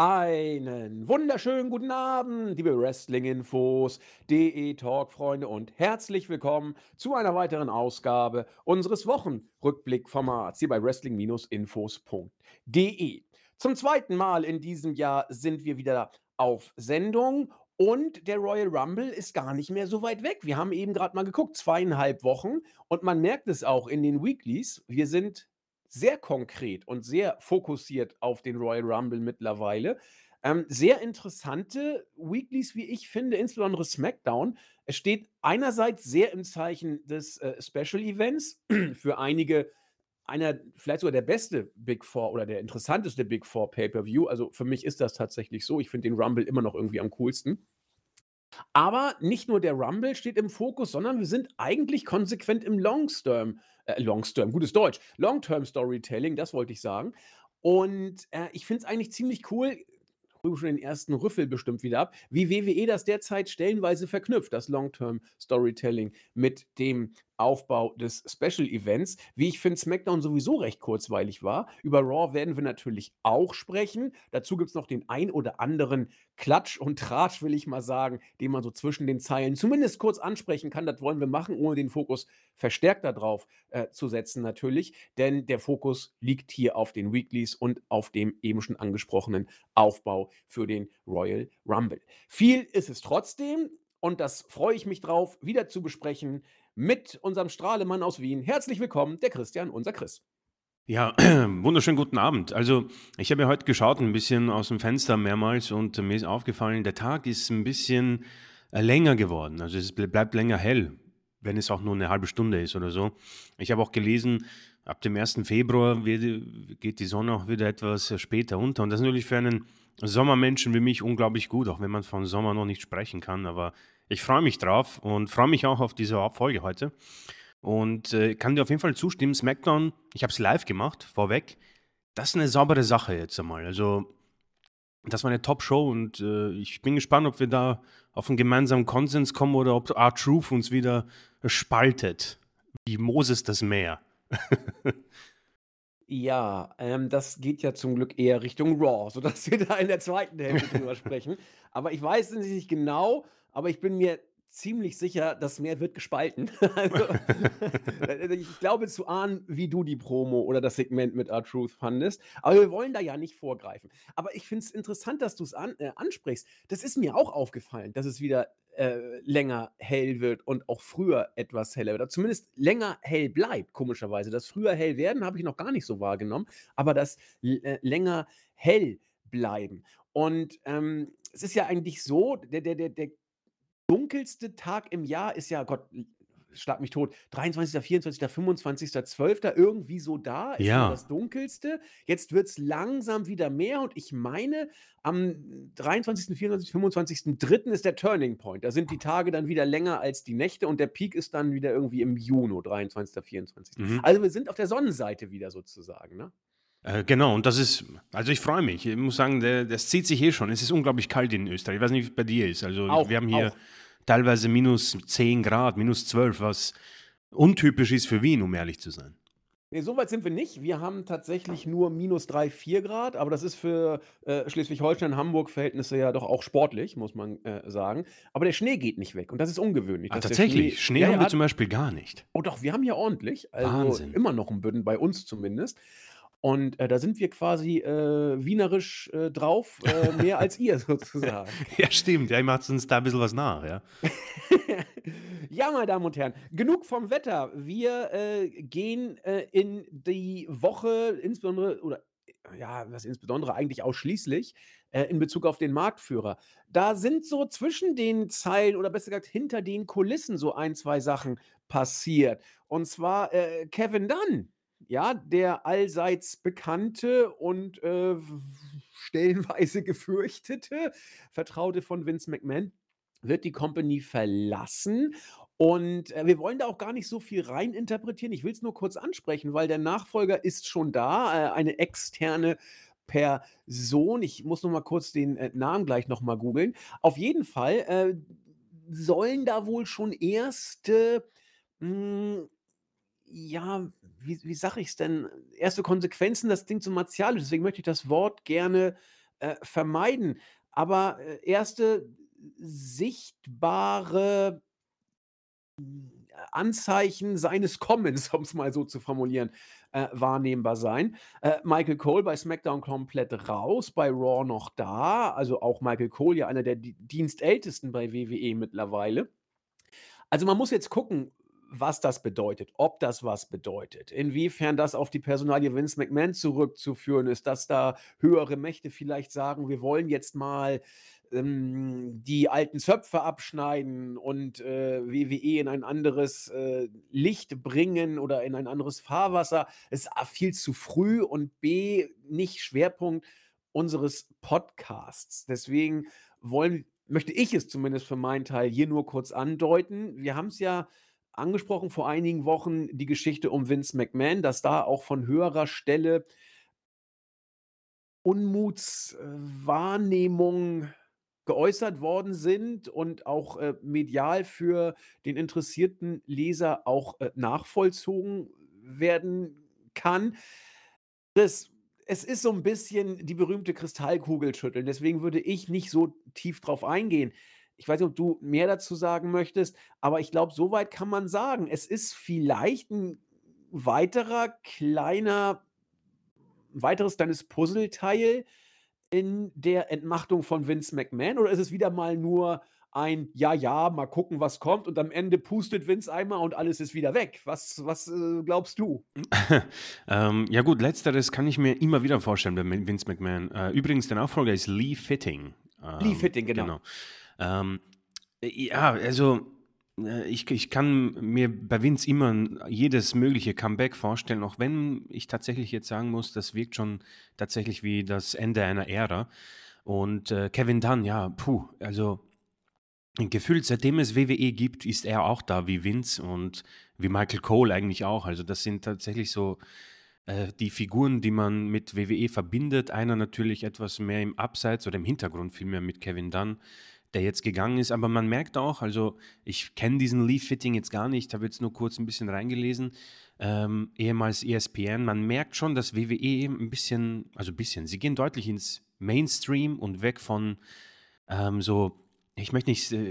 Einen wunderschönen guten Abend, liebe Wrestling-Infos, DE-Talk-Freunde und herzlich willkommen zu einer weiteren Ausgabe unseres Wochenrückblick-Formats hier bei Wrestling-Infos.de. Zum zweiten Mal in diesem Jahr sind wir wieder auf Sendung und der Royal Rumble ist gar nicht mehr so weit weg. Wir haben eben gerade mal geguckt, zweieinhalb Wochen und man merkt es auch in den Weeklies. Wir sind sehr konkret und sehr fokussiert auf den Royal Rumble mittlerweile. Ähm, sehr interessante Weeklies, wie ich finde, insbesondere SmackDown. Es steht einerseits sehr im Zeichen des äh, Special Events, für einige einer, vielleicht sogar der beste Big Four oder der interessanteste Big Four Pay-Per-View. Also für mich ist das tatsächlich so. Ich finde den Rumble immer noch irgendwie am coolsten. Aber nicht nur der Rumble steht im Fokus, sondern wir sind eigentlich konsequent im Long-Term, äh, Long-Term, gutes Deutsch, Long-Term Storytelling, das wollte ich sagen. Und äh, ich finde es eigentlich ziemlich cool, rüber schon den ersten Rüffel bestimmt wieder ab, wie WWE das derzeit stellenweise verknüpft, das Long-Term Storytelling mit dem Aufbau des Special Events. Wie ich finde, SmackDown sowieso recht kurzweilig war. Über Raw werden wir natürlich auch sprechen. Dazu gibt es noch den ein oder anderen Klatsch und Tratsch, will ich mal sagen, den man so zwischen den Zeilen zumindest kurz ansprechen kann. Das wollen wir machen, ohne den Fokus verstärkt darauf äh, zu setzen, natürlich. Denn der Fokus liegt hier auf den Weeklies und auf dem eben schon angesprochenen Aufbau für den Royal Rumble. Viel ist es trotzdem. Und das freue ich mich drauf, wieder zu besprechen mit unserem Strahlemann aus Wien. Herzlich willkommen, der Christian, unser Chris. Ja, wunderschönen guten Abend. Also, ich habe ja heute geschaut, ein bisschen aus dem Fenster mehrmals und mir ist aufgefallen, der Tag ist ein bisschen äh, länger geworden. Also, es bleibt länger hell, wenn es auch nur eine halbe Stunde ist oder so. Ich habe auch gelesen, ab dem 1. Februar geht die Sonne auch wieder etwas äh, später unter. Und das ist natürlich für einen Sommermenschen wie mich unglaublich gut, auch wenn man von Sommer noch nicht sprechen kann. Aber ich freue mich drauf und freue mich auch auf diese Folge heute. Und äh, kann dir auf jeden Fall zustimmen, SmackDown, ich habe es live gemacht, vorweg. Das ist eine saubere Sache jetzt einmal. Also, das war eine Top-Show und äh, ich bin gespannt, ob wir da auf einen gemeinsamen Konsens kommen oder ob R-Truth uns wieder spaltet. Wie Moses das Meer. Ja, ähm, das geht ja zum Glück eher Richtung Raw, sodass wir da in der zweiten Hälfte drüber sprechen. Aber ich weiß nicht genau, aber ich bin mir ziemlich sicher, das Meer wird gespalten. Also, äh, ich glaube zu ahnen, wie du die Promo oder das Segment mit R-Truth fandest. Aber wir wollen da ja nicht vorgreifen. Aber ich finde es interessant, dass du es an, äh, ansprichst. Das ist mir auch aufgefallen, dass es wieder äh, länger hell wird und auch früher etwas heller wird. Zumindest länger hell bleibt, komischerweise. Das früher hell werden habe ich noch gar nicht so wahrgenommen, aber das äh, länger hell bleiben. Und ähm, es ist ja eigentlich so, der, der, der, der dunkelste Tag im Jahr ist ja, Gott, schlag mich tot, 23., 24., 25., 12. irgendwie so da, ist ja. das dunkelste. Jetzt wird es langsam wieder mehr und ich meine, am 23., 24., 25., 3. ist der Turning Point. Da sind die Tage dann wieder länger als die Nächte und der Peak ist dann wieder irgendwie im Juni, 23., 24. Mhm. Also wir sind auf der Sonnenseite wieder sozusagen, ne? Äh, genau, und das ist, also ich freue mich. Ich muss sagen, der, das zieht sich hier schon. Es ist unglaublich kalt in Österreich. Ich weiß nicht, wie es bei dir ist. Also auch, wir haben hier auch. teilweise minus 10 Grad, minus 12, was untypisch ist für Wien, um ehrlich zu sein. Nee, so weit sind wir nicht. Wir haben tatsächlich nur minus 3, 4 Grad, aber das ist für äh, Schleswig-Holstein, Hamburg-Verhältnisse ja doch auch sportlich, muss man äh, sagen. Aber der Schnee geht nicht weg und das ist ungewöhnlich. Ah, tatsächlich? Schnee, Schnee ja, haben wir zum Beispiel gar nicht. Oh doch, wir haben hier ordentlich. Also Wahnsinn. immer noch ein Bünden, bei uns zumindest. Und, äh, da sind wir quasi, äh, wienerisch, äh, drauf, äh, mehr als ihr sozusagen. Ja, stimmt. Ja, ihr macht uns da ein bisschen was nach, ja. Ja, meine Damen und Herren, genug vom Wetter. Wir, äh, gehen, äh, in die Woche insbesondere oder ja, was insbesondere eigentlich ausschließlich, äh, in Bezug auf den Marktführer. Da sind so zwischen den Zeilen oder besser gesagt hinter den Kulissen so ein, zwei Sachen passiert. Und zwar, äh, Kevin Dunn ja, der allseits bekannte und äh, stellenweise gefürchtete Vertraute von Vince McMahon wird die Company verlassen. Und äh, wir wollen da auch gar nicht so viel reininterpretieren. Ich will es nur kurz ansprechen, weil der Nachfolger ist schon da, äh, eine externe Person. Ich muss noch mal kurz den äh, Namen gleich noch mal googeln. Auf jeden Fall äh, sollen da wohl schon erste mh, hm, ja, wie, wie sage ich es denn? Erste Konsequenzen, das klingt so martialisch, deswegen möchte ich das Wort gerne äh, vermeiden. Aber, äh, erste sichtbare Anzeichen seines Kommens, um es mal so zu formulieren, äh, wahrnehmbar sein. Äh, Michael Cole bei SmackDown komplett raus, bei Raw noch da. Also auch Michael Cole, ja einer der Di Dienstältesten bei WWE mittlerweile. Also man muss jetzt gucken, was das bedeutet, ob das was bedeutet, inwiefern das auf die Personalie Vince McMahon zurückzuführen ist, dass da höhere Mächte vielleicht sagen, wir wollen jetzt mal ähm, die alten Zöpfe abschneiden und äh, WWE in ein anderes äh, Licht bringen oder in ein anderes Fahrwasser, ist A viel zu früh und B nicht Schwerpunkt unseres Podcasts. Deswegen wollen möchte ich es zumindest für meinen Teil hier nur kurz andeuten. Wir haben es ja angesprochen vor einigen Wochen, die Geschichte um Vince McMahon, dass da auch von höherer Stelle Unmutswahrnehmungen geäußert worden sind und auch, äh, medial für den interessierten Leser auch, äh, nachvollzogen werden kann. Das es ist so ein bisschen die berühmte Kristallkugel schütteln. Deswegen würde ich nicht so tief drauf eingehen. Ich weiß nicht, ob du mehr dazu sagen möchtest, aber ich glaube, soweit kann man sagen. Es ist vielleicht ein weiterer kleiner weiteres kleines Puzzleteil in der Entmachtung von Vince McMahon oder ist es wieder mal nur ein „Ja, ja, mal gucken, was kommt“ und am Ende pustet Vince einmal und alles ist wieder weg? Was was, äh, glaubst du? Ähm, ja gut, letzteres kann ich mir immer wieder vorstellen bei Vince McMahon. Äh, übrigens, der Nachfolger ist Lee Fitting. Lee Ähm, Fitting, genau. genau. Ähm, ja, also äh, ich, ich kann mir bei Vince immer jedes mögliche Comeback vorstellen, auch wenn ich tatsächlich jetzt sagen muss, das wirkt schon tatsächlich wie das Ende einer Ära. Und äh, Kevin Dunn, ja, puh, also gefühlt seitdem es WWE gibt, ist er auch da wie Vince und wie Michael Cole eigentlich auch. Also das sind tatsächlich so äh, die Figuren, die man mit WWE verbindet. Einer natürlich etwas mehr im Abseits oder im Hintergrund vielmehr mit Kevin Dunn der jetzt gegangen ist. Aber man merkt auch, also ich kenne diesen Leaf-Fitting jetzt gar nicht, habe jetzt nur kurz ein bisschen reingelesen, ähm, ehemals ESPN. Man merkt schon, dass WWE ein bisschen, also ein bisschen, sie gehen deutlich ins Mainstream und weg von ähm, so, ich möchte nicht, äh,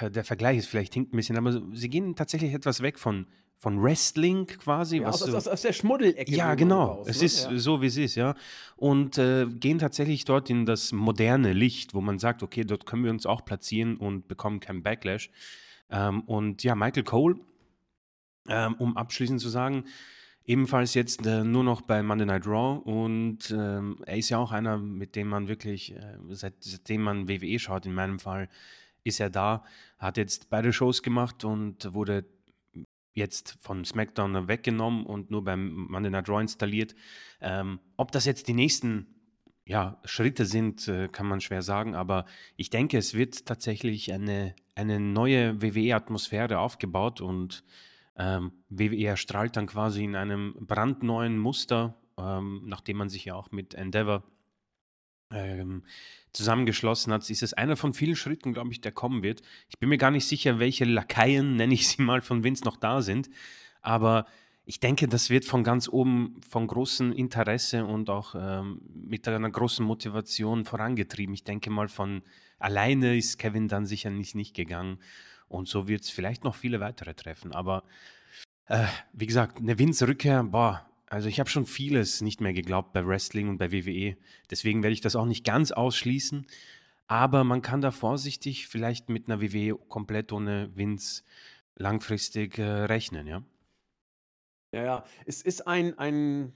äh der Vergleich ist vielleicht hinkt ein bisschen, aber sie gehen tatsächlich etwas weg von von Wrestling quasi. Ja, was aus, aus, aus der Schmuddelecke. ja, genau. Raus, es ne? ist ja. so, wie es ist, ja. Und äh, gehen tatsächlich dort in das moderne Licht, wo man sagt, okay, dort können wir uns auch platzieren und bekommen keinen Backlash. Ähm, und ja, Michael Cole, ähm, um abschließend zu sagen, ebenfalls jetzt äh, nur noch bei Monday Night Raw und ähm, er ist ja auch einer, mit dem man wirklich, äh, seit, seitdem man WWE schaut, in meinem Fall, ist er da, hat jetzt beide Shows gemacht und wurde jetzt von SmackDown weggenommen und nur beim Monday Night Raw installiert. Ähm, ob das jetzt die nächsten ja, Schritte sind, äh, kann man schwer sagen, aber ich denke, es wird tatsächlich eine, eine neue WWE-Atmosphäre aufgebaut und ähm, WWE erstrahlt dann quasi in einem brandneuen Muster, ähm, nachdem man sich ja auch mit Endeavor ähm, zusammengeschlossen hat, ist es einer von vielen Schritten, glaube ich, der kommen wird. Ich bin mir gar nicht sicher, welche Lakaien, nenne ich sie mal, von Vince noch da sind. Aber ich denke, das wird von ganz oben von großem Interesse und auch ähm, mit einer großen Motivation vorangetrieben. Ich denke mal, von alleine ist Kevin dann sicher nicht, nicht gegangen. Und so wird es vielleicht noch viele weitere treffen. Aber äh, wie gesagt, eine Vince-Rückkehr, boah, also ich habe schon vieles nicht mehr geglaubt bei Wrestling und bei WWE. Deswegen werde ich das auch nicht ganz ausschließen. Aber man kann da vorsichtig vielleicht mit einer WWE komplett ohne Vince langfristig äh, rechnen, ja? Ja, ja. Es ist ein, ein,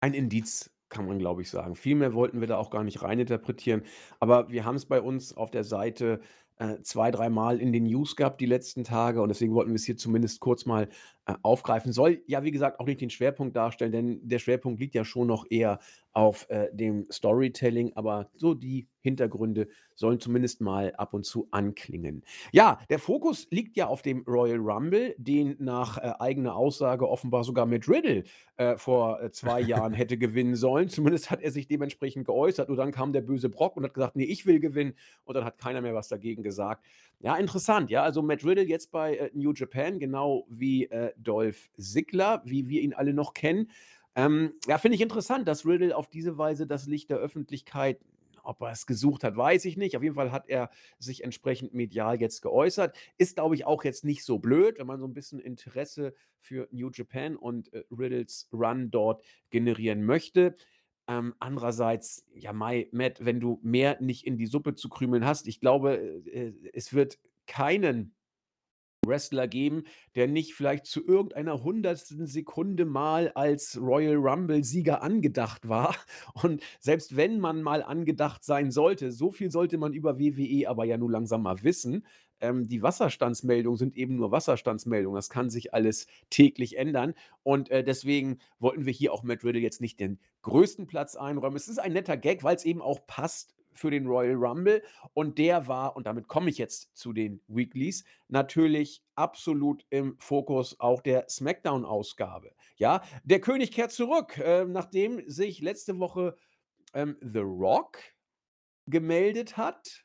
ein Indiz, kann man glaube ich sagen. Viel mehr wollten wir da auch gar nicht reininterpretieren. Aber wir haben es bei uns auf der Seite äh, zwei, dreimal in den News gehabt die letzten Tage und deswegen wollten wir es hier zumindest kurz mal äh, aufgreifen. Soll ja, wie gesagt, auch nicht den Schwerpunkt darstellen, denn der Schwerpunkt liegt ja schon noch eher auf äh, dem Storytelling, aber so die Hintergründe sollen zumindest mal ab und zu anklingen. Ja, der Fokus liegt ja auf dem Royal Rumble, den nach äh, eigener Aussage offenbar sogar mit Riddle äh, vor äh, zwei Jahren hätte gewinnen sollen. Zumindest hat er sich dementsprechend geäußert. Und dann kam der böse Brock und hat gesagt, nee, ich will gewinnen. Und dann hat keiner mehr was dagegen gesagt. Ja, interessant. Ja, also Matt Riddle jetzt bei äh, New Japan, genau wie äh, Dolph Ziggler, wie wir ihn alle noch kennen. Ähm, ja, finde ich interessant, dass Riddle auf diese Weise das Licht der Öffentlichkeit ob er es gesucht hat, weiß ich nicht. Auf jeden Fall hat er sich entsprechend medial jetzt geäußert. Ist, glaube ich, auch jetzt nicht so blöd, wenn man so ein bisschen Interesse für New Japan und äh, Riddles Run dort generieren möchte. Ähm, andererseits, ja, Mai, Matt, wenn du mehr nicht in die Suppe zu krümeln hast, ich glaube, äh, äh es wird keinen Wrestler geben, der nicht vielleicht zu irgendeiner hundertsten Sekunde mal als Royal Rumble-Sieger angedacht war. Und selbst wenn man mal angedacht sein sollte, so viel sollte man über WWE aber ja nur langsam mal wissen. Ähm, die Wasserstandsmeldungen sind eben nur Wasserstandsmeldungen. Das kann sich alles täglich ändern. Und äh, deswegen wollten wir hier auch Matt Riddle jetzt nicht den größten Platz einräumen. Es ist ein netter Gag, weil es eben auch passt für den Royal Rumble. Und der war, und damit komme ich jetzt zu den Weeklies, natürlich absolut im Fokus auch der SmackDown-Ausgabe. Ja, der König kehrt zurück, äh, nachdem sich letzte Woche ähm, The Rock gemeldet hat,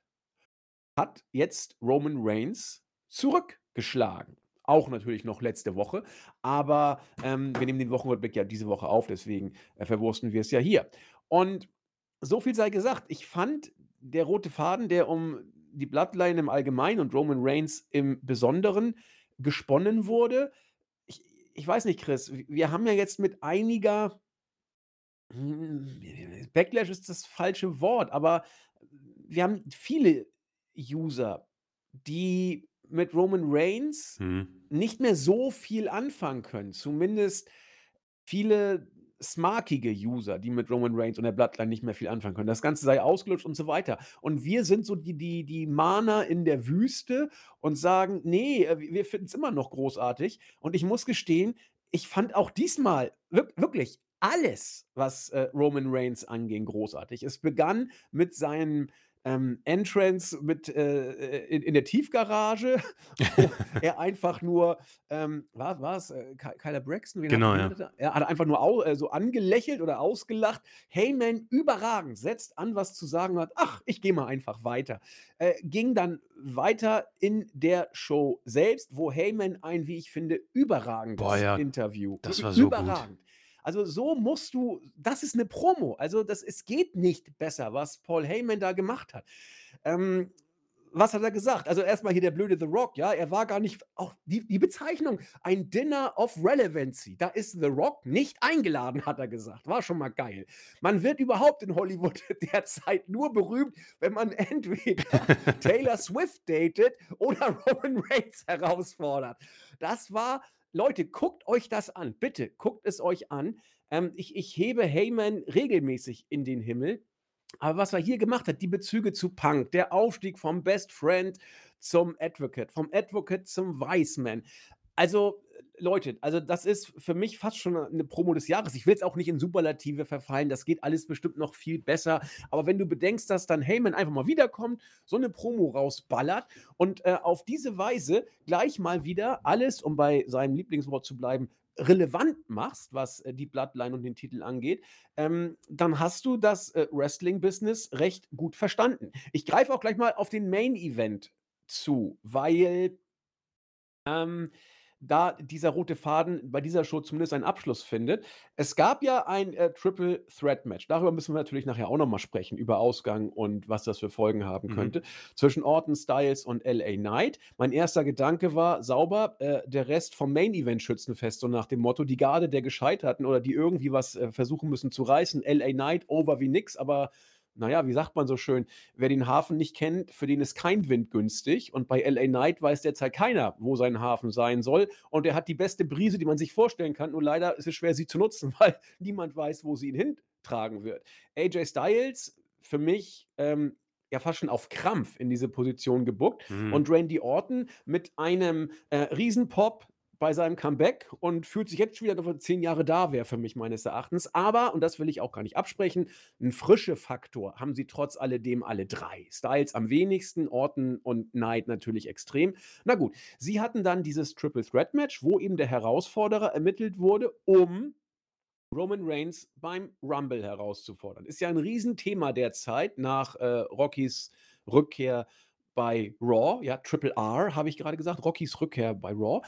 hat jetzt Roman Reigns zurückgeschlagen. Auch natürlich noch letzte Woche, aber ähm, wir nehmen den Wochenrückblick ja diese Woche auf, deswegen äh, verwursten wir es ja hier. Und so viel sei gesagt, ich fand, der rote Faden, der um die Bloodline im Allgemeinen und Roman Reigns im Besonderen gesponnen wurde ich ich weiß nicht, Chris, wir haben ja jetzt mit einiger hm, Backlash ist das falsche Wort, aber wir haben viele User, die mit Roman Reigns Mhm. nicht mehr so viel anfangen können. Zumindest viele smarkige User, die mit Roman Reigns und der Bloodline nicht mehr viel anfangen können. Das Ganze sei ausgelutscht und so weiter. Und wir sind so die, die, die Mahner in der Wüste und sagen, nee, äh, wir finden es immer noch großartig. Und ich muss gestehen, ich fand auch diesmal wirklich alles, was äh, Roman Reigns anging, großartig. Es begann mit seinem ähm, Entrance mit, äh, äh, in, in der Tiefgarage, wo er einfach nur, ähm, war es äh, Kyler Braxton? Genau, hat, ja. er? hat einfach nur au, äh, so angelächelt oder ausgelacht. Heyman überragend, setzt an, was zu sagen hat. Ach, ich gehe mal einfach weiter. Äh, ging dann weiter in der Show selbst, wo Heyman ein, wie ich finde, überragendes Boah, ja, Interview. das war so gut. Also so musst du, das ist eine Promo. Also das, es geht nicht besser, was Paul Heyman da gemacht hat. Ähm, was hat er gesagt? Also erstmal hier der blöde The Rock, ja, er war gar nicht, auch die, die Bezeichnung, ein Dinner of Relevancy, da ist The Rock nicht eingeladen, hat er gesagt. War schon mal geil. Man wird überhaupt in Hollywood derzeit nur berühmt, wenn man entweder Taylor Swift datet oder Roman Reigns herausfordert. Das war Leute, guckt euch das an. Bitte, guckt es euch an. Ähm, ich, ich hebe Heyman regelmäßig in den Himmel. Aber was er hier gemacht hat, die Bezüge zu Punk, der Aufstieg vom Best Friend zum Advocate, vom Advocate zum Wiseman. Also, Leute, also das ist für mich fast schon eine Promo des Jahres. Ich will jetzt auch nicht in Superlative verfallen, das geht alles bestimmt noch viel besser. Aber wenn du bedenkst, dass dann Heyman einfach mal wiederkommt, so eine Promo rausballert und äh, auf diese Weise gleich mal wieder alles, um bei seinem Lieblingswort zu bleiben, relevant machst, was äh, die Bloodline und den Titel angeht, ähm, dann hast du das äh, Wrestling-Business recht gut verstanden. Ich greife auch gleich mal auf den Main-Event zu, weil ähm, da dieser rote Faden bei dieser Show zumindest einen Abschluss findet. Es gab ja ein äh, Triple Threat Match. Darüber müssen wir natürlich nachher auch nochmal sprechen, über Ausgang und was das für Folgen haben Mhm. könnte. Zwischen Orton Styles und LA Knight. Mein erster Gedanke war, sauber, äh, der Rest vom Main Event schützen fest, so nach dem Motto, die Garde der Gescheiterten oder die irgendwie was äh, versuchen müssen zu reißen. LA Knight over wie nix, aber naja, wie sagt man so schön, wer den Hafen nicht kennt, für den ist kein Wind günstig. Und bei LA Knight weiß derzeit keiner, wo sein Hafen sein soll. Und er hat die beste Brise, die man sich vorstellen kann. Nur leider ist es schwer, sie zu nutzen, weil niemand weiß, wo sie ihn hintragen wird. AJ Styles, für mich, ähm, ja fast schon auf Krampf in diese Position gebuckt. Mhm. Und Randy Orton mit einem äh, Riesenpop bei seinem Comeback und fühlt sich jetzt schon wieder, dass zehn Jahre da wäre für mich meines Erachtens. Aber, und das will ich auch gar nicht absprechen, ein frische Faktor haben sie trotz alledem alle drei. Styles am wenigsten, Orton und Knight natürlich extrem. Na gut, sie hatten dann dieses Triple Threat Match, wo eben der Herausforderer ermittelt wurde, um Roman Reigns beim Rumble herauszufordern. Ist ja ein Riesenthema derzeit nach äh, Rockys Rückkehr bei Raw. Ja, Triple R habe ich gerade gesagt. Rockys Rückkehr bei Raw.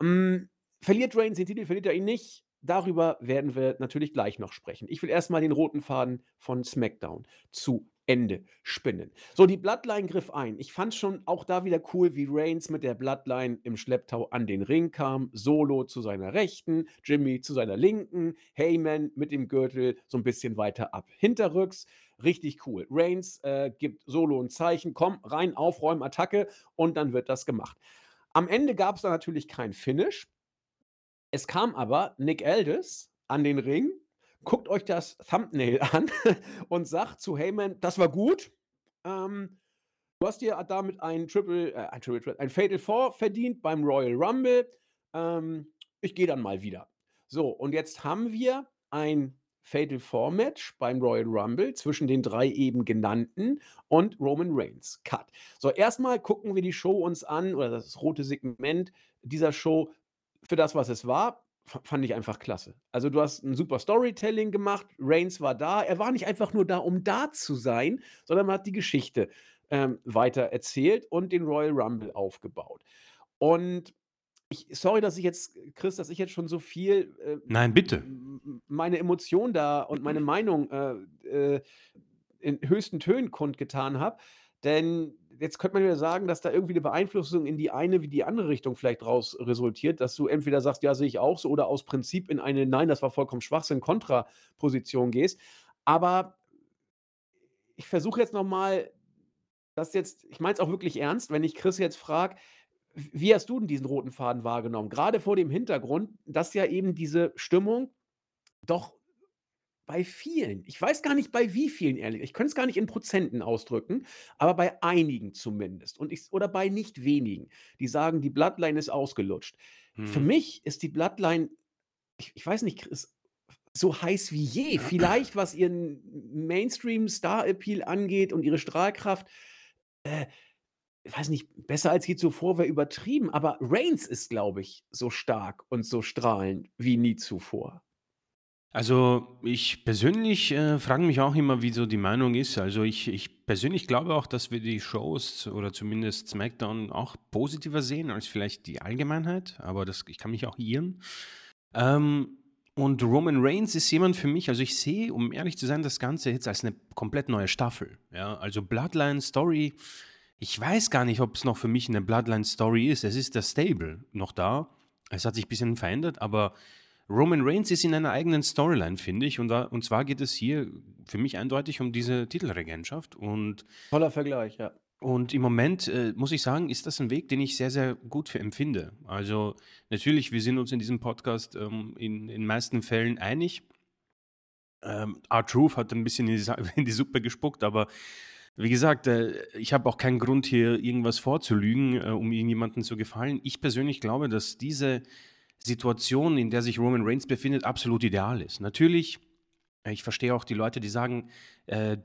Mm, verliert Reigns den Titel, verliert er ihn nicht? darüber werden wir natürlich gleich noch sprechen. Ich will erst mal den roten Faden von SmackDown zu Ende spinnen. So, die Bloodline griff ein. Ich fand schon auch da wieder cool, wie Reigns mit der Bloodline im Schlepptau an den Ring kam. Solo zu seiner Rechten, Jimmy zu seiner Linken, Heyman mit dem Gürtel so ein bisschen weiter ab. Hinterrücks, richtig cool. Reigns äh, gibt Solo ein Zeichen, komm, rein, aufräumen, Attacke und dann wird das gemacht. Am Ende gab es da natürlich kein Finish. Es kam aber Nick Aldis an den Ring guckt euch das Thumbnail an und sagt zu Heyman, das war gut. Ähm, du hast dir damit ein Triple, äh, ein Triple, ein Fatal Four verdient beim Royal Rumble. Ähm, ich gehe dann mal wieder. So, und jetzt haben wir ein Fatal Four Match beim Royal Rumble zwischen den drei eben genannten und Roman Reigns. Cut. So, erstmal gucken wir die Show uns an oder das rote Segment dieser Show für das, was es war fand ich einfach klasse. Also, du hast ein super Storytelling gemacht, Reigns war da. Er war nicht einfach nur da, um da zu sein, sondern man hat die Geschichte, ähm, erzählt und den Royal Rumble aufgebaut. Und ich sorry, dass ich jetzt Chris, dass ich jetzt schon so viel, äh, Nein, bitte. meine Emotion da und meine Meinung, äh, äh, in höchsten Tönen kundgetan habe, denn jetzt könnte man ja sagen, dass da irgendwie eine Beeinflussung in die eine wie die andere Richtung vielleicht raus resultiert, dass du entweder sagst: „Ja, sehe ich auch so“, oder aus Prinzip in eine „Nein, das war vollkommen Schwachsinn“ Kontraposition gehst. Aber ich versuche jetzt noch mal das jetzt ich meine es auch wirklich ernst, wenn ich Chris jetzt frage: wie hast du denn diesen roten Faden wahrgenommen?“ Gerade vor dem Hintergrund, dass ja eben diese Stimmung doch bei vielen, ich weiß gar nicht bei wie vielen ehrlich, ich könnte es gar nicht in Prozenten ausdrücken, aber bei einigen zumindest und ich oder bei nicht wenigen, die sagen, die Bloodline ist ausgelutscht. Für Mhm. mich ist die Bloodline, ich ich weiß nicht, Chris, so heiß wie je. Vielleicht, was ihren Mainstream-Star-Appeal angeht und ihre Strahlkraft, äh, ich weiß nicht, besser als je zuvor wäre übertrieben, aber Reigns ist, glaube ich, so stark und so strahlend wie nie zuvor. Also, ich persönlich, äh, frage mich auch immer, wie so die Meinung ist. Also, ich ich persönlich glaube auch, dass wir die Shows oder zumindest SmackDown auch positiver sehen als vielleicht die Allgemeinheit, aber das ich kann mich auch irren. Ähm, und Roman Reigns ist jemand für mich also, ich sehe, um ehrlich zu sein, das Ganze jetzt als eine komplett neue Staffel, ja? Also, Bloodline Story, ich weiß gar nicht, ob es noch für mich eine Bloodline Story ist. Es ist das Stable noch da. Es hat sich ein bisschen verändert, aber Roman Reigns ist in einer eigenen Storyline, finde ich. Und, da, und zwar geht es hier für mich eindeutig um diese Titelregentschaft. Und, Toller Vergleich, ja. und im Moment äh, muss ich sagen, ist das ein Weg, den ich sehr, sehr gut für empfinde. Also natürlich, wir sind uns in diesem Podcast ähm, in den meisten Fällen einig. Ähm, R-Truth hat ein bisschen in die, in die Suppe gespuckt, aber wie gesagt, äh, ich habe auch keinen Grund hier irgendwas vorzulügen, äh, um irgendjemandem zu gefallen. Ich persönlich glaube, dass diese Situation, in der sich Roman Reigns befindet, absolut ideal ist. Natürlich, äh, ich verstehe auch die Leute, die sagen,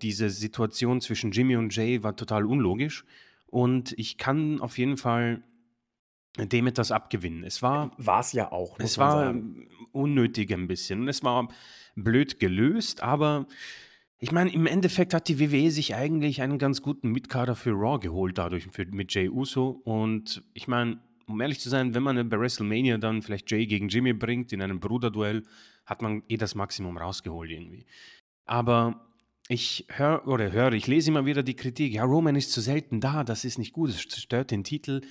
diese Situation zwischen Jimmy und Jay war total unlogisch. Und ich kann auf jeden Fall dem etwas abgewinnen. Es war War es ja auch, es war sagen. unnötig ein bisschen und es war blöd gelöst, aber ich meine, im Endeffekt hat die WWE sich eigentlich einen ganz guten Mitkader für Raw geholt dadurch für, mit Jay Uso und ich meine, um ehrlich zu sein, wenn man bei WrestleMania dann vielleicht Jay gegen Jimmy bringt in einem Bruderduell, hat man eh das Maximum rausgeholt irgendwie. Aber ich höre oder höre, ich lese immer wieder die Kritik, ja, Roman ist zu selten da, das ist nicht gut, es stört den Titel.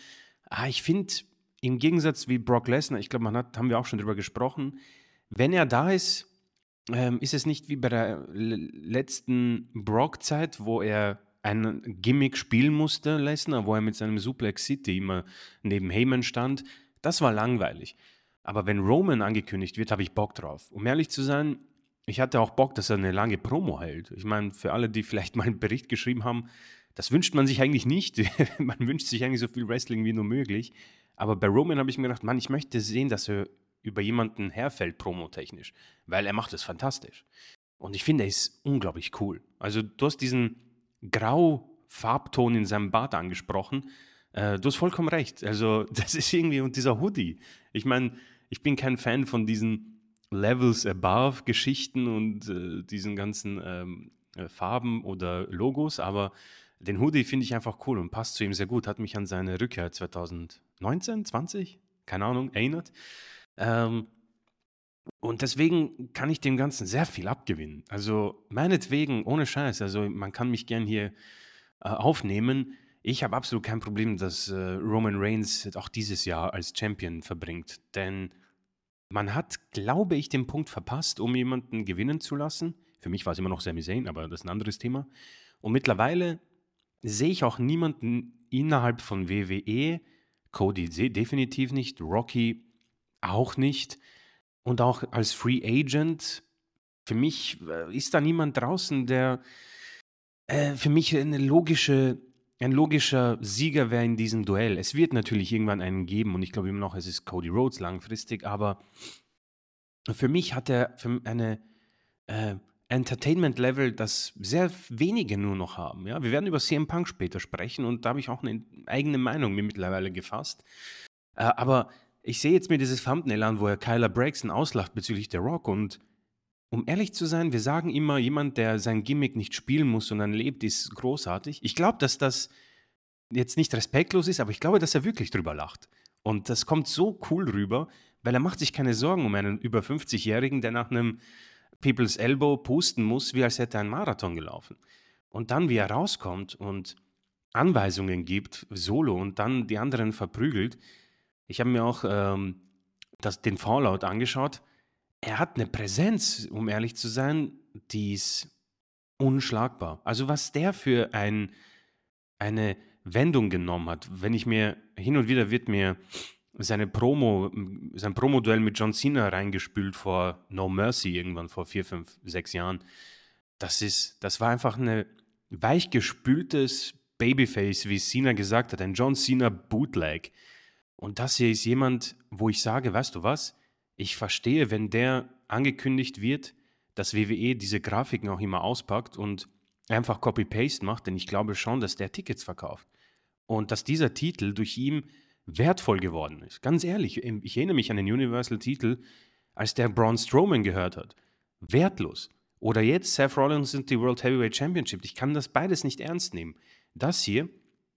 Ah, ich finde, im Gegensatz wie Brock Lesnar, ich glaube, man hat, haben wir auch schon drüber gesprochen, wenn er da ist, ähm, ist es nicht wie bei der letzten Brock-Zeit, wo er ein Gimmick spielen musste, Lesnar, wo er mit seinem Suplex City immer neben Heyman stand. Das war langweilig. Aber wenn Roman angekündigt wird, habe ich Bock drauf. Um ehrlich zu sein, ich hatte auch Bock, dass er eine lange Promo hält. Ich meine, für alle, die vielleicht mal einen Bericht geschrieben haben, das wünscht man sich eigentlich nicht. man wünscht sich eigentlich so viel Wrestling wie nur möglich. Aber bei Roman habe ich mir gedacht, Mann, ich möchte sehen, dass er über jemanden herfällt, promotechnisch. Weil er macht es fantastisch. Und ich finde, er ist unglaublich cool. Also, du hast diesen Grau-Farbton in seinem Bart angesprochen. Äh, du hast vollkommen recht. Also, das ist irgendwie, und dieser Hoodie. Ich meine, ich bin kein Fan von diesen Levels Above Geschichten und äh, diesen ganzen ähm, äh, Farben oder Logos, aber den Hoodie finde ich einfach cool und passt zu ihm sehr gut. Hat mich an seine Rückkehr 2019, 20, keine Ahnung, erinnert. Ähm, Und deswegen kann ich dem Ganzen sehr viel abgewinnen. Also meinetwegen, ohne Scheiß, also man kann mich gern hier äh, aufnehmen. Ich habe absolut kein Problem, dass äh, Roman Reigns auch dieses Jahr als Champion verbringt. Denn man hat, glaube ich, den Punkt verpasst, um jemanden gewinnen zu lassen. Für mich war es immer noch Sami Zayn, aber das ist ein anderes Thema. Und mittlerweile sehe ich auch niemanden innerhalb von WWE, Cody definitiv nicht, Rocky auch nicht und auch als Free Agent. Für mich äh, ist da niemand draußen, der äh, für mich eine logische, ein logischer Sieger wäre in diesem Duell. Es wird natürlich irgendwann einen geben und ich glaube immer noch, es ist Cody Rhodes langfristig, aber für mich hat er eine äh, Entertainment-Level, das sehr wenige nur noch haben. Ja? Wir werden über CM Punk später sprechen und da habe ich auch eine eigene Meinung mir mittlerweile gefasst. Äh, aber ich sehe jetzt mir dieses Thumbnail an, wo er Kyler Braxton auslacht bezüglich der Rock und um ehrlich zu sein, wir sagen immer, jemand, der sein Gimmick nicht spielen muss, sondern lebt, ist großartig. Ich glaube, dass das jetzt nicht respektlos ist, aber ich glaube, dass er wirklich drüber lacht. Und das kommt so cool rüber, weil er macht sich keine Sorgen um einen über 50-Jährigen, der nach einem People's Elbow pusten muss, wie als hätte er einen Marathon gelaufen. Und dann, wie er rauskommt und Anweisungen gibt, solo und dann die anderen verprügelt. Ich habe mir auch ähm, das, den Fallout angeschaut. Er hat eine Präsenz, um ehrlich zu sein, die ist unschlagbar. Also was der für ein, eine Wendung genommen hat, wenn ich mir hin und wieder wird mir seine Promo, sein Promo-Duell mit John Cena reingespült vor No Mercy irgendwann vor vier, fünf, sechs Jahren. Das ist, das war einfach ein weichgespültes Babyface, wie Cena gesagt hat, ein John Cena Bootleg. Und das hier ist jemand, wo ich sage, weißt du was? Ich verstehe, wenn der angekündigt wird, dass WWE diese Grafiken auch immer auspackt und einfach Copy-Paste macht, denn ich glaube schon, dass der Tickets verkauft. Und dass dieser Titel durch ihn wertvoll geworden ist. Ganz ehrlich, ich erinnere mich an den Universal-Titel, als der Braun Strowman gehört hat. Wertlos. Oder jetzt Seth Rollins und die World Heavyweight Championship. Ich kann das beides nicht ernst nehmen. Das hier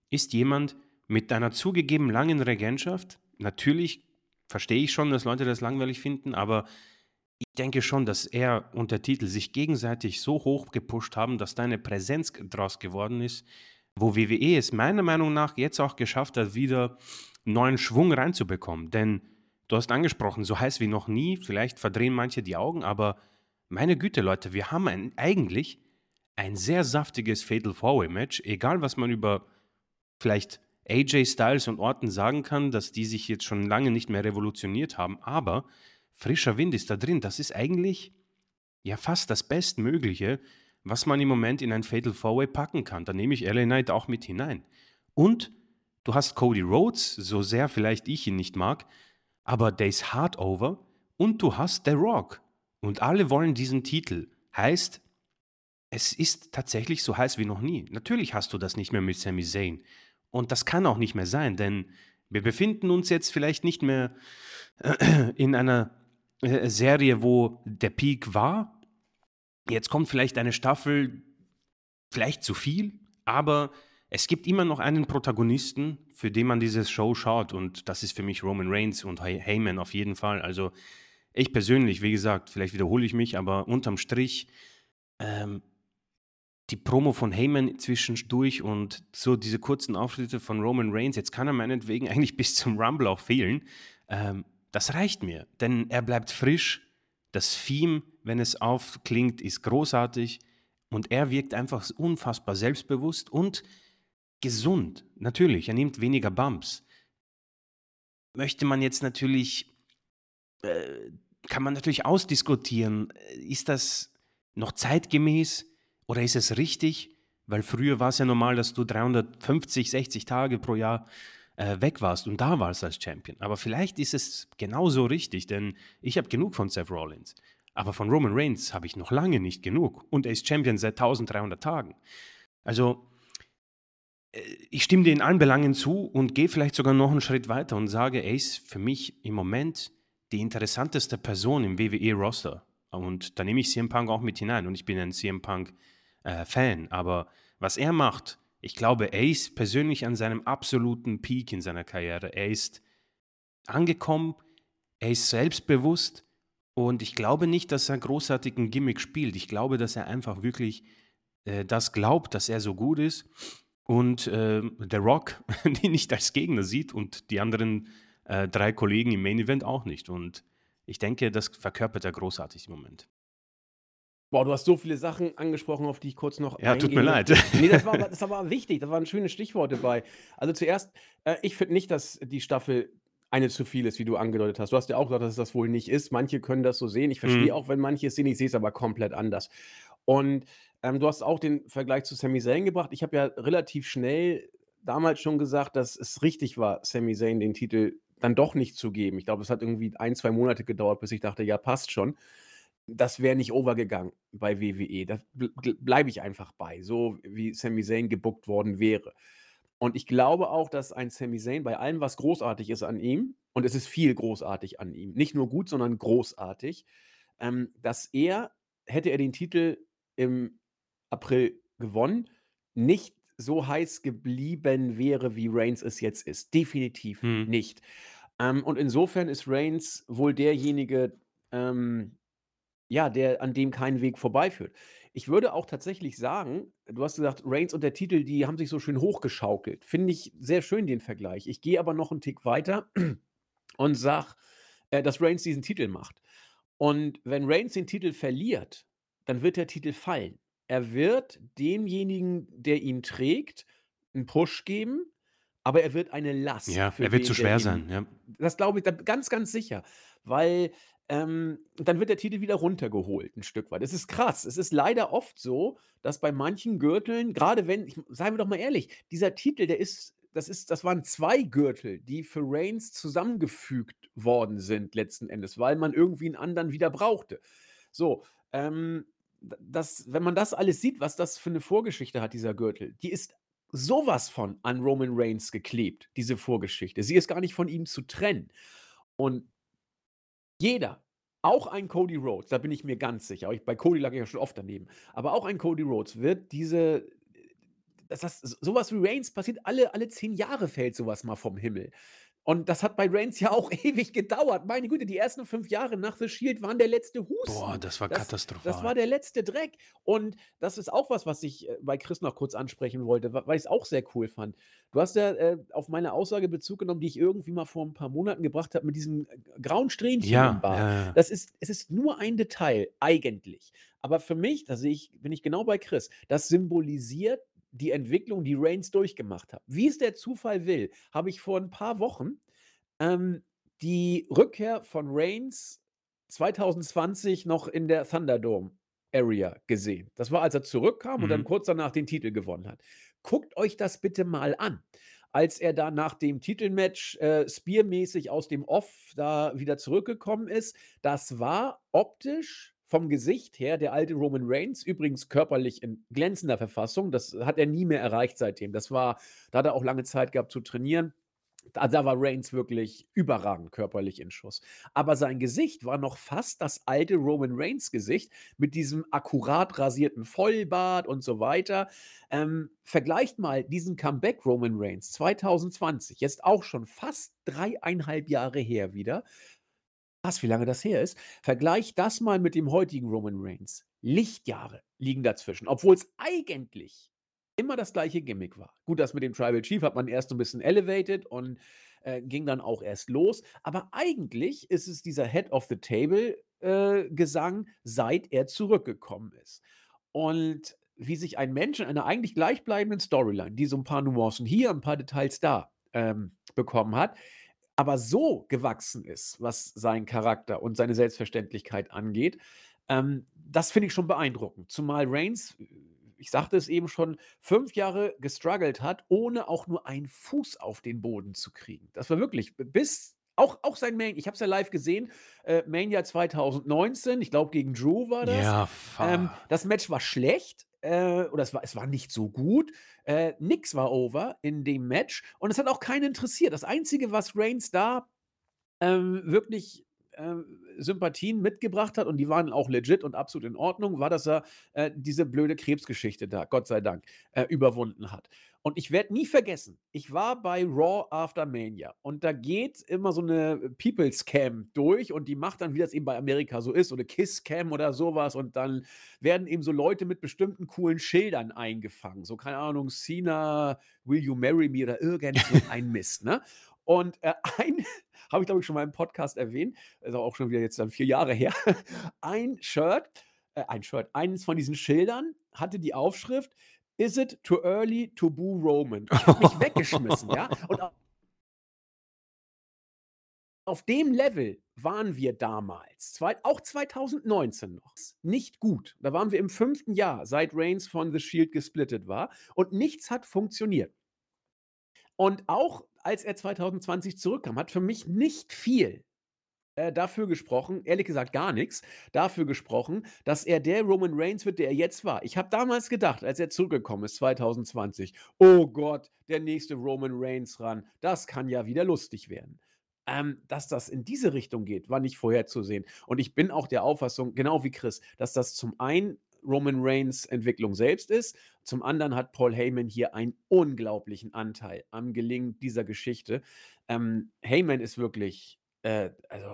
ist jemand mit einer zugegeben langen Regentschaft. Natürlich verstehe ich schon, dass Leute das langweilig finden, aber ich denke schon, dass er und der Titel sich gegenseitig so hoch gepusht haben, dass da eine Präsenz draus geworden ist, wo WWE es meiner Meinung nach jetzt auch geschafft hat, wieder neuen Schwung reinzubekommen. Denn du hast angesprochen, so heiß wie noch nie, vielleicht verdrehen manche die Augen, aber meine Güte, Leute, wir haben ein, eigentlich ein sehr saftiges Fatal Four-Way Match, egal was man über vielleicht AJ Styles und Orton sagen kann, dass die sich jetzt schon lange nicht mehr revolutioniert haben, aber frischer Wind ist da drin. Das ist eigentlich ja fast das Bestmögliche, was man im Moment in ein Fatal Four-Way packen kann. Da nehme ich LA Knight auch mit hinein. Und Du hast Cody Rhodes, so sehr vielleicht ich ihn nicht mag, aber der ist hard over und du hast The Rock. Und alle wollen diesen Titel. Heißt, es ist tatsächlich so heiß wie noch nie. Natürlich hast du das nicht mehr mit Sami Zayn. Und das kann auch nicht mehr sein, denn wir befinden uns jetzt vielleicht nicht mehr in einer äh, Serie, wo der Peak war. Jetzt kommt vielleicht eine Staffel, vielleicht zu viel, aber es gibt immer noch einen Protagonisten, für den man diese Show schaut und das ist für mich Roman Reigns und Heyman auf jeden Fall. Also ich persönlich, wie gesagt, vielleicht wiederhole ich mich, aber unterm Strich ähm, die Promo von Heyman zwischendurch und so diese kurzen Auftritte von Roman Reigns, jetzt kann er meinetwegen eigentlich bis zum Rumble auch fehlen. Ähm, das reicht mir, denn er bleibt frisch. Das Theme, wenn es aufklingt, ist großartig und er wirkt einfach unfassbar selbstbewusst und gesund. Natürlich, er nimmt weniger Bumps. Möchte man jetzt natürlich, äh, kann man natürlich ausdiskutieren, ist das noch zeitgemäß oder ist es richtig? Weil früher war es ja normal, dass du 350, 60 Tage pro Jahr äh, weg warst und da warst als Champion. Aber vielleicht ist es genauso richtig, denn ich habe genug von Seth Rollins. Aber von Roman Reigns habe ich noch lange nicht genug. Und er ist Champion seit 1300 Tagen. Also ich stimme dir in allen Belangen zu und gehe vielleicht sogar noch einen Schritt weiter und sage, er ist für mich im Moment die interessanteste Person im WWE-Roster. Und da nehme ich CM Punk auch mit hinein und ich bin ein CM Punk-Fan. Äh, Aber was er macht, ich glaube, er ist persönlich an seinem absoluten Peak in seiner Karriere. Er ist angekommen, er ist selbstbewusst Und ich glaube nicht, dass er großartig 'n Gimmick spielt. Ich glaube, dass er einfach wirklich, äh, das glaubt, dass er so gut ist und, ähm, The Rock ihn nicht als Gegner sieht und die anderen, äh, 3 Kollegen im Main Event auch nicht. Und ich denke, das verkörpert er großartig im Moment. Boah, du hast so viele Sachen angesprochen, auf die ich kurz noch Ja, tut mir leid. Ne, das war aber das war wichtig, da waren schöne Stichworte bei. Also, zuerst, äh, ich finde nicht, dass die Staffel eine zu viel ist, wie du angedeutet hast. Du hast ja auch gesagt, dass es das wohl nicht ist. Manche können das so sehen. Ich verstehe Mhm. auch, wenn manche es sehen, ich sehe es aber komplett anders. Und, ähm, du hast auch den Vergleich zu Sami Zayn gebracht. Ich habe ja relativ schnell damals schon gesagt, dass es richtig war, Sami Zayn den Titel dann doch nicht zu geben. Ich glaube, es hat irgendwie ein, 2 Monate gedauert, bis ich dachte: „Ja, passt schon.“ Das wäre nicht over gegangen bei WWE. Da bl bl bleibe ich einfach bei, so wie Sami Zayn gebookt worden wäre. Und ich glaube auch, dass ein Sami Zayn bei allem, was großartig ist an ihm und es ist viel großartig an ihm, nicht nur gut, sondern großartig, ähm, dass er, hätte er den Titel im April gewonnen, nicht so heiß geblieben wäre, wie Reigns es jetzt ist. Definitiv Mhm. nicht. Ähm, und insofern ist Reigns wohl derjenige, ähm, ja, der an dem kein Weg vorbeiführt. Ich würde auch tatsächlich sagen du hast gesagt, Reigns und der Titel, die haben sich so schön hochgeschaukelt. Finde ich sehr schön den Vergleich. Ich gehe aber noch 'n Tick weiter und sage, äh, dass Reigns diesen Titel macht. Und wenn Reigns den Titel verliert, dann wird der Titel fallen. Er wird demjenigen, der ihn trägt, 'n Push geben, aber er wird eine Last Ja, er wird zu schwer sein, ja. das glaube ich ganz, ganz sicher, weil, ähm, dann wird der Titel wieder runtergeholt 'n Stück weit. Es ist krass. Es ist leider oft so, dass bei manchen Gürteln, grade wenn ich seien wir doch mal ehrlich, dieser Titel, der ist das ist das waren 2 Gürtel, die für Reigns zusammengefügt worden sind letzten Endes, weil man irgendwie 'n anderen wieder brauchte. So, ähm, das wenn man das alles sieht, was das für 'ne Vorgeschichte hat, dieser Gürtel, die ist so was von an Roman Reigns geklebt, diese Vorgeschichte. Sie ist gar nicht von ihm zu trennen. Und jeder, auch ein Cody Rhodes, da bin ich mir ganz sicher, aber ich bei Cody lag ich ja schon oft daneben, aber auch ein Cody Rhodes wird diese das so was wie Reigns passiert alle alle 10 Jahre fällt so was mal vom Himmel. Und das hat bei Reigns ja auch ewig gedauert. Meine Güte, die ersten 5 Jahre nach The Shield waren der letzte Boah, Husten. das war Das das war katastrophal. der letzte Dreck. Und das ist auch was, was ich, äh, bei Chris noch kurz ansprechen wollte, weil ich's auch sehr cool fand. Du hast ja, äh, auf meine Aussage Bezug genommen, die ich irgendwie mal vor 'n paar Monaten gebracht habe mit diesem, äh, grauen Strähnchen im Ja, Bart. ja, ja. Das ist es ist nur ein Detail eigentlich. Aber für mich, da sehe ich bin ich genau bei Chris, das symbolisiert die Entwicklung, die Reigns durchgemacht hat. Wie es der Zufall will, habe ich vor 'n paar Wochen, ähm, die Rückkehr von Reigns 2020 noch in der Thunderdome Area gesehen. Das war, als er zurückkam und dann Mhm. kurz danach den Titel gewonnen hat. Guckt euch das bitte mal an. Als er da nach dem Titelmatch, äh, Spear-mäßig aus dem Off da wieder zurückgekommen ist, das war optisch vom Gesicht her der alte Roman Reigns, übrigens körperlich in glänzender Verfassung. Das hat er nie mehr erreicht seitdem. Das war da hat er auch lange Zeit gehabt zu trainieren. Da da war Reigns wirklich überragend körperlich in Schuss. Aber sein Gesicht war noch fast das alte Roman Reigns-Gesicht mit diesem akkurat rasierten Vollbart und so weiter. Ähm, vergleicht mal diesen Comeback Roman Reigns 2020, jetzt auch schon fast 3,5 Jahre her wieder. Krass, wie lange das her ist. Vergleicht das mal mit dem heutigen Roman Reigns. Lichtjahre liegen dazwischen, obwohl's eigentlich immer das gleiche Gimmick war. Gut, das mit dem Tribal Chief hat man erst so 'n bisschen elevated und, äh, ging dann auch erst los. Aber eigentlich ist es dieser Head of the Table, äh, Gesang, seit er zurückgekommen ist. Und wie sich ein Mensch in einer eigentlich gleichbleibenden Storyline, die so 'n paar Nuancen hier, 'n paar Details da, ähm, bekommen hat, aber so gewachsen ist, was seinen Charakter und seine Selbstverständlichkeit angeht, ähm, das finde ich schon beeindruckend. Zumal Reigns, ich sagte es eben schon, 5 Jahre gestruggelt hat, ohne auch nur einen Fuß auf den Boden zu kriegen. Das war wirklich bis auch auch sein Main ich habe es ja live gesehen, äh, Mania 2019, ich glaube, gegen Drew war das. Ja, Ähm, fa das Match war schlecht, äh, oder es war es war nicht so gut. Äh, nix war over in dem Match und es hat auch keinen interessiert. Das Einzige, was Reigns da, ähm, wirklich, ähm, Sympathien mitgebracht hat und die waren auch legit und absolut in Ordnung, war, dass er, äh, diese blöde Krebsgeschichte da, Gott sei Dank, äh, überwunden hat. Und ich werde nie vergessen, ich war bei Raw After Mania und da geht immer so eine People's Cam durch und die macht dann, wie das eben bei Amerika so ist, so eine Kiss Cam oder sowas und dann werden eben so Leute mit bestimmten coolen Schildern eingefangen. So, keine Ahnung, Cena, Will You Marry Me oder irgend so ein Mist, ne? Und äh, ein, habe ich glaube ich schon mal im Podcast erwähnt, ist auch schon wieder jetzt dann vier Jahre her, ein Shirt, äh, ein Shirt, eines von diesen Schildern hatte die Aufschrift Is it too early to boo Roman? Ich habe mich weggeschmissen, ja. Und auf dem Level waren wir damals, zwei, auch 2019 noch, nicht gut. Da waren wir im fünften Jahr, seit Reigns von The Shield gesplittet war und nichts hat funktioniert. Und auch als er 2020 zurückkam, hat für mich nicht viel äh, dafür gesprochen, ehrlich gesagt gar nichts, dafür gesprochen, dass er der Roman Reigns wird, der er jetzt war. Ich habe damals gedacht, als er zurückgekommen ist, 2020, oh Gott, der nächste Roman Reigns ran, das kann ja wieder lustig werden. Ähm, dass das in diese Richtung geht, war nicht vorherzusehen. Und ich bin auch der Auffassung, genau wie Chris, dass das zum einen Roman Reigns Entwicklung selbst ist. Zum anderen hat Paul Heyman hier einen unglaublichen Anteil am Gelingen dieser Geschichte. Ähm, Heyman ist wirklich, äh, also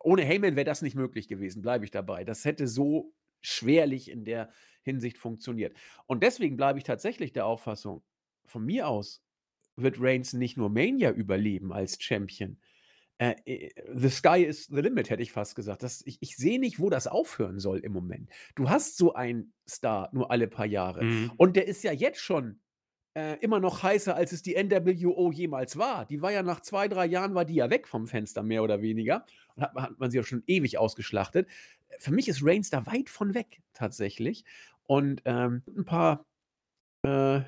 ohne Heyman wäre das nicht möglich gewesen, bleibe ich dabei. Das hätte so schwerlich in der Hinsicht funktioniert. Und deswegen bleibe ich tatsächlich der Auffassung, von mir aus wird Reigns nicht nur Mania überleben als Champion, äh, äh, the sky is the limit, hätte ich fast gesagt. Das, ich ich sehe nicht, wo das aufhören soll im Moment. Du hast so einen Star nur alle paar Jahre. Mhm. Und der ist ja jetzt schon äh, immer noch heißer, als es die NWO jemals war. Die war ja nach zwei, drei Jahren war die ja weg vom Fenster, mehr oder weniger. Und hat, hat man sie ja schon ewig ausgeschlachtet. Für mich ist Reigns da weit von weg, tatsächlich. Und ähm, ein paar äh,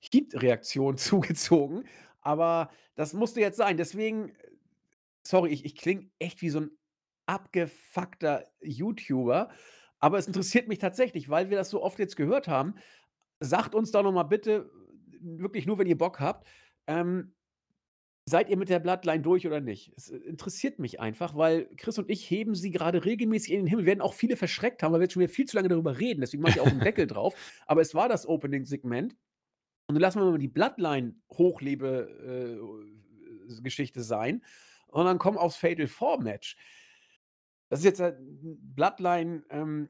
Heat-Reaktionen zugezogen. Aber das musste jetzt sein. Deswegen sorry, ich ich klinge echt wie so ein abgefuckter YouTuber, aber es interessiert mich tatsächlich, weil wir das so oft jetzt gehört haben. Sagt uns doch noch mal bitte, wirklich nur, wenn ihr Bock habt, ähm, seid ihr mit der Bloodline durch oder nicht? Es äh, interessiert mich einfach, weil Chris und ich heben sie gerade regelmäßig in den Himmel. Werden auch viele verschreckt haben, weil wir jetzt schon wieder viel zu lange darüber reden. Deswegen mache ich auch einen Deckel drauf. Aber es war das Opening-Segment. Und dann lassen wir mal die Bloodline-Hochlebe, äh, sein und dann kommen aufs Fatal Four Match. Das ist jetzt äh, Bloodline ähm,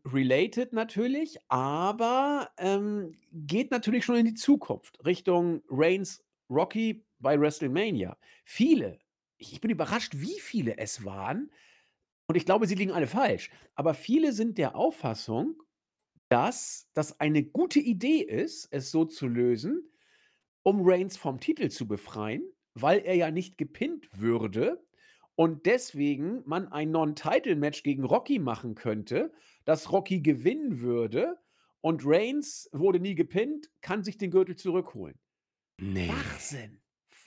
natürlich, aber ähm, geht natürlich schon in die Zukunft, Richtung Reigns Rocky bei WrestleMania. Viele, ich bin überrascht, wie viele es waren, und ich glaube, sie liegen alle falsch, aber viele sind der Auffassung, dass das eine gute Idee ist, es so zu lösen, um Reigns vom Titel zu befreien, weil er ja nicht gepinnt würde und deswegen man ein Non-Title-Match gegen Rocky machen könnte, dass Rocky gewinnen würde und Reigns wurde nie gepinnt, kann sich den Gürtel zurückholen. Nee. Wahnsinn.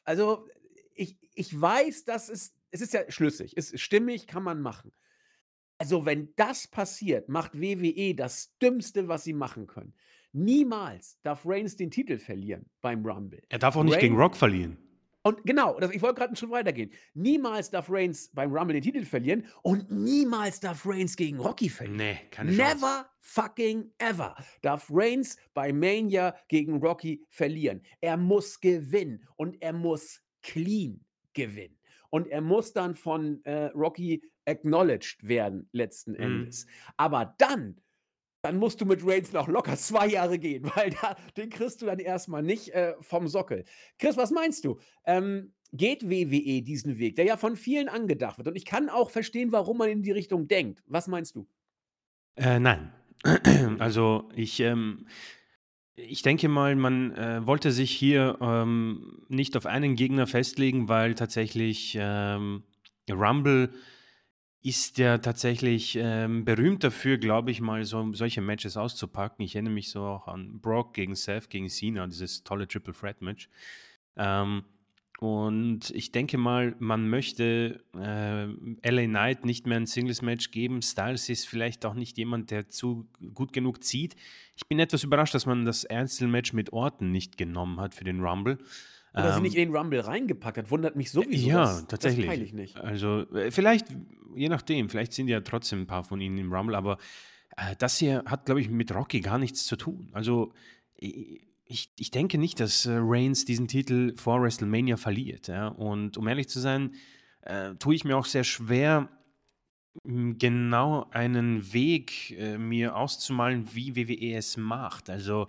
Also, ich, ich weiß, dass es, es ist ja schlüssig, ist stimmig, kann man machen. Also, wenn das passiert, macht WWE das Dümmste, was sie machen können. Niemals darf Reigns den Titel verlieren beim Rumble. Er darf auch nicht gegen Rock verlieren. Und genau, das, ich wollte gerade schon weitergehen. Niemals darf Reigns beim Rumble den Titel verlieren und niemals darf Reigns gegen Rocky verlieren. Nee, keine Never Chance. fucking ever darf Reigns bei Mania gegen Rocky verlieren. Er muss gewinnen und er muss clean gewinnen. Und er muss dann von äh, Rocky acknowledged werden, letzten Mhm. Endes. Aber dann dann musst du mit Reigns noch locker zwei Jahre gehen, weil da, den kriegst du dann erstmal nicht äh, vom Sockel. Chris, was meinst du? Ähm, geht WWE diesen Weg, der ja von vielen angedacht wird? Und ich kann auch verstehen, warum man in die Richtung denkt. Was meinst du? Äh, nein. Also ich, ähm, ich denke mal, man äh, wollte sich hier ähm, nicht auf einen Gegner festlegen, weil tatsächlich ähm, Rumble ist ja tatsächlich ähm, berühmt dafür, glaube ich mal, so, solche Matches auszupacken. Ich erinnere mich so auch an Brock gegen Seth, gegen Cena, dieses tolle Triple Threat Match. Ähm, und ich denke mal, man möchte äh, LA Knight nicht mehr ein Singles-Match geben. Styles ist vielleicht auch nicht jemand, der zu gut genug zieht. Ich bin etwas überrascht, dass man das Einzelmatch mit Orton nicht genommen hat für den Rumble. Oder sie Ähm, nicht in den Rumble reingepackt hat, wundert mich sowieso. ja, das, tatsächlich. Das ich nicht. Also, äh, vielleicht, je nachdem, vielleicht sind ja trotzdem ein paar von ihnen im Rumble, aber äh, das hier hat, glaube ich, mit Rocky gar nichts zu tun. Also, ich, ich denke nicht, dass äh, Reigns diesen Titel vor WrestleMania verliert. Ja? Und um ehrlich zu sein, äh, tue ich mir auch sehr schwer, genau einen Weg äh, mir auszumalen, wie WWE es macht. Also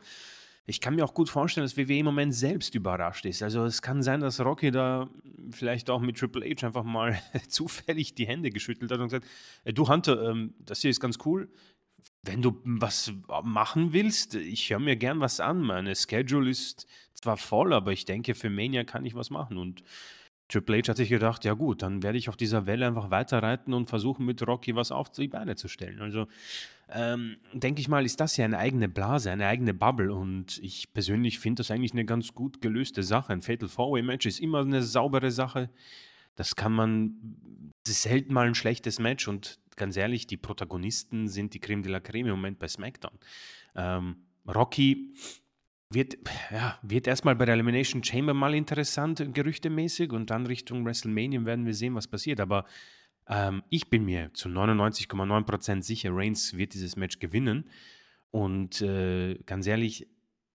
ich kann mir auch gut vorstellen, dass WWE im Moment selbst überrascht ist. Also es kann sein, dass Rocky da vielleicht auch mit Triple H einfach mal zufällig die Hände geschüttelt hat und gesagt, äh, du Hunter, ähm, das hier ist ganz cool. Wenn du was machen willst, ich höre mir gern was an. Meine Schedule ist zwar voll, aber ich denke, für Mania kann ich was machen. Und Triple H hat sich gedacht, ja gut, dann werde ich auf dieser Welle einfach weiterreiten und versuchen mit Rocky was auf die Beine zu stellen. Also ähm, denke ich mal, ist das ja eine eigene Blase, eine eigene Bubble und ich persönlich finde das eigentlich eine ganz gut gelöste Sache. Ein Fatal Four-Way Match ist immer eine saubere Sache. Das kann man, es ist selten mal ein schlechtes Match und ganz ehrlich, die Protagonisten sind die Creme de la Creme im Moment bei SmackDown. Ähm, Rocky wird, ja, wird erstmal bei der Elimination Chamber mal interessant, gerüchtemäßig, und dann Richtung WrestleMania werden wir sehen, was passiert. Aber ähm, ich bin mir zu 99,9% sicher, Reigns wird dieses Match gewinnen. Und äh, ganz ehrlich,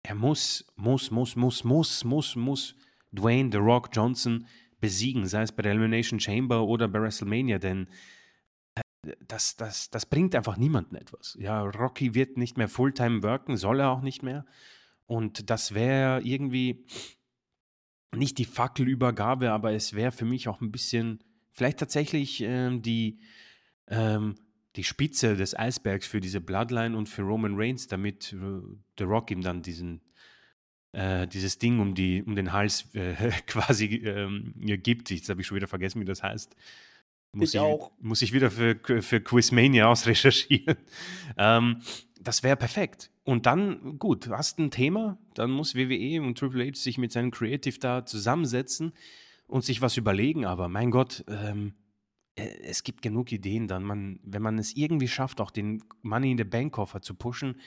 er muss, muss, muss, muss, muss, muss, muss Dwayne The Rock Johnson besiegen, sei es bei der Elimination Chamber oder bei WrestleMania, denn äh, das, das, das bringt einfach niemandem etwas. Ja, Rocky wird nicht mehr Fulltime worken, soll er auch nicht mehr. Und das wäre irgendwie nicht die Fackelübergabe, aber es wäre für mich auch ein bisschen, vielleicht tatsächlich ähm, die, ähm, die Spitze des Eisbergs für diese Bloodline und für Roman Reigns, damit äh, The Rock ihm dann diesen, äh, dieses Ding um, die, um den Hals äh, quasi ähm, gibt. Jetzt habe ich schon wieder vergessen, wie das heißt. Muss ich, ich auch. Muss ich wieder für, für Quizmania ausrecherchieren. ähm, das wäre perfekt. Und dann, gut, du hast ein Thema, dann muss WWE und Triple H sich mit seinem Creative da zusammensetzen und sich was überlegen. Aber mein Gott, ähm, äh, es gibt genug Ideen dann. Man, wenn man es irgendwie schafft, auch den Money in the Bank Koffer zu pushen,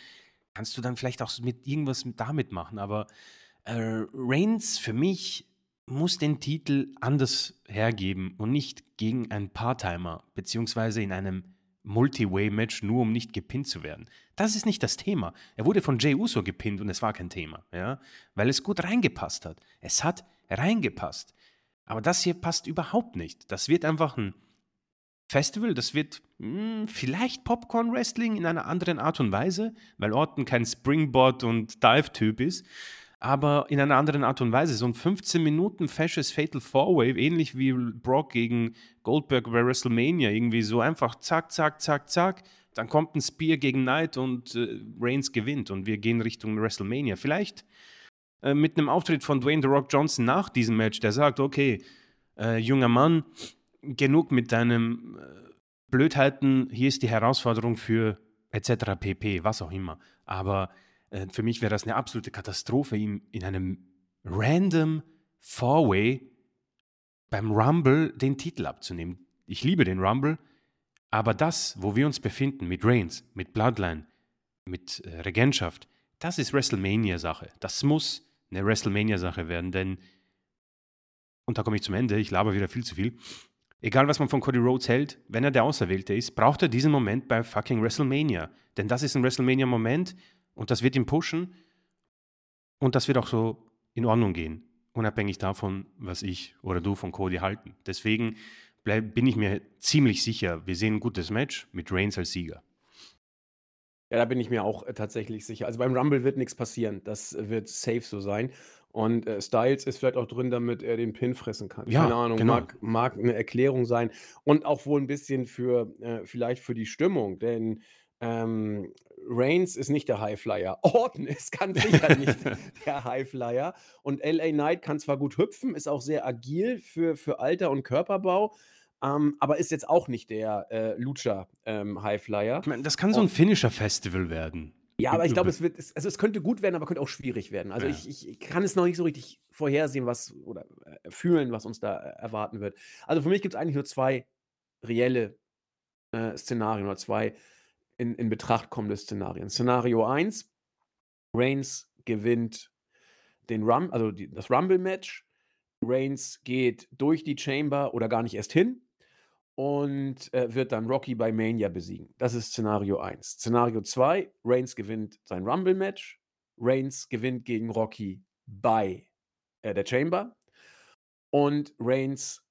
kannst du dann vielleicht auch mit irgendwas damit machen. Aber äh, Reigns für mich muss den Titel anders hergeben und nicht gegen einen Part-Timer, beziehungsweise in einem Multi-Way-Match, nur um nicht gepinnt zu werden. Das ist nicht das Thema. Er wurde von Jay Uso gepinnt und es war kein Thema, ja, weil es gut reingepasst hat. Es hat reingepasst. Aber das hier passt überhaupt nicht. Das wird einfach ein Festival, das wird mh, hm, vielleicht Popcorn Wrestling in einer anderen Art und Weise, weil Orton kein Springboard und Dive-Typ ist aber in einer anderen Art und Weise. So ein 15 Minuten fesches Fatal Four Way, ähnlich wie Brock gegen Goldberg bei WrestleMania, irgendwie so einfach zack, zack, zack, zack. Dann kommt ein Spear gegen Knight und äh, Reigns gewinnt und wir gehen Richtung WrestleMania. Vielleicht äh, mit einem Auftritt von Dwayne The Rock Johnson nach diesem Match, der sagt, okay, äh, junger Mann, genug mit deinem äh, Blödheiten, hier ist die Herausforderung für etc. pp, was auch immer. Aber äh, für mich wäre das eine absolute Katastrophe, ihm in einem random Four-Way beim Rumble den Titel abzunehmen. Ich liebe den Rumble, aber das, wo wir uns befinden, mit Reigns, mit Bloodline, mit äh, Regentschaft, das ist WrestleMania-Sache. Das muss eine WrestleMania-Sache werden, denn, und da komme ich zum Ende, ich laber wieder viel zu viel, egal was man von Cody Rhodes hält, wenn er der Auserwählte ist, braucht er diesen Moment bei fucking WrestleMania. Denn das ist ein WrestleMania-Moment, und das wird ihn pushen und das wird auch so in Ordnung gehen, unabhängig davon, was ich oder du von Cody halten. Deswegen bin ich mir ziemlich sicher, wir sehen ein gutes Match mit Reigns als Sieger. Ja, da bin ich mir auch äh, tatsächlich sicher. Also beim Rumble wird nichts passieren. Das wird safe so sein. Und äh, Styles ist vielleicht auch drin, damit er den Pin fressen kann. Ja, Keine Ahnung, genau. mag, mag eine Erklärung sein. Und auch wohl ein bisschen für, äh, vielleicht für die Stimmung. Denn ähm, Reigns ist nicht der Highflyer. Orton ist ganz sicher nicht der Highflyer. Und LA Knight kann zwar gut hüpfen, ist auch sehr agil für, für Alter und Körperbau, ähm, aber ist jetzt auch nicht der äh, Lucha-Highflyer. Ähm, meine, das kann so ein Finisher-Festival werden. Ja, aber ich glaube, es wird, also es könnte gut werden, aber könnte auch schwierig werden. Also ja. ich, ich, kann es noch nicht so richtig vorhersehen, was oder äh, fühlen, was uns da äh, erwarten wird. Also für mich gibt es eigentlich nur zwei reelle äh, Szenarien oder zwei in, in Betracht kommende Szenarien. Szenario 1, Reigns gewinnt den Rum, also die, das Rumble-Match. Reigns geht durch die Chamber oder gar nicht erst hin und äh, wird dann Rocky bei Mania besiegen. Das ist Szenario 1. Szenario 2, Reigns gewinnt sein Rumble-Match. Reigns gewinnt gegen Rocky bei äh, der Chamber und Reigns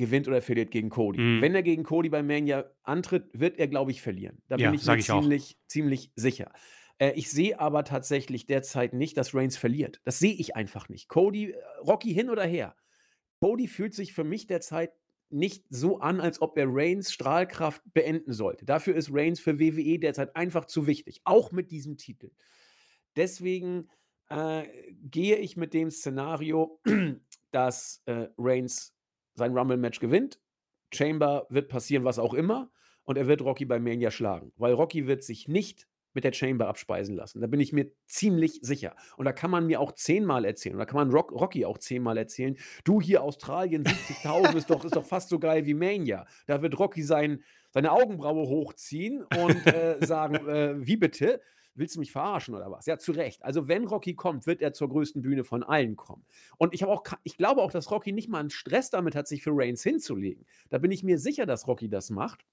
gewinnt oder verliert gegen Cody. Mhm. Wenn er gegen Cody bei Mania antritt, wird er, glaube ich, verlieren. Da Ja, bin ich mir ich auch. ziemlich, ziemlich sicher. Äh, ich sehe aber tatsächlich derzeit nicht, dass Reigns verliert. Das sehe ich einfach nicht. Cody, äh, Rocky hin oder her. Cody fühlt sich für mich derzeit nicht so an, als ob er Reigns Strahlkraft beenden sollte. Dafür ist Reigns für WWE derzeit einfach zu wichtig, auch mit diesem Titel. Deswegen äh, gehe ich mit dem Szenario, dass äh, Reigns sein Rumble-Match gewinnt. Chamber wird passieren, was auch immer. Und er wird Rocky bei Mania schlagen. Weil Rocky wird sich nicht mit der Chamber abspeisen lassen. Da bin ich mir ziemlich sicher. Und da kann man mir auch zehnmal erzählen. Und da kann man Rock, Rocky auch zehnmal erzählen. Du hier Australien, 70.000 ist, doch, ist doch fast so geil wie Mania. Da wird Rocky sein, seine Augenbraue hochziehen und äh, sagen, äh, wie bitte? Willst du mich verarschen oder was? Ja, zu Recht. Also, wenn Rocky kommt, wird er zur größten Bühne von allen kommen. Und ich, auch, ich glaube auch, dass Rocky nicht mal einen Stress damit hat, sich für Reigns hinzulegen. Da bin ich mir sicher, dass Rocky das macht,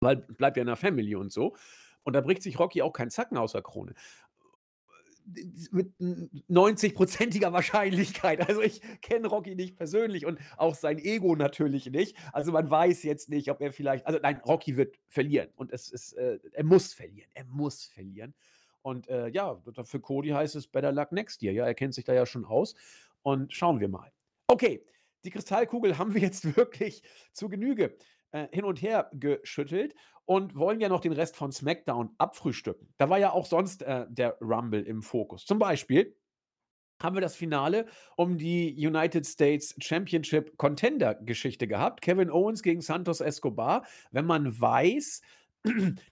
weil bleibt ja in der Family und so. Und da bricht sich Rocky auch kein Zacken aus der Krone. Mit 90-prozentiger Wahrscheinlichkeit. Also ich kenne Rocky nicht persönlich und auch sein Ego natürlich nicht. Also man weiß jetzt nicht, ob er vielleicht. Also nein, Rocky wird verlieren. Und es ist, äh, er muss verlieren. Er muss verlieren. Und äh, ja, für Cody heißt es Better Luck Next Year. Ja, er kennt sich da ja schon aus. Und schauen wir mal. Okay, die Kristallkugel haben wir jetzt wirklich zu Genüge äh, hin und her geschüttelt und wollen ja noch den Rest von SmackDown abfrühstücken. Da war ja auch sonst äh, der Rumble im Fokus. Zum Beispiel haben wir das Finale um die United States Championship Contender Geschichte gehabt. Kevin Owens gegen Santos Escobar. Wenn man weiß,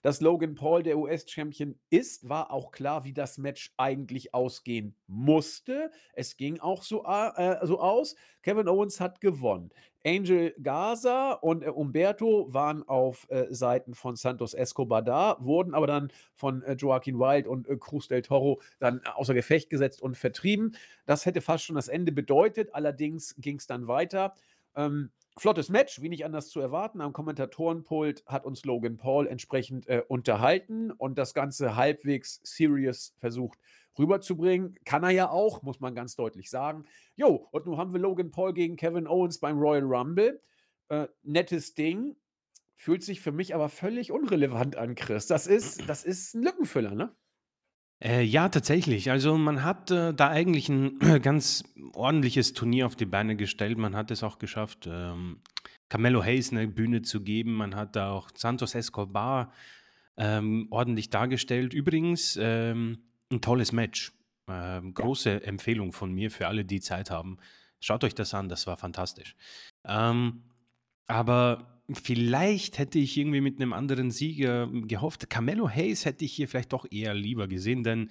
dass Logan Paul der US-Champion ist, war auch klar, wie das Match eigentlich ausgehen musste. Es ging auch so, äh, so aus. Kevin Owens hat gewonnen. Angel Gaza und äh, Umberto waren auf äh, Seiten von Santos Escobar da, wurden aber dann von äh, Joaquin Wild und äh, Cruz del Toro dann außer Gefecht gesetzt und vertrieben. Das hätte fast schon das Ende bedeutet. Allerdings ging es dann weiter. Ähm, flottes Match, wie nicht anders zu erwarten. Am Kommentatorenpult hat uns Logan Paul entsprechend äh, unterhalten und das Ganze halbwegs serious versucht rüberzubringen. Kann er ja auch, muss man ganz deutlich sagen. Jo, und nun haben wir Logan Paul gegen Kevin Owens beim Royal Rumble. Äh, nettes Ding. Fühlt sich für mich aber völlig unrelevant an, Chris. Das ist, das ist ein Lückenfüller, ne? Äh, ja, tatsächlich. Also man hat äh, da eigentlich ein ganz ordentliches Turnier auf die Beine gestellt. Man hat es auch geschafft, ähm, Carmelo Hayes eine Bühne zu geben. Man hat da auch Santos Escobar ähm, ordentlich dargestellt. Übrigens ähm, ein tolles Match. Ähm, große Empfehlung von mir für alle, die Zeit haben. Schaut euch das an, das war fantastisch. Ähm, aber vielleicht hätte ich irgendwie mit einem anderen Sieger gehofft. Carmelo Hayes hätte ich hier vielleicht doch eher lieber gesehen, denn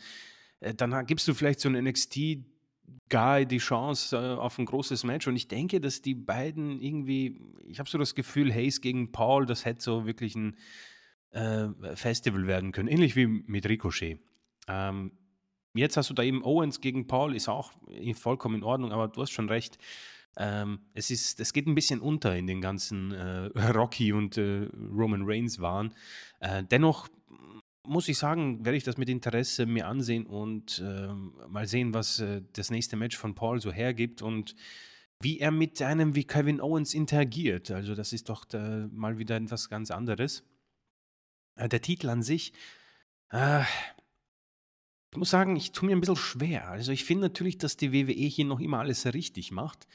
äh, dann gibst du vielleicht so einen NXT Guy die Chance äh, auf ein großes Match und ich denke, dass die beiden irgendwie, ich habe so das Gefühl, Hayes gegen Paul, das hätte so wirklich ein äh, Festival werden können, ähnlich wie mit Ricochet. Ähm, jetzt hast du da eben Owens gegen Paul, ist auch vollkommen in Ordnung, aber du hast schon recht. Ähm, es, ist, es geht ein bisschen unter in den ganzen äh, Rocky und äh, Roman Reigns waren. Äh, dennoch muss ich sagen, werde ich das mit Interesse mir ansehen und ähm, mal sehen, was äh, das nächste Match von Paul so hergibt und wie er mit einem wie Kevin Owens interagiert. Also das ist doch da mal wieder etwas ganz anderes. Äh, der Titel an sich, äh, ich muss sagen, ich tue mir ein bisschen schwer. Also ich finde natürlich, dass die WWE hier noch immer alles richtig macht.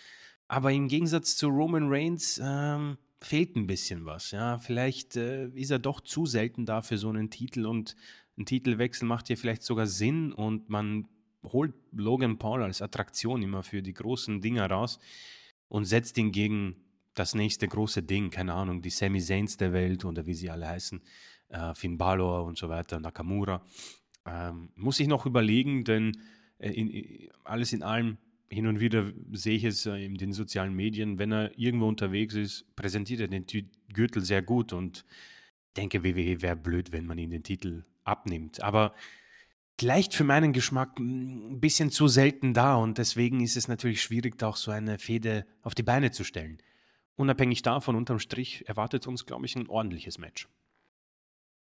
Aber im Gegensatz zu Roman Reigns ähm, fehlt ein bisschen was. Ja, vielleicht äh, ist er doch zu selten da für so einen Titel und ein Titelwechsel macht hier vielleicht sogar Sinn und man holt Logan Paul als Attraktion immer für die großen Dinger raus und setzt ihn gegen das nächste große Ding, keine Ahnung, die Sami Zayn's der Welt oder wie sie alle heißen, äh, Finn Balor und so weiter, Nakamura. Ähm, muss ich noch überlegen, denn äh, in, alles in allem hin und wieder sehe ich es äh, in den sozialen Medien, wenn er irgendwo unterwegs ist, präsentiert er den Gürtel sehr gut und denke, WWE wäre blöd, wenn man ihn den Titel abnimmt. Aber vielleicht für meinen Geschmack ein bisschen zu selten da und deswegen ist es natürlich schwierig, da auch so eine Fehde auf die Beine zu stellen. Unabhängig davon, unterm Strich erwartet uns, glaube ich, ein ordentliches Match.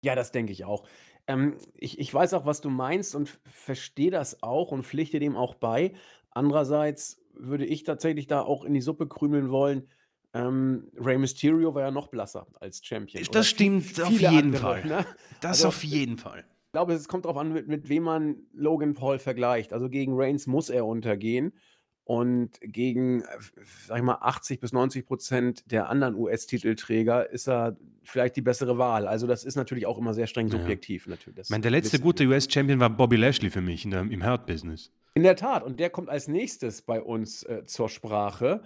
Ja, das denke ich auch. Ähm, ich ich weiß auch, was du meinst und verstehe das auch und pflichte dem auch bei. Andererseits würde ich tatsächlich da auch in die Suppe krümeln wollen. Ähm, Rey Mysterio war ja noch blasser als Champion Das stimmt auf jeden andere, Fall. ne? Das Also, auf jeden Fall. ich glaube, es kommt drauf an, mit mit wem man Logan Paul vergleicht. Also, gegen Reigns muss er untergehen und gegen, sage ich mal, 80 bis 90% der anderen US-Titelträger ist er vielleicht die bessere Wahl. Also, das ist natürlich auch immer sehr streng Ja. subjektiv natürlich, Ich das meine, der letzte gute US-Champion war Bobby Lashley für mich in der im Hurt-Business. In der Tat, und der kommt als Nächstes bei uns, äh, zur Sprache.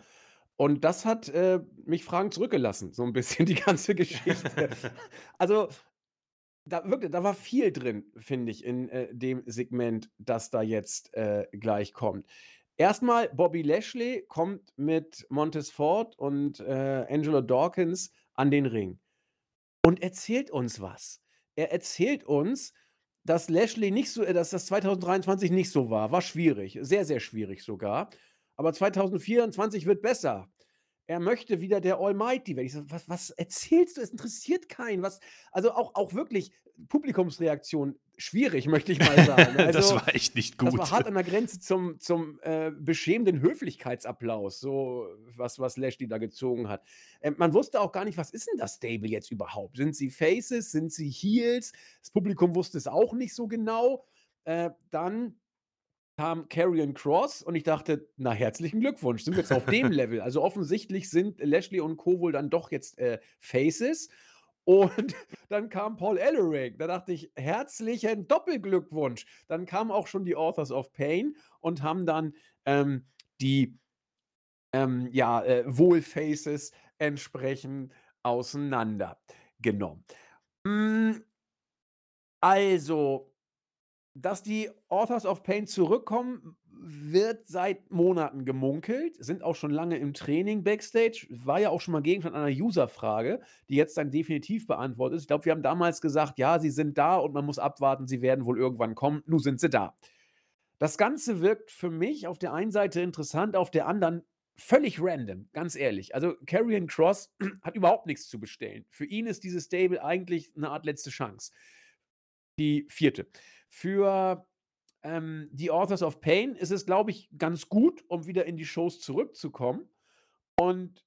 Und das hat, äh, mich fragend zurückgelassen, so 'n bisschen die ganze Geschichte. Also, da wirklich da war viel drin, finde ich, in, äh, dem Segment, das da jetzt, äh, gleich kommt. Erst mal, Bobby Lashley kommt mit Montez Ford und, äh, Angelo Dawkins an den Ring und erzählt uns was. Er erzählt uns, dass Lashley nicht so äh, dass das 2023 nicht so war. War schwierig, sehr, sehr schwierig sogar. Aber 2024 wird besser. Er möchte wieder der Almighty werden. Ich so: „Was was erzählst du? Es interessiert keinen.“ Was also, auch auch wirklich Publikumsreaktion schwierig, möchte ich mal sagen. Das Also, war echt nicht das war gut. hart an der Grenze zum zum, äh, beschämenden Höflichkeitsapplaus, so was was Lashley da gezogen hat. Ähm, man wusste auch gar nicht, was ist denn das Stable jetzt überhaupt? Sind sie Faces? Sind sie Heels? Das Publikum wusste es auch nicht so genau. Äh, dann kam Karrion Kross und ich dachte: „Na, herzlichen Glückwunsch, sind wir jetzt auf dem Level?“ Also, offensichtlich sind Lashley und Co. wohl dann doch jetzt, äh, Faces. Und dann kam Paul Ellering. Da dachte ich: „Herzlichen Doppelglückwunsch.“ Dann kamen auch schon die Authors of Pain und haben dann, ähm, die, ähm, ja, äh, Wohl-Faces entsprechend auseinandergenommen. Hm also, dass die Authors of Pain zurückkommen, wird seit Monaten gemunkelt, sind auch schon lange im Training backstage. War ja auch schon mal Gegenstand einer User-Frage, die jetzt dann definitiv beantwortet ist. Ich glaube, wir haben damals gesagt: „Ja, sie sind da und man muss abwarten, sie werden wohl irgendwann kommen.“ Nun sind sie da. Das Ganze wirkt für mich auf der einen Seite interessant, auf der anderen völlig random, ganz ehrlich. Also, Karrion Kross hat überhaupt nix zu bestellen. Für ihn ist dieses Stable eigentlich 'ne Art letzte Chance. Die 4. Für, ähm, die Authors of Pain ist es, glaube ich, ganz gut, um wieder in die Shows zurückzukommen. Und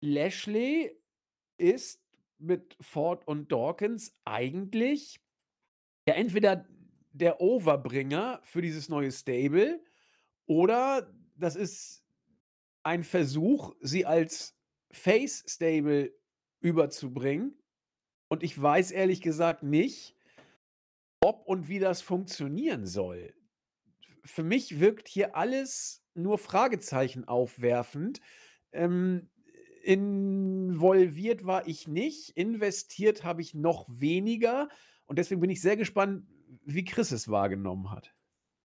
Lashley ist mit Ford und Dawkins eigentlich ja entweder der Overbringer für dieses neue Stable oder das ist ein Versuch, sie als Face-Stable überzubringen. Und ich weiß ehrlich gesagt nicht, ob und wie das funktionieren soll. Für mich wirkt hier alles nur Fragezeichen aufwerfend. Ähm, involviert war ich nicht, investiert habe ich noch weniger und deswegen bin ich sehr gespannt, wie Chris es wahrgenommen hat.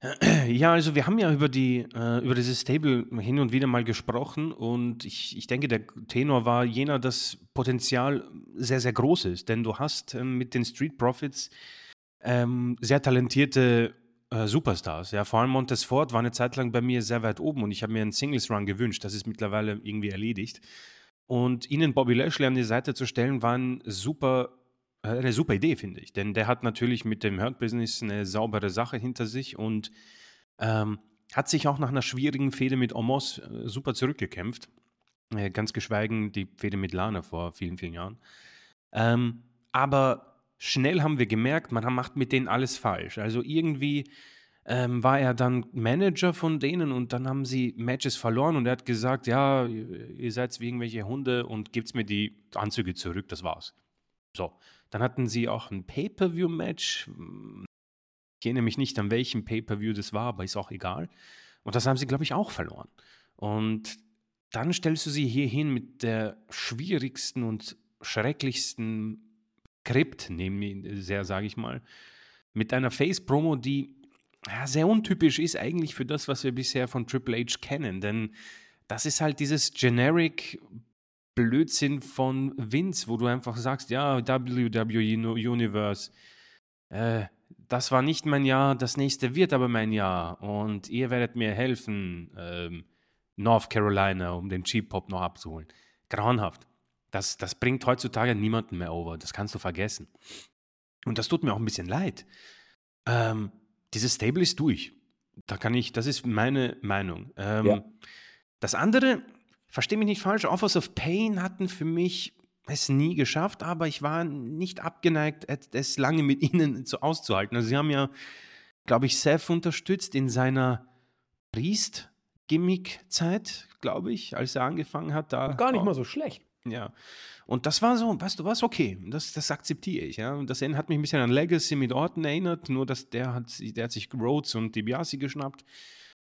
Ja, also wir haben ja über die äh, über dieses Stable hin und wieder mal gesprochen und ich ich denke, der Tenor war jener, dass Potenzial sehr, sehr groß ist, denn du hast, ähm, mit den Street Profits, ähm, sehr talentierte, äh, Superstars, ja. Vor allem Montez Ford war 'ne Zeit lang bei mir sehr weit oben und ich habe mir 'n Singles Run gewünscht. Das ist mittlerweile irgendwie erledigt. Und ihnen Bobby Lashley an die Seite zu stellen, war 'n super äh, eine super Idee, finde ich. Denn der hat natürlich mit dem Hurt-Business 'ne saubere Sache hinter sich und, ähm, hat sich auch nach 'ner schwierigen Fehde mit Omos, äh, super zurückgekämpft. Äh, ganz geschweigen die Fehde mit Lana vor vielen, vielen Jahren. Ähm, aber schnell haben wir gemerkt, man macht mit denen alles falsch. Also, irgendwie, ähm, war er dann Manager von denen und dann haben sie Matches verloren und er hat gesagt: „Ja, ihr seid wie irgendwelche Hunde und gebt's mir die Anzüge zurück, das war's.“ So, dann hatten sie auch 'n Pay-per-View-Match. Ich erinnere mich nicht, an welchem Pay-per-View das war, aber ist auch egal. Und das haben sie, glaube ich, auch verloren. Und dann stellst du sie hier hin mit der schwierigsten und schrecklichsten Skript mir sehr, sage ich mal, mit einer Face-Promo, die, ja, sehr untypisch ist eigentlich für das, was wir bisher von Triple H kennen, denn das ist halt dieses generic Blödsinn von Vince, wo du einfach sagst: „Ja, WWE Universe, äh, das war nicht mein Jahr, das nächste wird aber mein Jahr und ihr werdet mir helfen, ähm, North Carolina, um den Cheap Pop noch abzuholen.“ Grauenhaft. Das das bringt heutzutage niemanden mehr over. Das kannst du vergessen. und das tut mir auch ein bisschen leid. Ähm, dieses Stable ist durch. Da kann ich, das ist meine Meinung. Ähm, Ja. das andere, verstehe mich nicht falsch, Offers of Pain hatten für mich es nie geschafft, aber ich war nicht abgeneigt, es lange mit ihnen so auszuhalten. Also sie haben ja, glaube ich, Seth unterstützt in seiner Priest-Gimmick-Zeit, glaube ich, als er angefangen hat. Da Gar nicht mal so schlecht. Ja. Und das war so, weißt du was, okay, das, das akzeptiere ich, ja. Und das hat mich ein bisschen an Legacy mit Orton erinnert, nur dass der hat, sich- der hat sich Rhodes und DiBiase geschnappt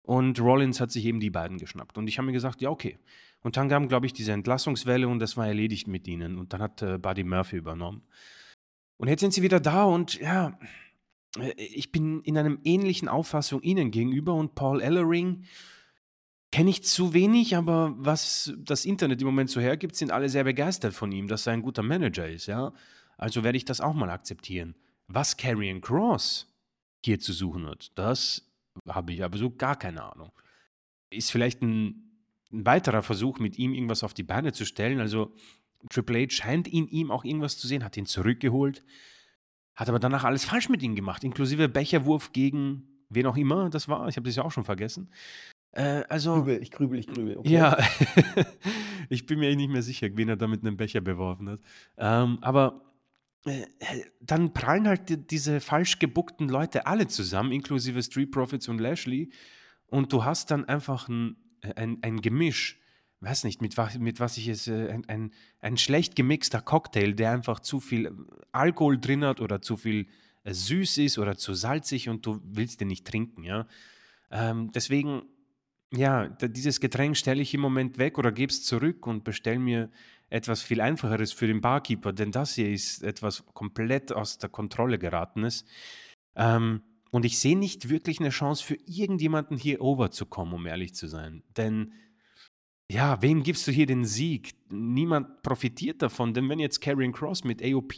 und Rollins hat sich eben die beiden geschnappt. Und ich habe mir gesagt, ja, okay. Und dann kam, glaube ich, diese Entlassungswelle und das war erledigt mit ihnen. Und dann hat äh, Buddy Murphy übernommen. Und jetzt sind sie wieder da und ja, äh, ich bin in einer ähnlichen Auffassung ihnen gegenüber und Paul Ellering kenne ich zu wenig, aber was das Internet im Moment so hergibt, sind alle sehr begeistert von ihm, dass er ein guter Manager ist, ja. Also werde ich das auch mal akzeptieren. Was Karrion Cross hier zu suchen hat, das habe ich aber so gar keine Ahnung. Ist vielleicht ein, ein weiterer Versuch, mit ihm irgendwas auf die Beine zu stellen. Also Triple H scheint in ihm auch irgendwas zu sehen, hat ihn zurückgeholt, hat aber danach alles falsch mit ihm gemacht, inklusive Becherwurf gegen wen auch immer das war. Ich habe das ja auch schon vergessen. Äh, also, Grübel, ich grübel, ich grübel. Okay. ja, ich bin mir nicht mehr sicher, wen er da mit einem Becher beworfen hat. Ähm, aber äh, dann prallen halt die, diese falsch gebuckten Leute alle zusammen, inklusive Street Profits und Lashley. Und du hast dann einfach ein, ein, ein Gemisch, weiß nicht, mit, was- mit was ich es, äh, ein, ein, ein schlecht gemixter Cocktail, der einfach zu viel Alkohol drin hat oder zu viel äh, süß ist oder zu salzig und du willst den nicht trinken, ja. Ähm, deswegen, ja, dieses Getränk stelle ich im Moment weg oder gebe es zurück und bestelle mir etwas viel Einfacheres für den Barkeeper, denn das hier ist etwas komplett aus der Kontrolle geratenes. Ähm, und ich sehe nicht wirklich eine Chance für irgendjemanden hier overzukommen, um ehrlich zu sein. Denn ja, wem gibst du hier den Sieg? Niemand profitiert davon, denn wenn jetzt Karrion Cross mit AOP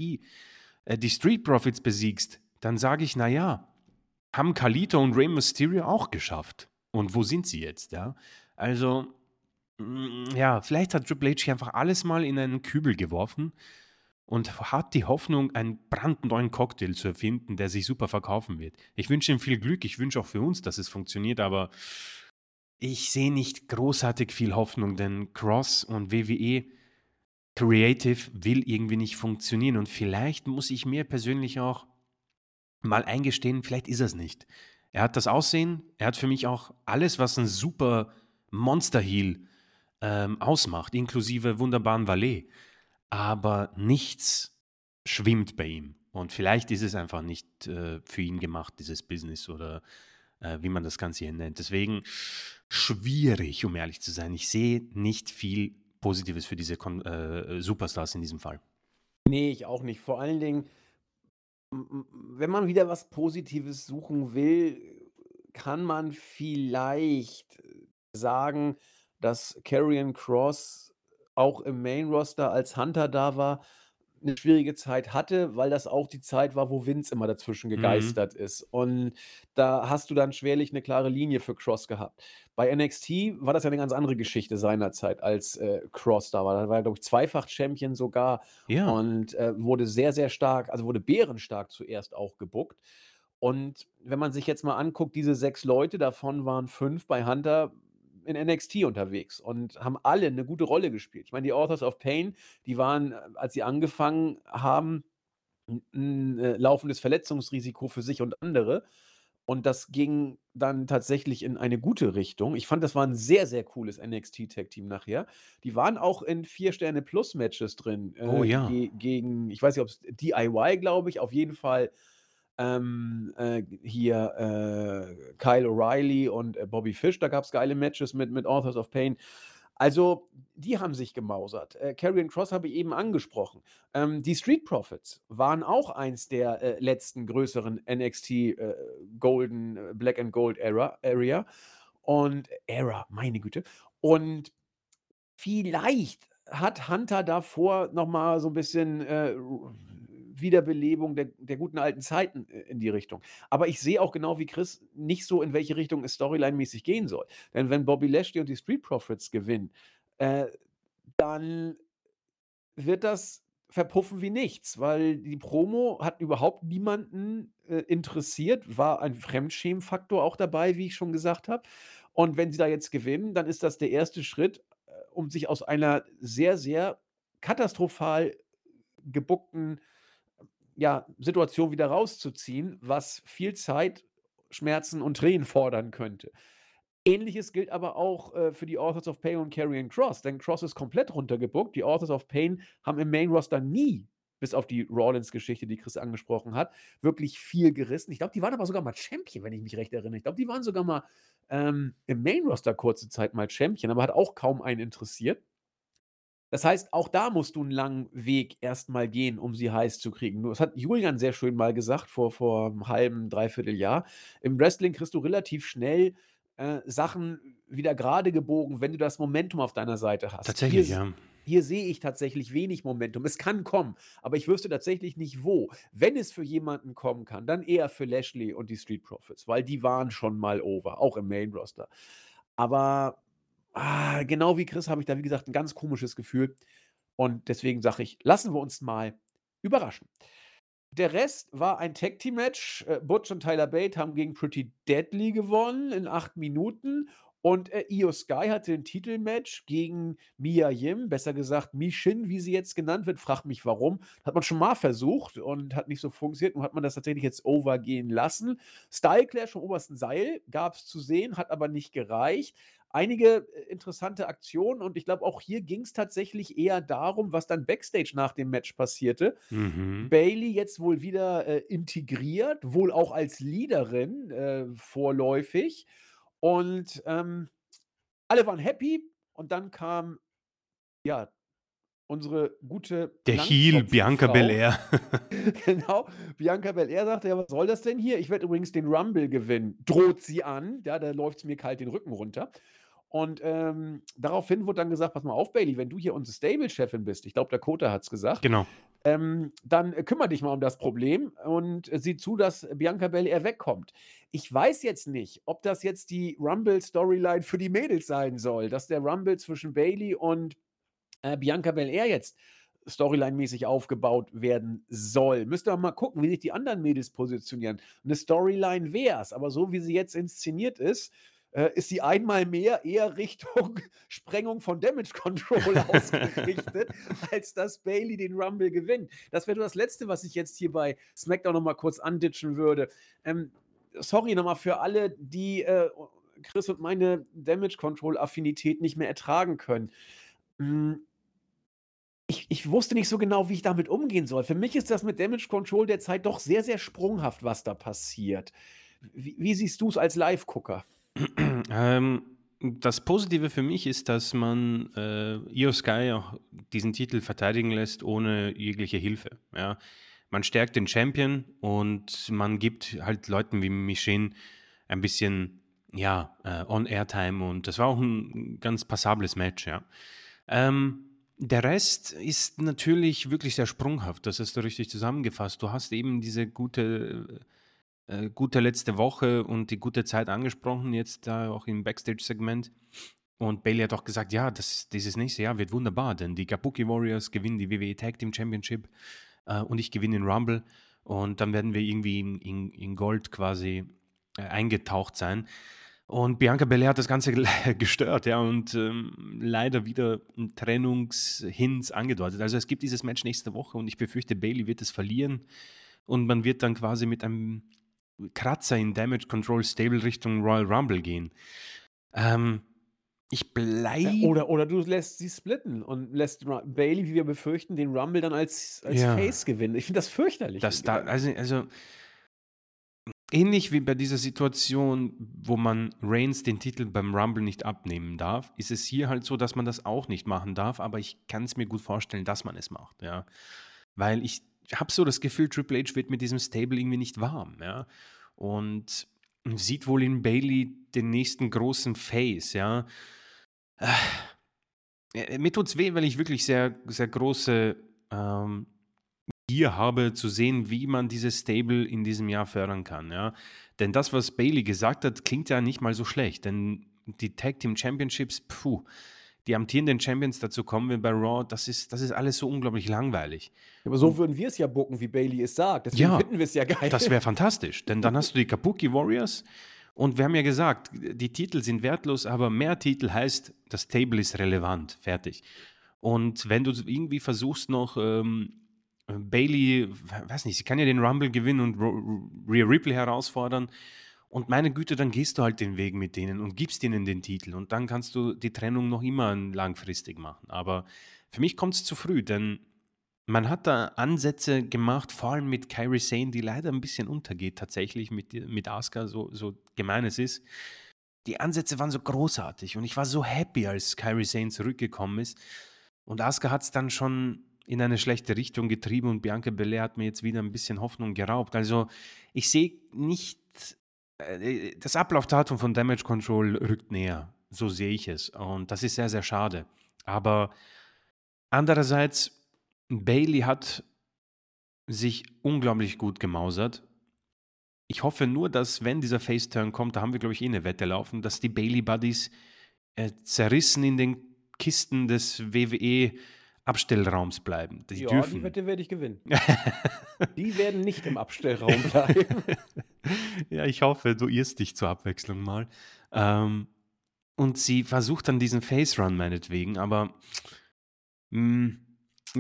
äh, die Street Profits besiegst, dann sage ich, naja, haben Kalito und Rey Mysterio auch geschafft. Und wo sind sie jetzt, ja? Also, mm, ja, vielleicht hat Triple H einfach alles mal in einen Kübel geworfen und hat die Hoffnung, einen brandneuen Cocktail zu erfinden, der sich super verkaufen wird. Ich wünsche ihm viel Glück, ich wünsche auch für uns, dass es funktioniert, aber ich sehe nicht großartig viel Hoffnung, denn Cross und WWE Creative will irgendwie nicht funktionieren und vielleicht muss ich mir persönlich auch mal eingestehen, vielleicht ist es nicht. Er hat das Aussehen, er hat für mich auch alles, was ein super Monster-Heel ähm, ausmacht, inklusive wunderbaren Valet. Aber nichts schwimmt bei ihm. Und vielleicht ist es einfach nicht äh, für ihn gemacht, dieses Business oder äh, wie man das Ganze hier nennt. Deswegen schwierig, um ehrlich zu sein. Ich sehe nicht viel Positives für diese Kon äh, Superstars in diesem Fall. Nee, ich auch nicht. Vor allen Dingen, wenn man wieder was Positives suchen will, kann man vielleicht sagen, dass Karrion Cross auch im Main-Roster als Hunter da war, eine schwierige Zeit hatte, weil das auch die Zeit war, wo Vince immer dazwischen Mhm. gegeistert ist. Und da hast du dann schwerlich eine klare Linie für Cross gehabt. Bei NXT war das ja eine ganz andere Geschichte seinerzeit, als äh, Cross da war. Da war er, glaube ich, Zweifach-Champion sogar Ja, und äh, wurde sehr, sehr stark, also wurde bärenstark zuerst auch gebuckt. Und wenn man sich jetzt mal anguckt, diese sechs Leute, davon waren fünf bei Hunter in NXT unterwegs und haben alle eine gute Rolle gespielt. Ich meine, die Authors of Pain, die waren, äh, als sie angefangen haben, ein, ein äh, laufendes Verletzungsrisiko für sich und andere. Und das ging dann tatsächlich in eine gute Richtung. Ich fand, das war ein sehr, sehr cooles NXT-Tag-Team nachher. Die waren auch in Vier-Sterne-Plus-Matches drin. oh Äh, ja. ge gegen, ich weiß nicht, ob es DIY, glaube ich, auf jeden Fall ähm, äh, hier äh, Kyle O'Reilly und äh, Bobby Fish, da gab es geile Matches mit, mit Authors of Pain. Also, die haben sich gemausert. Äh, Cross habe ich eben angesprochen. Ähm, die Street Profits waren auch eins der äh, letzten größeren NXT äh, Golden, äh, Black and Gold Era, Area. Und Era, meine Güte. Und vielleicht hat Hunter davor nochmal so ein bisschen äh, Wiederbelebung der, der guten alten Zeiten äh, in die Richtung. Aber ich sehe auch genau wie Chris nicht so, in welche Richtung es storyline-mäßig gehen soll. Denn wenn Bobby Lashley und die Street Profits gewinnen, äh, dann wird das verpuffen wie nichts, weil die Promo hat überhaupt niemanden, äh, interessiert, war ein Fremdschämen-Faktor auch dabei, wie ich schon gesagt habe. Und wenn sie da jetzt gewinnen, dann ist das der erste Schritt, äh, um sich aus einer sehr, sehr katastrophal gebuckten, ja, Situation wieder rauszuziehen, was viel Zeit, Schmerzen und Tränen fordern könnte. Ähnliches gilt aber auch, äh, für die Authors of Pain und Karrion Cross, denn Cross ist komplett runtergebuckt. Die Authors of Pain haben im Main Roster nie, bis auf die Rollins-Geschichte, die Chris angesprochen hat, wirklich viel gerissen. Ich glaube, die waren aber sogar mal Champion, wenn ich mich recht erinnere. Ich glaube, die waren sogar mal ähm, im Main Roster kurze Zeit mal Champion, aber hat auch kaum einen interessiert. Das heißt, auch da musst du einen langen Weg erst mal gehen, um sie heiß zu kriegen. das hat Julian sehr schön mal gesagt vor vor 'm halben, dreiviertel Jahr. Im Wrestling kriegst du relativ schnell, äh, Sachen wieder gerade gebogen, wenn du das Momentum auf deiner Seite hast. Hier Tatsächlich, ja. hier sehe ich tatsächlich wenig Momentum. Es kann kommen, aber ich wüsste tatsächlich nicht wo. Wenn es für jemanden kommen kann, dann eher für Lashley und die Street Profits, weil die waren schon mal over, auch im Main Roster. Aber Ah, genau wie Chris habe ich da, wie gesagt, ein ganz komisches Gefühl. Und deswegen sage ich, lassen wir uns mal überraschen. Der Rest war ein Tag-Team-Match. Äh, Butch und Tyler Bate haben gegen Pretty Deadly gewonnen in acht Minuten. Und äh, Io Sky hatte ein Titelmatch gegen Mia Yim, besser gesagt Mishin, wie sie jetzt genannt wird. Frag mich warum. Hat man schon mal versucht und hat nicht so funktioniert. Nun hat man das tatsächlich jetzt overgehen lassen. Style Clash vom obersten Seil gab es zu sehen, hat aber nicht gereicht einige äh, interessante Aktionen und ich glaube, auch hier ging es tatsächlich eher darum, was dann Backstage nach dem Match passierte. Mhm. Bailey jetzt wohl wieder äh, integriert, wohl auch als Leaderin äh, vorläufig. Und ähm, alle waren happy und dann kam ja unsere gute Der Heel Bianca Belair. genau. Bianca Belair sagte, ja, was soll das denn hier? Ich werde übrigens den Rumble gewinnen. Droht sie an. Ja, da läuft es mir kalt den Rücken runter. Und ähm, daraufhin wurde dann gesagt: Pass mal auf, Bailey, wenn du hier unsere Stable-Chefin bist, ich glaube, Dakota hat es gesagt, Genau. ähm, dann äh, kümmere dich mal um das Problem und äh, sieh zu, dass Bianca Belair wegkommt. Ich weiß jetzt nicht, ob das jetzt die Rumble-Storyline für die Mädels sein soll, dass der Rumble zwischen Bailey und äh, Bianca Belair jetzt Storyline-mäßig aufgebaut werden soll. Müsste man mal gucken, wie sich die anderen Mädels positionieren. Eine Storyline wäre es, aber so wie sie jetzt inszeniert ist, äh, ist sie einmal mehr eher Richtung Sprengung von Damage Control ausgerichtet, als dass Bailey den Rumble gewinnt. Das wäre nur das Letzte, was ich jetzt hier bei SmackDown nochmal kurz anditschen würde. Ähm, sorry nochmal für alle, die äh, Chris und meine Damage Control Affinität nicht mehr ertragen können. Hm, ich, ich, wusste nicht so genau, wie ich damit umgehen soll. Für mich ist das mit Damage Control derzeit doch sehr, sehr sprunghaft, was da passiert. Wie, wie siehst du es als Live-Gucker? Ähm, das Positive für mich ist, dass man äh, Io Sky auch diesen Titel verteidigen lässt ohne jegliche Hilfe. Ja. Man stärkt den Champion und man gibt halt Leuten wie Michin ein bisschen ja, äh, On-Air-Time und das war auch ein ganz passables Match. Ja. Ähm, der Rest ist natürlich wirklich sehr sprunghaft, das hast du richtig zusammengefasst. Du hast eben diese gute äh, gute letzte Woche und die gute Zeit angesprochen, jetzt da auch im Backstage-Segment. Und Bailey hat auch gesagt, ja, das, dieses nächste Jahr wird wunderbar, denn die Kabuki Warriors gewinnen die WWE Tag Team Championship äh, und ich gewinne den Rumble. Und dann werden wir irgendwie in, in, in Gold quasi äh, eingetaucht sein. Und Bianca Belair hat das Ganze gestört, ja, und ähm, leider wieder Trennungshints angedeutet. Also es gibt dieses Match nächste Woche und ich befürchte, Bailey wird es verlieren und man wird dann quasi mit einem Kratzer in Damage Control Stable Richtung Royal Rumble gehen. Ähm, ich bleibe. Oder, oder du lässt sie splitten und lässt Bailey, wie wir befürchten, den Rumble dann als, als ja. Face gewinnen. Ich finde das fürchterlich. Das da, also, also ähnlich wie bei dieser Situation, wo man Reigns den Titel beim Rumble nicht abnehmen darf, ist es hier halt so, dass man das auch nicht machen darf, aber ich kann es mir gut vorstellen, dass man es macht, ja. Weil ich habe so das Gefühl, Triple H wird mit diesem Stable irgendwie nicht warm, ja. Und sieht wohl in Bailey den nächsten großen Face, ja. Äh, mir tut's weh, weil ich wirklich sehr, sehr große ähm, Gier habe, zu sehen, wie man dieses Stable in diesem Jahr fördern kann, ja. Denn das, was Bailey gesagt hat, klingt ja nicht mal so schlecht. Denn die Tag Team Championships, puh, die amtierenden Champions dazu kommen wie bei Raw, das ist, das ist alles so unglaublich langweilig. Aber so würden wir es ja bucken, wie Bailey es sagt. Deswegen Ja, finden wir es ja geil. Das wäre fantastisch, denn dann hast du die Kabuki Warriors und wir haben ja gesagt, die Titel sind wertlos, aber mehr Titel heißt, das Table ist relevant, fertig. Und wenn du irgendwie versuchst noch ähm, Bailey, weiß nicht, sie kann ja den Rumble gewinnen und Rhea Ripley herausfordern. Und meine Güte, dann gehst du halt den Weg mit denen und gibst ihnen den Titel. Und dann kannst du die Trennung noch immer langfristig machen. Aber für mich kommt es zu früh, denn man hat da Ansätze gemacht, vor allem mit Kairi Sane, die leider ein bisschen untergeht, tatsächlich mit, mit Asuka, so, so gemein es ist. Die Ansätze waren so großartig und ich war so happy, als Kairi Sane zurückgekommen ist. Und Asuka hat es dann schon in eine schlechte Richtung getrieben und Bianca Belair hat mir jetzt wieder ein bisschen Hoffnung geraubt. Also ich sehe nicht, das Ablaufdatum von Damage Control rückt näher. So sehe ich es. Und das ist sehr, sehr schade. Aber andererseits, Bailey hat sich unglaublich gut gemausert. Ich hoffe nur, dass, wenn dieser Face-Turn kommt, da haben wir, glaube ich, eh eine Wette laufen, dass die Bailey-Buddies äh, zerrissen in den Kisten des WWE-Abstellraums bleiben. Die ja, die dürfen. Wette werde ich gewinnen. die werden nicht im Abstellraum bleiben. ja, ich hoffe, du irrst dich zur Abwechslung mal. Ähm, und sie versucht dann diesen Face-Run meinetwegen, aber mh,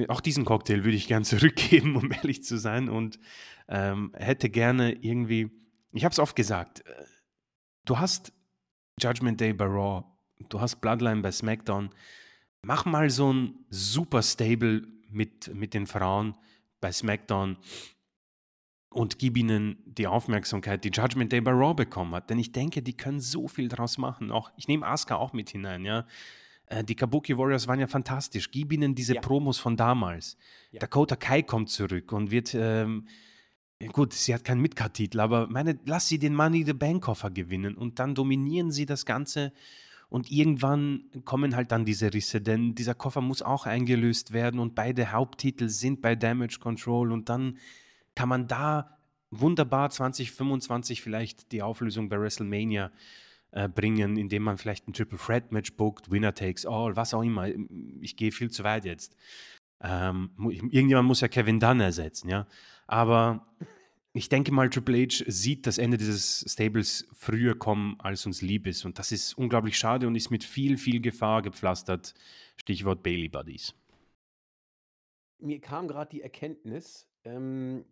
auch diesen Cocktail würde ich gern zurückgeben, um ehrlich zu sein. Und ähm, hätte gerne irgendwie, ich habe es oft gesagt, äh, du hast Judgment Day bei Raw, du hast Bloodline bei SmackDown. Mach mal so ein super Stable mit, mit den Frauen bei SmackDown und gib ihnen die Aufmerksamkeit, die Judgment Day bei Raw bekommen hat. Denn ich denke, die können so viel draus machen. Auch, ich nehme Asuka auch mit hinein, ja. Äh, Die Kabuki Warriors waren ja fantastisch. Gib ihnen diese Ja. Promos von damals. Ja. Dakota Kai kommt zurück und wird, ähm, gut, sie hat keinen Midcard-Titel, aber meine, lass sie den Money the Bank Koffer gewinnen und dann dominieren sie das Ganze. Und irgendwann kommen halt dann diese Risse, denn dieser Koffer muss auch eingelöst werden und beide Haupttitel sind bei Damage Control und dann kann man da wunderbar 2025 vielleicht die Auflösung bei WrestleMania äh, bringen, indem man vielleicht ein Triple Threat Match bookt, Winner takes all, was auch immer. Ich gehe viel zu weit jetzt. Ähm, irgendjemand muss ja Kevin Dunn ersetzen, ja. Aber ich denke mal, Triple H sieht das Ende dieses Stables früher kommen, als uns lieb ist. Und das ist unglaublich schade und ist mit viel, viel Gefahr gepflastert. Stichwort Bailey Buddies. Mir kam gerade die Erkenntnis, ähm,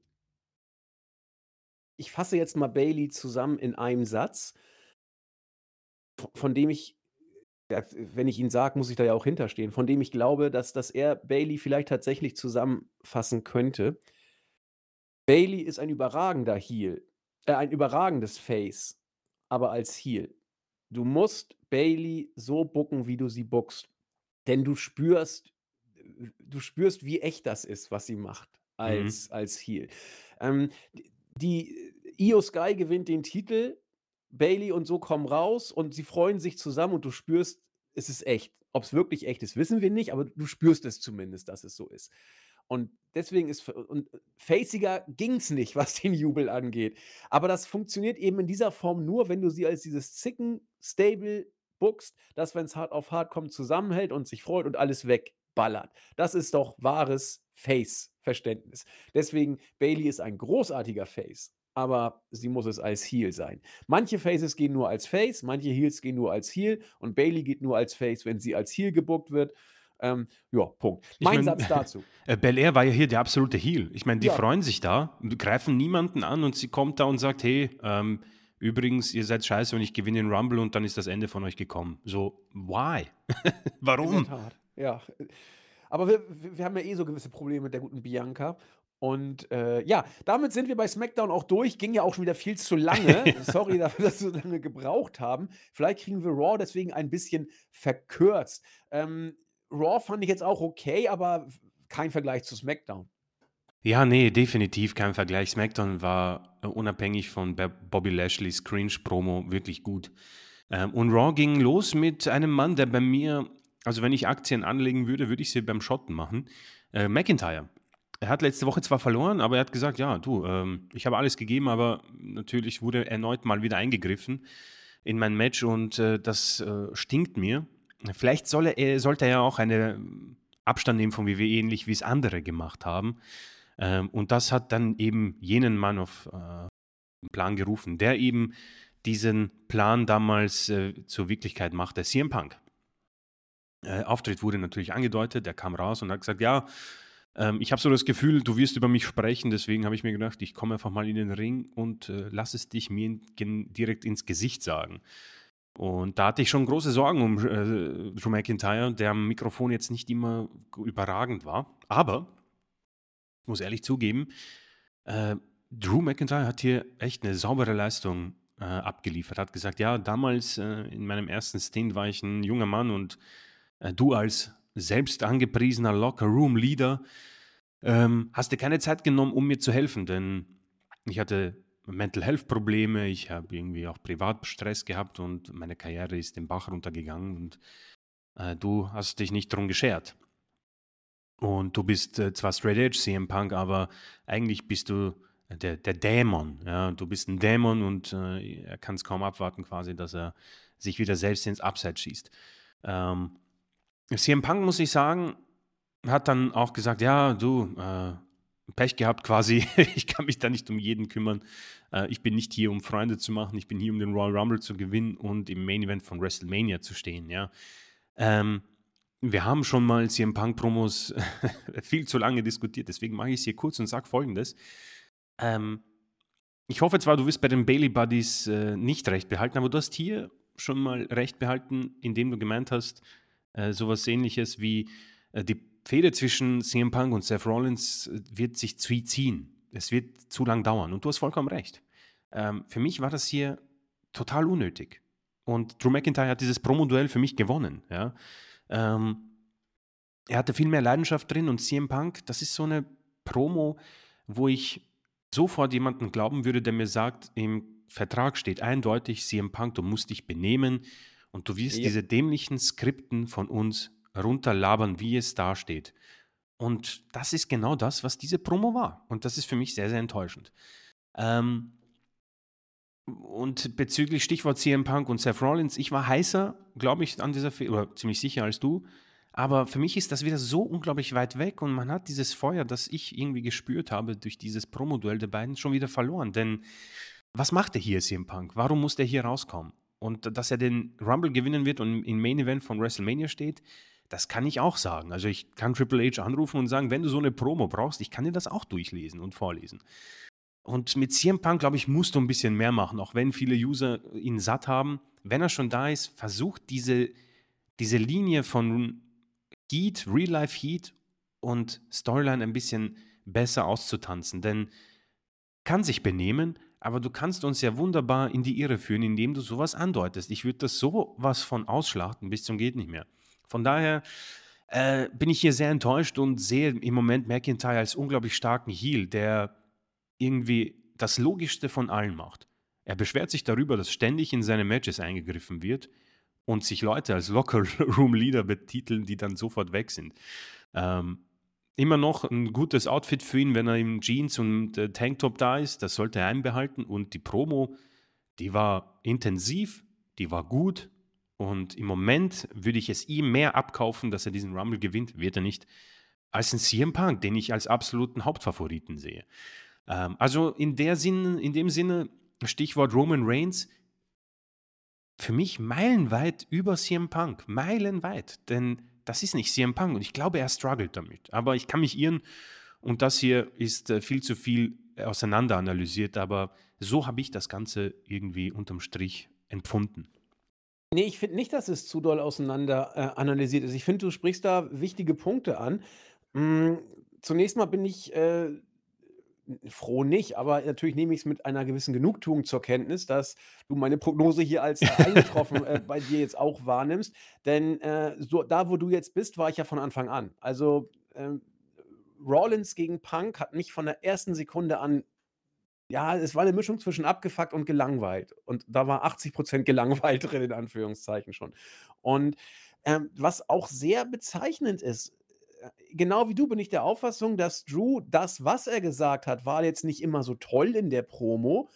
ich fasse jetzt mal Bailey zusammen in einem Satz, von dem ich, wenn ich ihn sage, muss ich da ja auch hinterstehen, von dem ich glaube, dass, dass er Bailey vielleicht tatsächlich zusammenfassen könnte. Bailey ist ein überragender Heel, äh, ein überragendes Face, aber als Heel. Du musst Bailey so bucken, wie du sie buckst. Denn du spürst, du spürst, wie echt das ist, was sie macht als, als Heel. Ähm, die Io Sky gewinnt den Titel, Bailey und so kommen raus und sie freuen sich zusammen und du spürst, es ist echt. Ob es wirklich echt ist, wissen wir nicht, aber du spürst es zumindest, dass es so ist. Und deswegen ist, und faciger ging es nicht, was den Jubel angeht. Aber das funktioniert eben in dieser Form nur, wenn du sie als dieses Zicken, Stable bookst, dass, wenn es hart auf hart kommt, zusammenhält und sich freut und alles wegballert. Das ist doch wahres Face-Verständnis. Deswegen, Bailey ist ein großartiger Face, aber sie muss es als Heel sein. Manche Faces gehen nur als Face, manche Heels gehen nur als Heel und Bailey geht nur als Face, wenn sie als Heel gebuckt wird. Ähm, ja, Punkt. Ich Mein mein- Satz dazu. Äh, Bel Air war ja hier der absolute Heel. Ich meine, die Ja. freuen sich da, greifen niemanden an und sie kommt da und sagt, hey, ähm, übrigens, ihr seid scheiße und ich gewinne den Rumble und dann ist das Ende von euch gekommen. So, why? In der Warum? Tat, ja. Aber wir, wir wir haben ja eh so gewisse Probleme mit der guten Bianca. Und äh, ja, damit sind wir bei SmackDown auch durch. Ging ja auch schon wieder viel zu lange. Sorry dafür, dass wir so lange gebraucht haben. Vielleicht kriegen wir Raw deswegen ein bisschen verkürzt. Ähm, Raw fand ich jetzt auch okay, aber kein Vergleich zu SmackDown. Ja, nee, definitiv kein Vergleich. SmackDown war äh, unabhängig von Bo- Bobby Lashley's Cringe-Promo wirklich gut. Ähm, und Raw ging los mit einem Mann, der bei mir, also wenn ich Aktien anlegen würde, würde ich sie beim Schotten machen. Äh, McIntyre. Er hat letzte Woche zwar verloren, aber er hat gesagt, ja, du, ähm, ich habe alles gegeben, aber natürlich wurde erneut mal wieder eingegriffen in mein Match und äh, das äh, stinkt mir. Vielleicht solle er, sollte er auch einen Abstand nehmen von WWE, ähnlich wie es andere gemacht haben. Ähm, und das hat dann eben jenen Mann auf äh, den Plan gerufen, der eben diesen Plan damals äh, zur Wirklichkeit machte, CM Punk. Äh, Auftritt wurde natürlich angedeutet, der kam raus und hat gesagt, ja, ähm, ich habe so das Gefühl, du wirst über mich sprechen, deswegen habe ich mir gedacht, ich komme einfach mal in den Ring und äh, lass es dich mir in, direkt ins Gesicht sagen. Und da hatte ich schon große Sorgen um äh, Drew McIntyre, der am Mikrofon jetzt nicht immer überragend war. Aber, ich muss ehrlich zugeben, äh, Drew McIntyre hat hier echt eine saubere Leistung äh, abgeliefert. Hat gesagt, ja, damals äh, in meinem ersten Stint war ich ein junger Mann und äh, du als selbst angepriesener Locker-Room-Leader ähm, hast dir keine Zeit genommen, um mir zu helfen, denn ich hatte Mental Health Probleme, ich habe irgendwie auch Privatstress gehabt und meine Karriere ist den Bach runtergegangen und äh, du hast dich nicht darum geschert. Und du bist äh, zwar Straight Edge CM Punk, aber eigentlich bist du der, der Dämon. Ja? Du bist ein Dämon und äh, er kann es kaum abwarten, quasi, dass er sich wieder selbst ins Upside schießt. Ähm, CM Punk, muss ich sagen, hat dann auch gesagt, ja, du, äh, Pech gehabt quasi, ich kann mich da nicht um jeden kümmern. Äh, ich bin nicht hier, um Freunde zu machen, ich bin hier, um den Royal Rumble zu gewinnen und im Main Event von WrestleMania zu stehen, ja. Ähm, wir haben schon mal CM Punk Promos viel zu lange diskutiert, deswegen mache ich es hier kurz und sage folgendes. Ähm, ich hoffe zwar, du wirst bei den Bailey Buddies äh, nicht recht behalten, aber du hast hier schon mal recht behalten, indem du gemeint hast, äh, sowas ähnliches wie äh, die Fehde zwischen CM Punk und Seth Rollins äh, wird sich ziehen. Es wird zu lang dauern. Und du hast vollkommen recht. Ähm, für mich war das hier total unnötig. Und Drew McIntyre hat dieses Promo-Duell für mich gewonnen. Ja? Ähm, er hatte viel mehr Leidenschaft drin und CM Punk, das ist so eine Promo, wo ich sofort jemanden glauben würde, der mir sagt, im Vertrag steht eindeutig, CM Punk, du musst dich benehmen und du wirst ja. diese dämlichen Skripten von uns runterlabern, wie es da steht. Und das ist genau das, was diese Promo war. Und das ist für mich sehr, sehr enttäuschend. Ähm, und bezüglich Stichwort CM Punk und Seth Rollins, ich war heißer, glaube ich, an dieser, oder ziemlich sicher als du. Aber für mich ist das wieder so unglaublich weit weg und man hat dieses Feuer, das ich irgendwie gespürt habe durch dieses Promo-Duell der beiden, schon wieder verloren. Denn was macht er hier, CM Punk? Warum muss der hier rauskommen? Und dass er den Rumble gewinnen wird und im Main Event von WrestleMania steht, das kann ich auch sagen. Also ich kann Triple H anrufen und sagen, wenn du so eine Promo brauchst, ich kann dir das auch durchlesen und vorlesen. Und mit CM Punk, glaube ich, musst du ein bisschen mehr machen, auch wenn viele User ihn satt haben. Wenn er schon da ist, versucht diese, diese Linie von Heat, Real-Life Heat und Storyline ein bisschen besser auszutanzen. Denn kann sich benehmen, aber du kannst uns ja wunderbar in die Irre führen, indem du sowas andeutest. Ich würde das sowas von ausschlachten bis zum geht nicht mehr. Von daher äh, bin ich hier sehr enttäuscht und sehe im Moment McIntyre als unglaublich starken Heal, der irgendwie das Logischste von allen macht. Er beschwert sich darüber, dass ständig in seine Matches eingegriffen wird und sich Leute als Locker Room Leader betiteln, die dann sofort weg sind. Ähm, immer noch ein gutes Outfit für ihn, wenn er im Jeans und äh, Tanktop da ist. Das sollte er einbehalten. Und die Promo, die war intensiv, die war gut. Und im Moment würde ich es ihm mehr abkaufen, dass er diesen Rumble gewinnt, wird er nicht, als ein CM Punk, den ich als absoluten Hauptfavoriten sehe. Ähm, also in, der Sinn, in dem Sinne, Stichwort Roman Reigns, für mich meilenweit über CM Punk, meilenweit, denn das ist nicht CM Punk und ich glaube, er struggelt damit. Aber ich kann mich irren und das hier ist äh, viel zu viel auseinander analysiert, aber so habe ich das Ganze irgendwie unterm Strich empfunden. Nee, ich finde nicht, dass es zu doll auseinander, äh, analysiert ist. Ich finde, du sprichst da wichtige Punkte an. Hm, zunächst mal bin ich, äh, froh nicht, aber natürlich nehme ich es mit einer gewissen Genugtuung zur Kenntnis, dass du meine Prognose hier als, eingetroffen, äh, bei dir jetzt auch wahrnimmst. Denn, äh, so da, wo du jetzt bist, war ich ja von Anfang an. Also, ähm, Rollins gegen Punk hat mich von der ersten Sekunde an ja, es war eine Mischung zwischen abgefuckt und gelangweilt. Und da war 80% gelangweilt drin, in Anführungszeichen schon. Und, ähm, was auch sehr bezeichnend ist, äh, genau wie du bin ich der Auffassung, dass Drew das, was er gesagt hat, war jetzt nicht immer so toll in der Promo,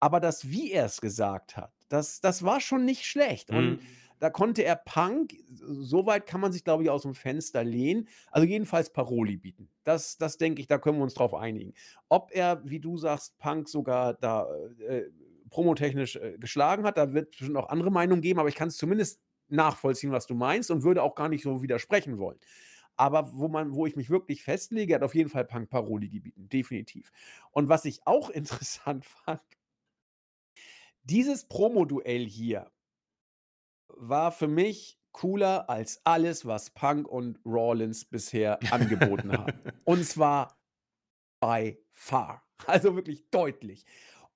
aber das, wie er es gesagt hat, das das war schon nicht schlecht. Und Mhm. Da konnte er Punk, so weit kann man sich, glaube ich, aus dem Fenster lehnen, also jedenfalls Paroli bieten. Das das denke ich, da können wir uns drauf einigen. Ob er, wie du sagst, Punk sogar da, äh, promotechnisch, äh, geschlagen hat, da wird es bestimmt auch andere Meinungen geben, aber ich kann es zumindest nachvollziehen, was du meinst und würde auch gar nicht so widersprechen wollen. Aber wo man wo ich mich wirklich festlege, hat auf jeden Fall Punk Paroli gebieten, definitiv. Und was ich auch interessant fand dieses Promoduell hier war für mich cooler als alles, was Punk und Rollins bisher angeboten haben. Und zwar by far. Also wirklich deutlich.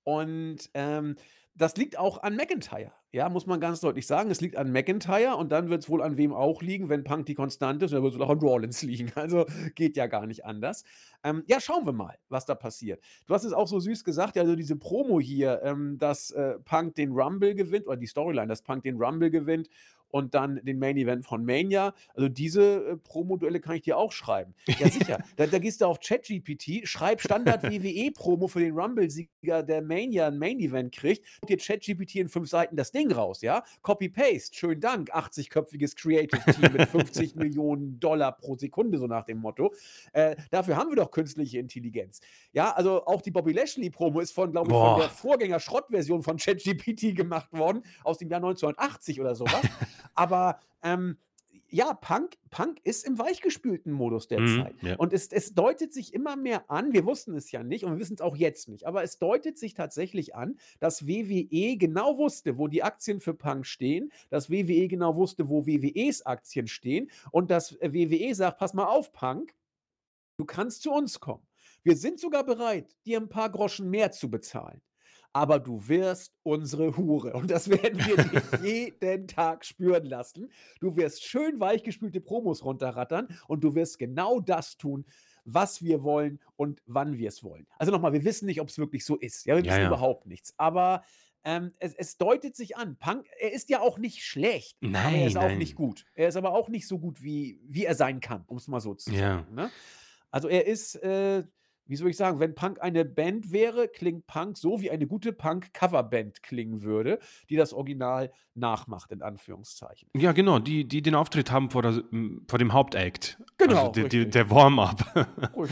Und, ähm, das liegt auch an McIntyre, ja, muss man ganz deutlich sagen. Es liegt an McIntyre und dann wird es wohl an wem auch liegen, wenn Punk die Konstante ist, dann wird es auch an Rollins liegen. Also, geht ja gar nicht anders. Ähm, ja, schauen wir mal, was da passiert. Du hast es auch so süß gesagt, also diese Promo hier, ähm, dass, äh, Punk den Rumble gewinnt oder die Storyline, dass Punk den Rumble gewinnt und dann den Main Event von Mania. Also diese äh, Promo-Duelle kann ich dir auch schreiben. Ja, sicher. da, da, gehst du auf ChatGPT, schreib Standard WWE-Promo für den Rumble-Sieger, der Mania ein Main Event kriegt, und dir ChatGPT in fünf Seiten das Ding raus, ja? Copy-Paste, schönen Dank, 80-köpfiges Creative-Team mit 50 Millionen Dollar pro Sekunde, so nach dem Motto. Äh, dafür haben wir doch künstliche Intelligenz. Ja, also auch die Bobby Lashley-Promo ist von, glaube ich, von der Vorgänger-Schrottversion von ChatGPT gemacht worden, aus dem Jahr 1980 oder sowas. Aber ähm, ja, Punk, Punk ist im weichgespülten Modus derzeit. Mhm, ja. Und es, es deutet sich immer mehr an, wir wussten es ja nicht und wir wissen es auch jetzt nicht, aber es deutet sich tatsächlich an, dass WWE genau wusste, wo die Aktien für Punk stehen, dass WWE genau wusste, wo WWEs Aktien stehen und dass äh, WWE sagt, pass mal auf, Punk, du kannst zu uns kommen. Wir sind sogar bereit, dir ein paar Groschen mehr zu bezahlen aber du wirst unsere Hure. Und das werden wir dich jeden Tag spüren lassen. Du wirst schön weichgespülte Promos runterrattern und du wirst genau das tun, was wir wollen und wann wir es wollen. Also nochmal, wir wissen nicht, ob es wirklich so ist. Ja, wir Ja, wissen ja. überhaupt nichts. Aber ähm, es, es deutet sich an. Punk, er ist ja auch nicht schlecht, aber er Nein, ist auch nein. nicht gut. Er ist aber auch nicht so gut, wie, wie er sein kann, um es mal so zu Ja. sagen. Ne? Also er ist, äh, wie soll ich sagen, wenn Punk eine Band wäre, klingt Punk so, wie eine gute Punk-Coverband klingen würde, die das Original nachmacht, in Anführungszeichen. Ja, genau, die, die den Auftritt haben vor, der, vor dem Hauptact. Genau, Also die, der Warm-up.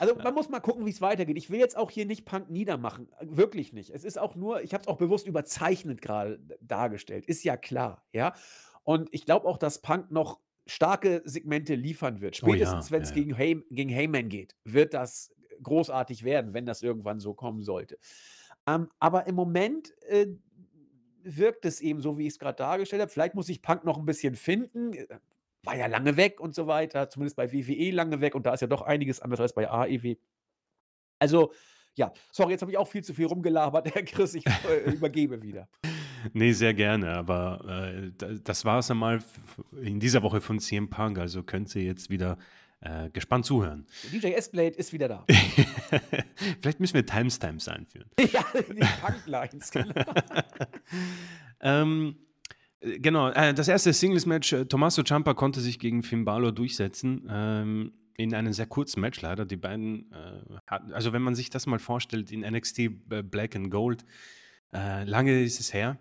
Also man muss mal gucken, wie es weitergeht. Ich will jetzt auch hier nicht Punk niedermachen. Wirklich nicht. Es ist auch nur, ich habe es auch bewusst überzeichnet gerade dargestellt. Ist ja klar, ja. Und ich glaube auch, dass Punk noch starke Segmente liefern wird. Oh ja, Spätestens, wenn es ja, ja. gegen, Hey, gegen Heyman geht, wird das großartig werden, wenn das irgendwann so kommen sollte. Ähm, aber im Moment äh, wirkt es eben so, wie ich es gerade dargestellt habe. Vielleicht muss sich Punk noch ein bisschen finden. Äh, War ja lange weg und so weiter, zumindest bei WWE lange weg und da ist ja doch einiges anders als bei AEW. Also, ja, sorry, jetzt habe ich auch viel zu viel rumgelabert, Herr Chris, ich äh, übergebe wieder. Nee, sehr gerne, aber äh, da- das war es einmal in dieser Woche von CM Punk, also könnt ihr jetzt wieder äh, gespannt zuhören. DJ S-Blade ist wieder da. Vielleicht müssen wir Timestamps einführen. ja, die Punk-Lines, genau. Ähm, äh, genau, äh, das erste Singles-Match, äh, Tommaso Ciampa konnte sich gegen Finn Balor durchsetzen. Ähm, in einem sehr kurzen Match leider. Die beiden, äh, hatten, also wenn man sich das mal vorstellt, in NXT äh, Black and Gold, äh, lange ist es her,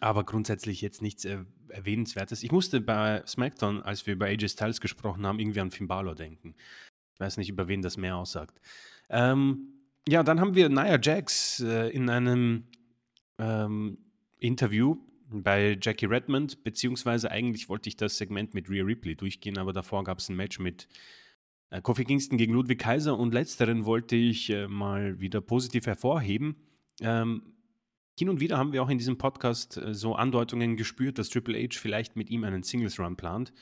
aber grundsätzlich jetzt nichts äh, Erwähnenswertes. Ich musste bei SmackDown, als wir über AJ Styles gesprochen haben, irgendwie an Finn Balor denken. Ich weiß nicht, über wen das mehr aussagt. Ähm, ja, dann haben wir Nia Jax äh, in einem ähm, Interview bei Jackie Redmond, beziehungsweise eigentlich wollte ich das Segment mit Rhea Ripley durchgehen, aber davor gab es ein Match mit äh, Kofi Kingston gegen Ludwig Kaiser und letzteren wollte ich äh, mal wieder positiv hervorheben. Ähm, hin und wieder haben wir auch in diesem Podcast äh, so Andeutungen gespürt, dass Triple H vielleicht mit ihm einen Singles Run plant.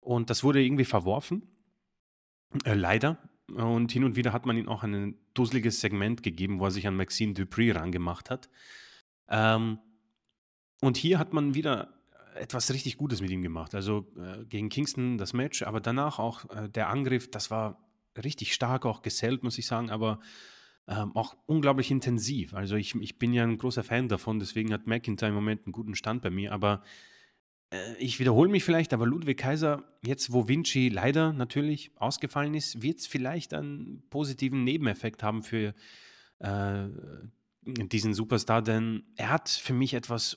Und das wurde irgendwie verworfen. Äh, leider. Und hin und wieder hat man ihm auch ein dusseliges Segment gegeben, wo er sich an Maxine Dupree rangemacht hat. Ähm, und hier hat man wieder etwas richtig Gutes mit ihm gemacht. Also äh, gegen Kingston das Match, aber danach auch äh, der Angriff, das war richtig stark, auch gesellt, muss ich sagen, aber ähm, auch unglaublich intensiv. Also ich, ich bin ja ein großer Fan davon, deswegen hat McIntyre im Moment einen guten Stand bei mir, aber äh, ich wiederhole mich vielleicht, aber Ludwig Kaiser, jetzt wo Vinci leider natürlich ausgefallen ist, wird es vielleicht einen positiven Nebeneffekt haben für äh, diesen Superstar, denn er hat für mich etwas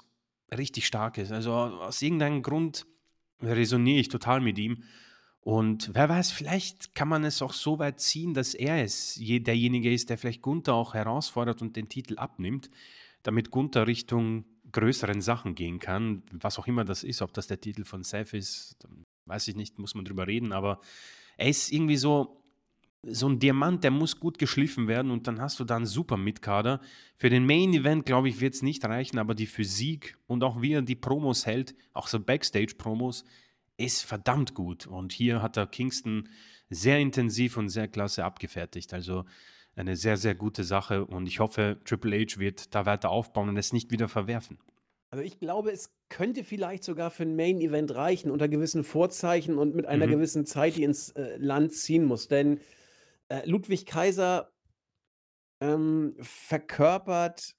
richtig stark ist. Also aus irgendeinem Grund resoniere ich total mit ihm. Und wer weiß, vielleicht kann man es auch so weit ziehen, dass er es derjenige ist, der vielleicht Gunther auch herausfordert und den Titel abnimmt, damit Gunther Richtung größeren Sachen gehen kann, was auch immer das ist, ob das der Titel von Seth ist, weiß ich nicht, muss man drüber reden, aber er ist irgendwie so, so ein Diamant, der muss gut geschliffen werden und dann hast du da einen super Mitkader. Für den Main Event, glaube ich, wird es nicht reichen, aber die Physik und auch wie er die Promos hält, auch so Backstage-Promos, ist verdammt gut. Und hier hat er Kingston sehr intensiv und sehr klasse abgefertigt. Also eine sehr, sehr gute Sache und ich hoffe, Triple H wird da weiter aufbauen und es nicht wieder verwerfen. Also ich glaube, es könnte vielleicht sogar für ein Main Event reichen, unter gewissen Vorzeichen und mit einer mhm. gewissen Zeit, die ins äh, Land ziehen muss. Denn äh, Ludwig Kaiser ähm, verkörpert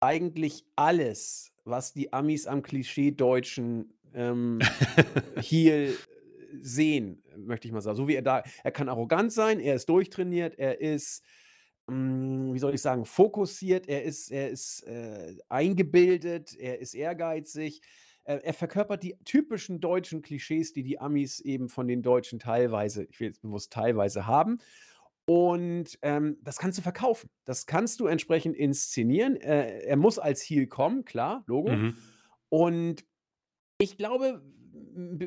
eigentlich alles, was die Amis am Klischee-Deutschen ähm, Heel sehen, möchte ich mal sagen. So wie er da, er kann arrogant sein, er ist durchtrainiert, er ist hm, wie soll ich sagen, fokussiert, er ist er ist, äh, eingebildet, er ist ehrgeizig. Äh, er verkörpert die typischen deutschen Klischees, die die Amis eben von den Deutschen teilweise ich will jetzt bewusst teilweise haben. Und, ähm, das kannst du verkaufen. Das kannst du entsprechend inszenieren. Äh, er muss als Heel kommen, klar, Logo. Mhm. Und ich glaube,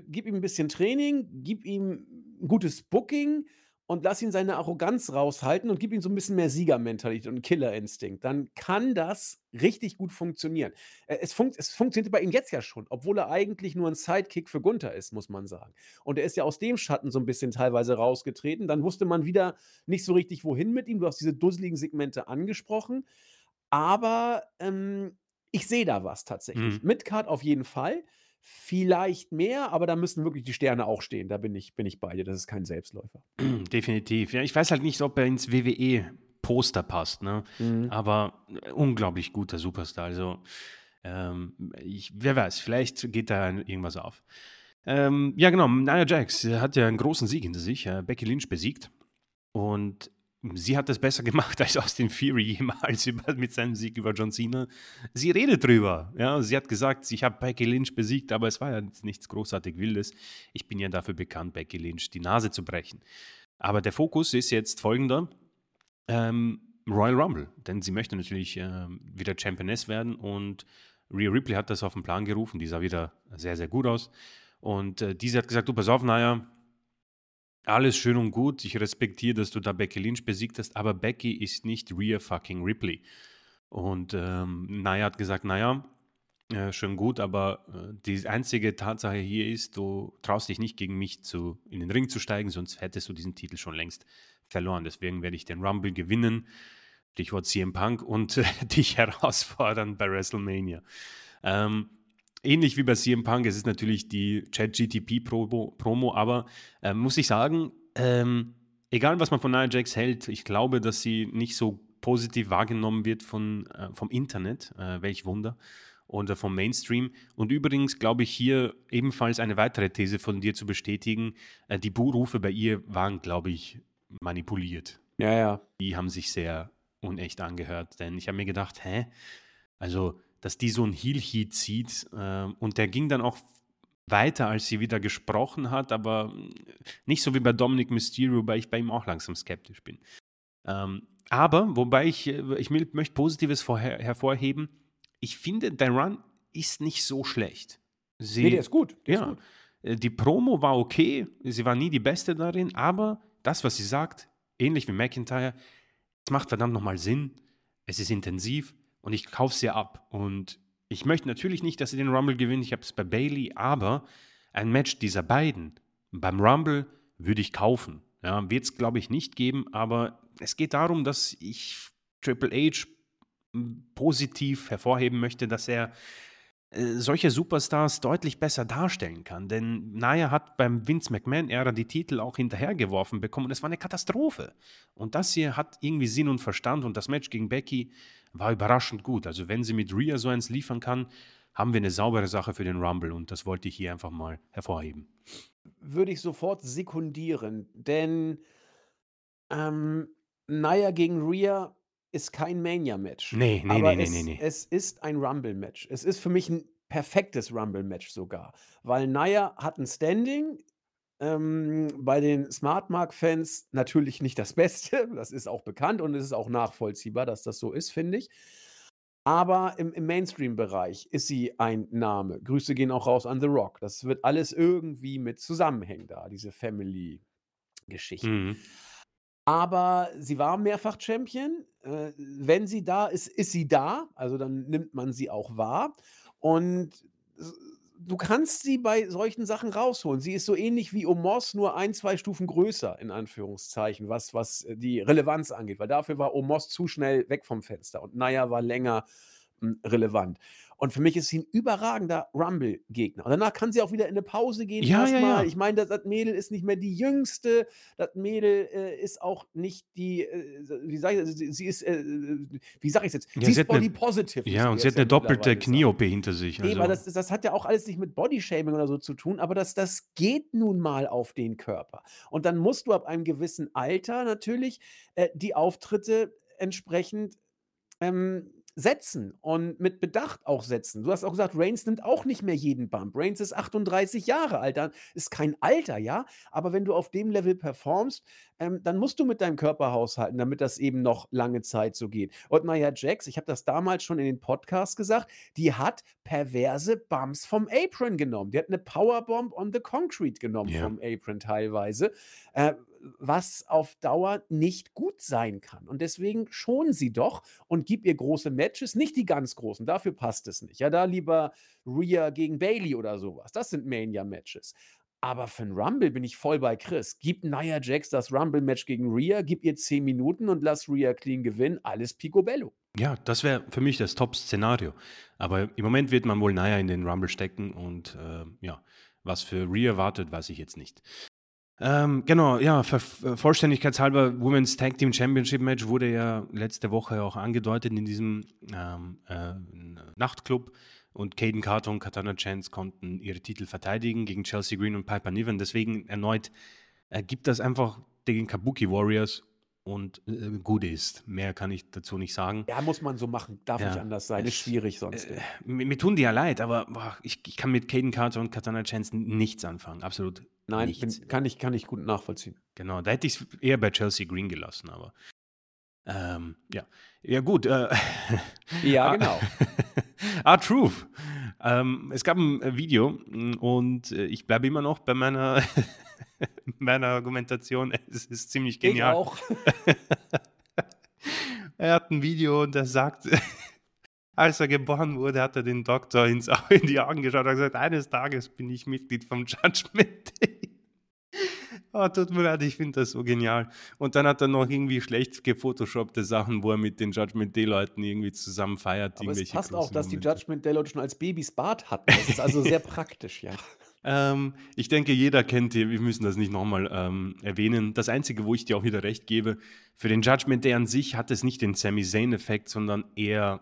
gib ihm ein bisschen Training, gib ihm 'n gutes Booking und lass ihn seine Arroganz raushalten und gib ihm so ein bisschen mehr Siegermentalität und Killerinstinkt. Dann kann das richtig gut funktionieren. Äh, es funkt es funktioniert bei ihm jetzt ja schon, obwohl er eigentlich nur ein Sidekick für Gunther ist, muss man sagen. Und er ist ja aus dem Schatten so ein bisschen teilweise rausgetreten. Dann wusste man wieder nicht so richtig, wohin mit ihm. Du hast diese dusseligen Segmente angesprochen. Aber, ähm, ich sehe da was tatsächlich. Mhm. Midcard auf jeden Fall. Vielleicht mehr, aber da müssen wirklich die Sterne auch stehen. Da bin ich, bin ich bei dir. Das ist kein Selbstläufer. Definitiv. Ja, ich weiß halt nicht, ob er ins WWE-Poster passt, ne? Mhm. Aber äh, unglaublich guter Superstar. Also, ähm, ich, wer weiß, vielleicht geht da irgendwas auf. Ähm, ja, genau. Nia Jax hat ja einen großen Sieg hinter sich. Äh, Becky Lynch besiegt. Und sie hat das besser gemacht als Austin Fury jemals mit seinem Sieg über John Cena. Sie redet drüber. Ja? Sie hat gesagt, ich habe Becky Lynch besiegt, aber es war ja nichts großartig Wildes. Ich bin ja dafür bekannt, Becky Lynch die Nase zu brechen. Aber der Fokus ist jetzt folgender. Ähm, Royal Rumble, denn sie möchte natürlich äh, wieder Championess werden und Rhea Ripley hat das auf den Plan gerufen, die sah wieder sehr, sehr gut aus. Und äh, diese hat gesagt, du pass auf, naja, alles schön und gut. Ich respektiere, dass du da Becky Lynch besiegt hast, aber Becky ist nicht Rhea fucking Ripley. Und ähm, Naya hat gesagt, naja, äh, schön gut, aber äh, die einzige Tatsache hier ist, du traust dich nicht gegen mich zu, in den Ring zu steigen, sonst hättest du diesen Titel schon längst verloren. Deswegen werde ich den Rumble gewinnen, Stichwort CM Punk, und äh, dich herausfordern bei WrestleMania. Ähm, ähnlich wie bei CM Punk, es ist natürlich die Chat-GTP-Promo, aber äh, muss ich sagen, ähm, egal was man von Nia Jax hält, ich glaube, dass sie nicht so positiv wahrgenommen wird von, äh, vom Internet, äh, welch Wunder, oder vom Mainstream. Und übrigens glaube ich hier ebenfalls eine weitere These von dir zu bestätigen, äh, die Buhrufe bei ihr waren, glaube ich, manipuliert. Ja, ja. Die haben sich sehr unecht angehört, denn ich habe mir gedacht, hä? Also dass die so ein Heel-Heat zieht. Äh, und der ging dann auch weiter, als sie wieder gesprochen hat, aber nicht so wie bei Dominic Mysterio, wobei ich bei ihm auch langsam skeptisch bin. Ähm, aber, wobei ich, äh, ich möchte Positives vorher, hervorheben, ich finde, der Run ist nicht so schlecht. Sie, nee, der ist gut. Der ja, ist gut. Äh, die Promo war okay, sie war nie die Beste darin, aber das, was sie sagt, ähnlich wie McIntyre, es macht verdammt nochmal Sinn, es ist intensiv, und ich kaufe sie ab. Und ich möchte natürlich nicht, dass sie den Rumble gewinnen. Ich habe es bei Bailey, aber ein Match dieser beiden beim Rumble würde ich kaufen. Ja, wird es, glaube ich, nicht geben, aber es geht darum, dass ich Triple H positiv hervorheben möchte, dass er äh, solche Superstars deutlich besser darstellen kann. Denn Naya hat beim Vince McMahon-Ära die Titel auch hinterhergeworfen bekommen und es war eine Katastrophe. Und das hier hat irgendwie Sinn und Verstand und das Match gegen Becky war überraschend gut. Also wenn sie mit Rhea so eins liefern kann, haben wir eine saubere Sache für den Rumble und das wollte ich hier einfach mal hervorheben. Würde ich sofort sekundieren, denn ähm, Naya gegen Rhea ist kein Mania-Match. Nee, nee, aber nee, es, nee, nee. Es ist ein Rumble-Match. Es ist für mich ein perfektes Rumble-Match sogar, weil Nia hat ein Standing, ähm, bei den Smart Mark-Fans natürlich nicht das Beste, das ist auch bekannt und es ist auch nachvollziehbar, dass das so ist, finde ich. Aber im im Mainstream-Bereich ist sie ein Name. Grüße gehen auch raus an The Rock. Das wird alles irgendwie mit zusammenhängen da, diese Family-Geschichten. Mhm. Aber sie war mehrfach Champion. Äh, wenn sie da ist, ist sie da. Also, dann nimmt man sie auch wahr. Und du kannst sie bei solchen Sachen rausholen. Sie ist so ähnlich wie Omos, nur ein, 2 Stufen größer in Anführungszeichen, was was, äh, die Relevanz angeht, weil dafür war Omos zu schnell weg vom Fenster und Nia war länger, hm, relevant. Und für mich ist sie ein überragender Rumble-Gegner. Und danach kann sie auch wieder in eine Pause gehen Ja, ja, ja. Ich meine, das das Mädel ist nicht mehr die Jüngste. Das Mädel, äh, ist auch nicht die, äh, wie sage ich das? Sie sie ist, äh, wie sage ich's jetzt? Ja, Sie sie ist hat 'ne body positive, ja, und sie hat ja 'ne doppelte. Knie-OP hinter sich, Eben, aber also das das hat ja auch alles nicht mit Bodyshaming oder so zu tun, aber das das geht nun mal auf den Körper. Und dann musst du ab einem gewissen Alter natürlich, äh, die Auftritte entsprechend, ähm, setzen und mit Bedacht auch setzen. Du hast auch gesagt, Reigns nimmt auch nicht mehr jeden Bump. Reigns ist 38 Jahre alt, da ist kein Alter, ja, aber wenn du auf dem Level performst, ähm, dann musst du mit deinem Körper haushalten, damit das eben noch lange Zeit so geht. Und Nia Jax, ich habe das damals schon in den Podcasts gesagt, die hat perverse Bumps vom Apron genommen. Die hat 'ne Powerbomb on the Concrete genommen Ja. vom Apron teilweise, äh, was auf Dauer nicht gut sein kann. Und deswegen schon sie doch und gib ihr große Matches, nicht die ganz großen, dafür passt es nicht. Ja, da lieber Rhea gegen Bayley oder so was. Das sind Mania-Matches. Aber für 'n Rumble bin ich voll bei Chris. Gib Nia Jax das Rumble-Match gegen Rhea, gib ihr 10 Minuten und lass Rhea clean gewinnen, alles picobello. Ja, das wäre für mich das Top-Szenario. Aber im Moment wird man wohl Nia in den Rumble stecken und, äh, ja, was für Rhea wartet, weiß ich jetzt nicht. Ähm, genau, ja, vollständigkeitshalber, Women's Tag Team Championship Match wurde ja letzte Woche auch angedeutet in diesem, ähm, äh, Nachtclub und Kayden Carter und Katana Chance konnten ihre Titel verteidigen gegen Chelsea Green und Piper Niven. Deswegen erneut, gibt das einfach den Kabuki Warriors und, äh, gut ist. Mehr kann ich dazu nicht sagen. Ja, muss man so machen, darf nicht Ja, anders sein, ist es schwierig sonst. äh, mir mir tun die ja leid, aber, boah, ich ich kann mit Kayden Carter und Katana Chance nichts anfangen, absolut Nein, nichts. bin kann ich kann ich gut nachvollziehen. Genau, da hätte ich's eher bei Chelsea Green gelassen, aber, ähm, ja. Ja gut, äh, Ja, ah genau. R-Truth. Ähm, es gab 'n, äh, Video, hm, und, äh, ich bleibe immer noch bei meiner meiner Argumentation. Es ist ziemlich Ich genial. auch. Er hat 'n Video und er sagt, als er geboren wurde, hat er den Doktor ins in die Augen geschaut und hat gesagt: „Eines Tages bin ich Mitglied vom Judgment Day.“ Oh, tut mir leid, ich finde das so genial. Und dann hat er noch irgendwie schlecht gefotoshoppte Sachen, wo er mit den Judgment Day-Leuten irgendwie zusammen feiert, Aber es passt auch, dass die Momente. Judgment Day-Leute schon als Babys Bart hatten. Das ist also sehr praktisch, ja. Ähm, ich denke, jeder kennt die, wir müssen das nicht noch mal, ähm, erwähnen. Das Einzige, wo ich dir auch wieder recht gebe, für den Judgment Day an sich hat es nicht den Sami Zayn-Effekt, sondern eher,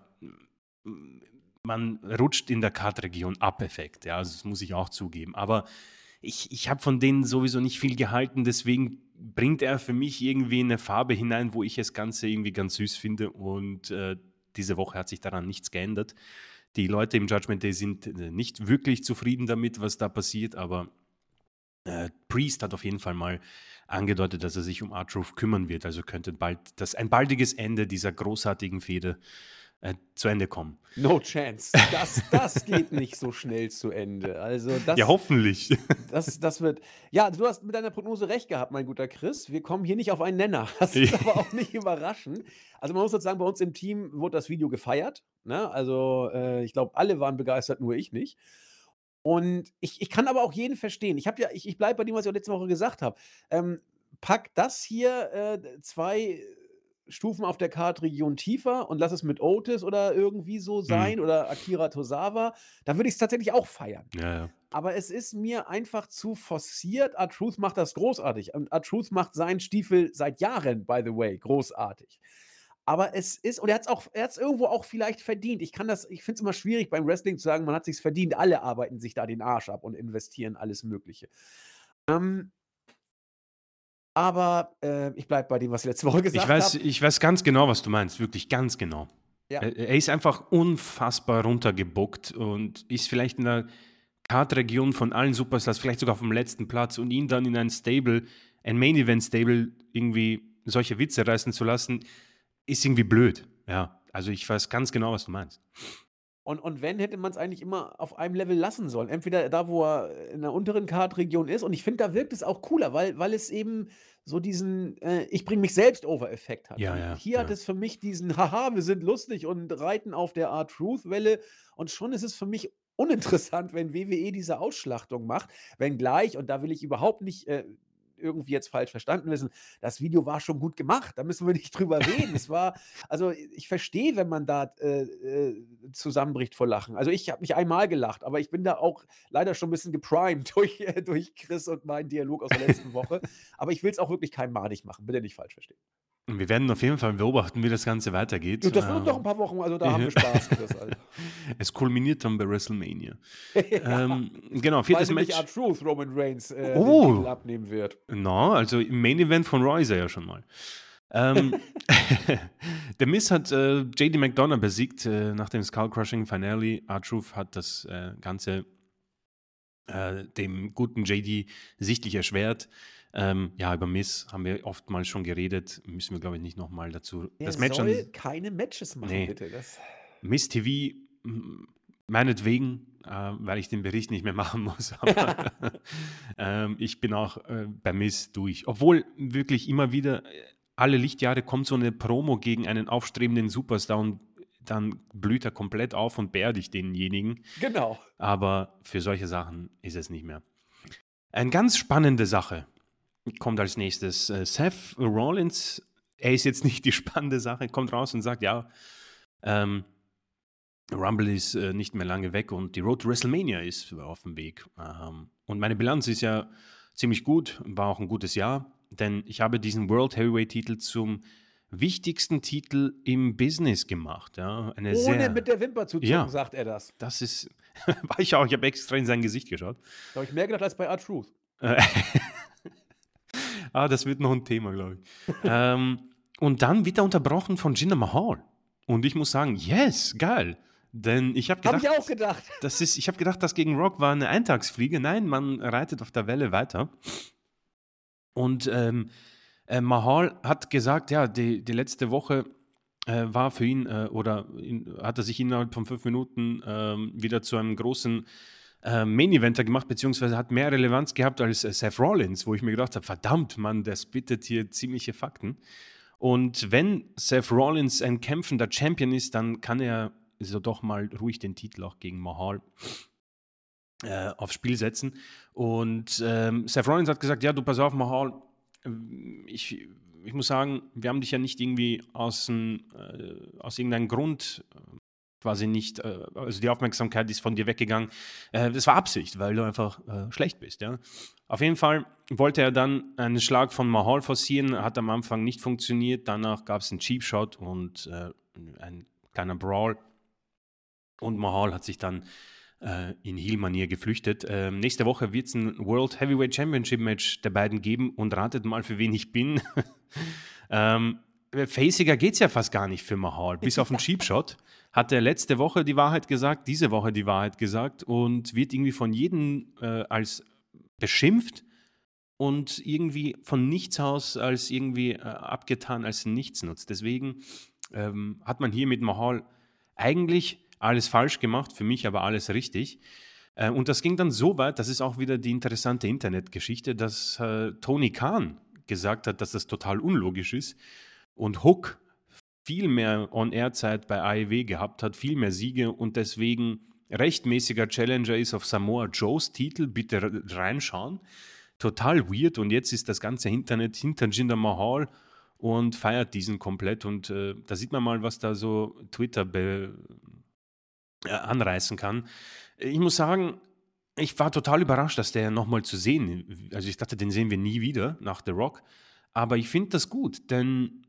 hm, man rutscht in der Card-Region ab Effekt, ja, also das muss ich auch zugeben. Aber ich ich habe von denen sowieso nicht viel gehalten, deswegen bringt er für mich irgendwie 'ne Farbe hinein, wo ich das Ganze irgendwie ganz süß finde und, äh, diese Woche hat sich daran nichts geändert. Die Leute im Judgment Day sind, äh, nicht wirklich zufrieden damit, was da passiert, aber, äh, Priest hat auf jeden Fall mal angedeutet, dass er sich um R-Truth kümmern wird. Also könnte bald das ein baldiges Ende dieser großartigen Fehde, äh, zu Ende kommen. No chance. Das das geht nicht so schnell zu Ende. Also, Ja, das hoffentlich. das das wird ja, du hast mit deiner Prognose recht gehabt, mein guter Chris. Wir kommen hier nicht auf einen Nenner. Das ist aber auch nicht überraschend. Also, man muss jetzt sagen, bei uns im Team wurde das Video gefeiert, ne? Also, äh, ich glaube, alle waren begeistert, nur ich nicht. Und ich ich kann aber auch jeden verstehen. Ich habe ja ich ich bleibe bei dem, was ich auch letzte Woche gesagt habe. Ähm, pack das hier, äh, 2 Stufen auf der Card-Region tiefer und lass es mit Otis oder irgendwie so Mhm. sein oder Akira Tozawa. Da würde ich's tatsächlich auch feiern. Ja, ja. Aber es ist mir einfach zu forciert. R-Truth macht das großartig und R-Truth macht seinen Stiefel seit Jahren, by the way, großartig. Aber es ist und er hat's auch er hat's irgendwo auch vielleicht verdient. Ich kann das ich finde es immer schwierig beim Wrestling zu sagen, man hat sich's verdient. Alle arbeiten sich da den Arsch ab und investieren alles Mögliche. Ähm aber, äh, ich bleibe bei dem, was ich letzte Woche Ich gesagt weiß habe. ich weiß ganz genau, was du meinst, wirklich ganz genau. Ja. Er ist einfach unfassbar runtergebuckt und ist vielleicht in der Kartregion von allen Superstars, vielleicht sogar auf dem letzten Platz und ihn dann in ein Stable, ein Main-Event-Stable irgendwie solche Witze reißen zu lassen, ist irgendwie blöd. Ja, also ich weiß ganz genau, was du meinst. Und, und wenn, hätte man es eigentlich immer auf einem Level lassen sollen. Entweder da, wo er in der unteren Kartregion ist. Und ich finde, da wirkt es auch cooler, weil, weil es eben so diesen äh, Ich bringe mich selbst over-Effekt hat. Ja, ja, hier ja. hat es für mich diesen Haha, wir sind lustig und reiten auf der Art Truth-Welle. Und schon ist es für mich uninteressant, wenn WWE diese Ausschlachtung macht. Wenngleich, und da will ich überhaupt nicht äh, irgendwie jetzt falsch verstanden wissen, das Video war schon gut gemacht, da müssen wir nicht drüber reden. es war, also ich verstehe, wenn man da äh, äh, zusammenbricht vor Lachen. Also ich habe mich einmal gelacht, aber ich bin da auch leider schon ein bisschen geprimed durch, äh, durch Chris und meinen Dialog aus der letzten Woche. aber ich will es auch wirklich keinem madig machen, bitte nicht falsch verstehen. Wir werden auf jeden Fall beobachten, wie das Ganze weitergeht. Ja, das wird noch ein paar Wochen, also da haben wir Spaß. Chris, also. es kulminiert dann bei WrestleMania. ja. ähm, genau, viertes Match. Weil Truth Roman Reigns äh, oh. abnehmen wird. No, also im Main Event von Roy ist er ja schon mal. ähm, der Miss hat äh, JD McDonough besiegt äh, nach dem Skull Crushing Finale. R-Truth hat das äh, Ganze äh, dem guten JD sichtlich erschwert. Ähm, ja, über Miss haben wir oftmals schon geredet. Müssen wir, glaube ich, nicht nochmal dazu. Er das Match soll an, keine Matches machen, nee. bitte. Das. Miss TV, meinetwegen, äh, weil ich den Bericht nicht mehr machen muss. Aber ähm, ich bin auch äh, bei Miss durch. Obwohl wirklich immer wieder äh, alle Lichtjahre kommt so eine Promo gegen einen aufstrebenden Superstar und dann blüht er komplett auf und beerdigt denjenigen. Genau. Aber für solche Sachen ist es nicht mehr. Eine ganz spannende Sache kommt als nächstes. Äh, Seth Rollins, er ist jetzt nicht die spannende Sache, kommt raus und sagt, ja, ähm, Rumble ist äh, nicht mehr lange weg und die Road to WrestleMania ist auf dem Weg. Ähm, und meine Bilanz ist ja ziemlich gut, war auch ein gutes Jahr, denn ich habe diesen World Heavyweight Titel zum wichtigsten Titel im Business gemacht. Ja. Ohne sehr, mit der Wimper zu zucken, ja, sagt er das. Das ist, war ich auch, ich habe extra in sein Gesicht geschaut. Da habe ich mehr gedacht als bei R-Truth. ah, das wird noch ein Thema, glaube ich. ähm, und dann wird er unterbrochen von Jinder Mahal. Und ich muss sagen, yes, geil. Denn ich habe gedacht. Habe ich auch gedacht. Das ist, ich habe gedacht, das gegen Rock war eine Eintagsfliege. Nein, man reitet auf der Welle weiter. Und ähm, äh, Mahal hat gesagt, ja, die, die letzte Woche äh, war für ihn äh, oder in, hat er sich innerhalb von fünf Minuten ähm, wieder zu einem großen äh, Main Eventer gemacht, beziehungsweise hat mehr Relevanz gehabt als äh, Seth Rollins, wo ich mir gedacht habe, verdammt, Mann, der spittet hier ziemliche Fakten. Und wenn Seth Rollins ein kämpfender Champion ist, dann kann er so doch mal ruhig den Titel auch gegen Mahal äh, aufs Spiel setzen. Und ähm, Seth Rollins hat gesagt, ja, du pass auf, Mahal, ähm, ich, ich muss sagen, wir haben dich ja nicht irgendwie aus, ein, äh, aus irgendeinem Grund quasi nicht, äh, also die Aufmerksamkeit ist von dir weggegangen. Äh, das war Absicht, weil du einfach äh, schlecht bist. Ja? Auf jeden Fall wollte er dann einen Schlag von Mahal forcieren, hat am Anfang nicht funktioniert. Danach gab es einen Cheap Shot und äh, ein kleiner Brawl. Und Mahal hat sich dann in Heel-Manier geflüchtet. Ähm, nächste Woche wird es ein World Heavyweight Championship Match der beiden geben und ratet mal, für wen ich bin. ähm, Faciger geht es ja fast gar nicht für Mahal, bis auf den Cheap Shot hat er letzte Woche die Wahrheit gesagt, diese Woche die Wahrheit gesagt und wird irgendwie von jedem äh, als beschimpft und irgendwie von nichts aus als irgendwie äh, abgetan als Nichtsnutz. Deswegen ähm, hat man hier mit Mahal eigentlich alles falsch gemacht, für mich aber alles richtig. Äh, und das ging dann so weit, das ist auch wieder die interessante Internetgeschichte, dass äh, Tony Khan gesagt hat, dass das total unlogisch ist. Und Hook viel mehr On-Air-Zeit bei AEW gehabt hat, viel mehr Siege und deswegen rechtmäßiger Challenger ist auf Samoa Joes Titel. Bitte reinschauen. Total weird und jetzt ist das ganze Internet hinter Jinder Mahal und feiert diesen komplett und äh, da sieht man mal, was da so Twitter be, äh, anreißen kann. Ich muss sagen, ich war total überrascht, dass der nochmal zu sehen, also ich dachte, den sehen wir nie wieder nach The Rock, aber ich finde das gut, denn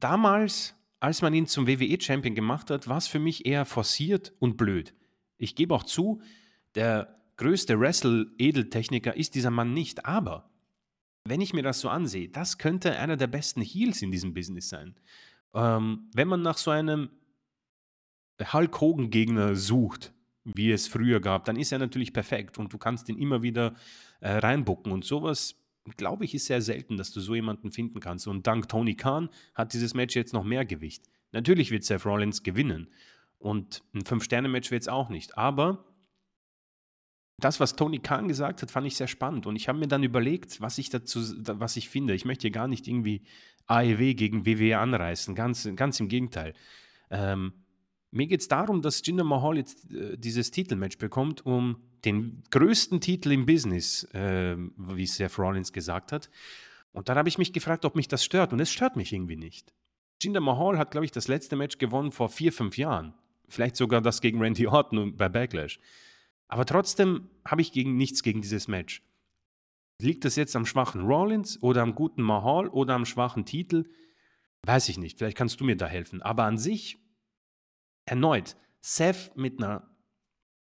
damals, als man ihn zum WWE-Champion gemacht hat, war es für mich eher forciert und blöd. Ich gebe auch zu, der größte Wrestle-Edeltechniker ist dieser Mann nicht, aber wenn ich mir das so ansehe, das könnte einer der besten Heels in diesem Business sein. Ähm, wenn man nach so einem Hulk Hogan-Gegner sucht, wie es früher gab, dann ist er natürlich perfekt und du kannst ihn immer wieder äh, reinbucken. Und sowas, glaube ich, ist sehr selten, dass du so jemanden finden kannst. Und dank Tony Khan hat dieses Match jetzt noch mehr Gewicht. Natürlich wird Seth Rollins gewinnen. Und ein Fünf-Sterne-Match wird es auch nicht. Aber das, was Tony Khan gesagt hat, fand ich sehr spannend. Und ich habe mir dann überlegt, was ich dazu, was ich finde. Ich möchte hier gar nicht irgendwie AEW gegen WWE anreißen. Ganz, ganz im Gegenteil. Ähm, mir geht es darum, dass Jinder Mahal jetzt äh, dieses Titelmatch bekommt, um den größten Titel im Business, äh, wie Seth Rollins gesagt hat. Und dann habe ich mich gefragt, ob mich das stört. Und es stört mich irgendwie nicht. Jinder Mahal hat, glaube ich, das letzte Match gewonnen vor vier, fünf Jahren. Vielleicht sogar das gegen Randy Orton bei Backlash. Aber trotzdem habe ich gegen nichts gegen dieses Match. Liegt das jetzt am schwachen Rollins oder am guten Mahal oder am schwachen Titel? Weiß ich nicht. Vielleicht kannst du mir da helfen. Aber an sich, erneut, Seth mit einer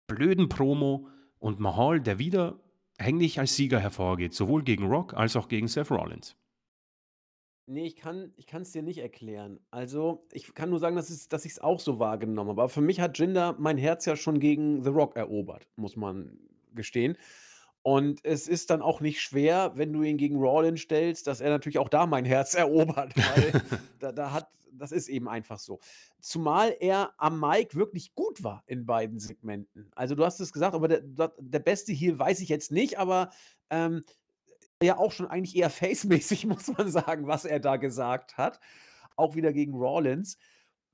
blöden Promo und Mahal, der wieder eigentlich als Sieger hervorgeht, sowohl gegen Rock als auch gegen Seth Rollins. Nee, ich kann ich es dir nicht erklären. Also, ich kann nur sagen, dass es dass ich's auch so wahrgenommen habe. Aber für mich hat Jinder mein Herz ja schon gegen The Rock erobert, muss man gestehen. Und es ist dann auch nicht schwer, wenn du ihn gegen Rollins stellst, dass er natürlich auch da mein Herz erobert, weil da da hat das ist eben einfach so. Zumal er am Mic wirklich gut war in beiden Segmenten. Also, du hast es gesagt, aber der der beste Heel weiß ich jetzt nicht, aber, ähm ja auch schon eigentlich eher face-mäßig, muss man sagen, was er da gesagt hat. Auch wieder gegen Rollins.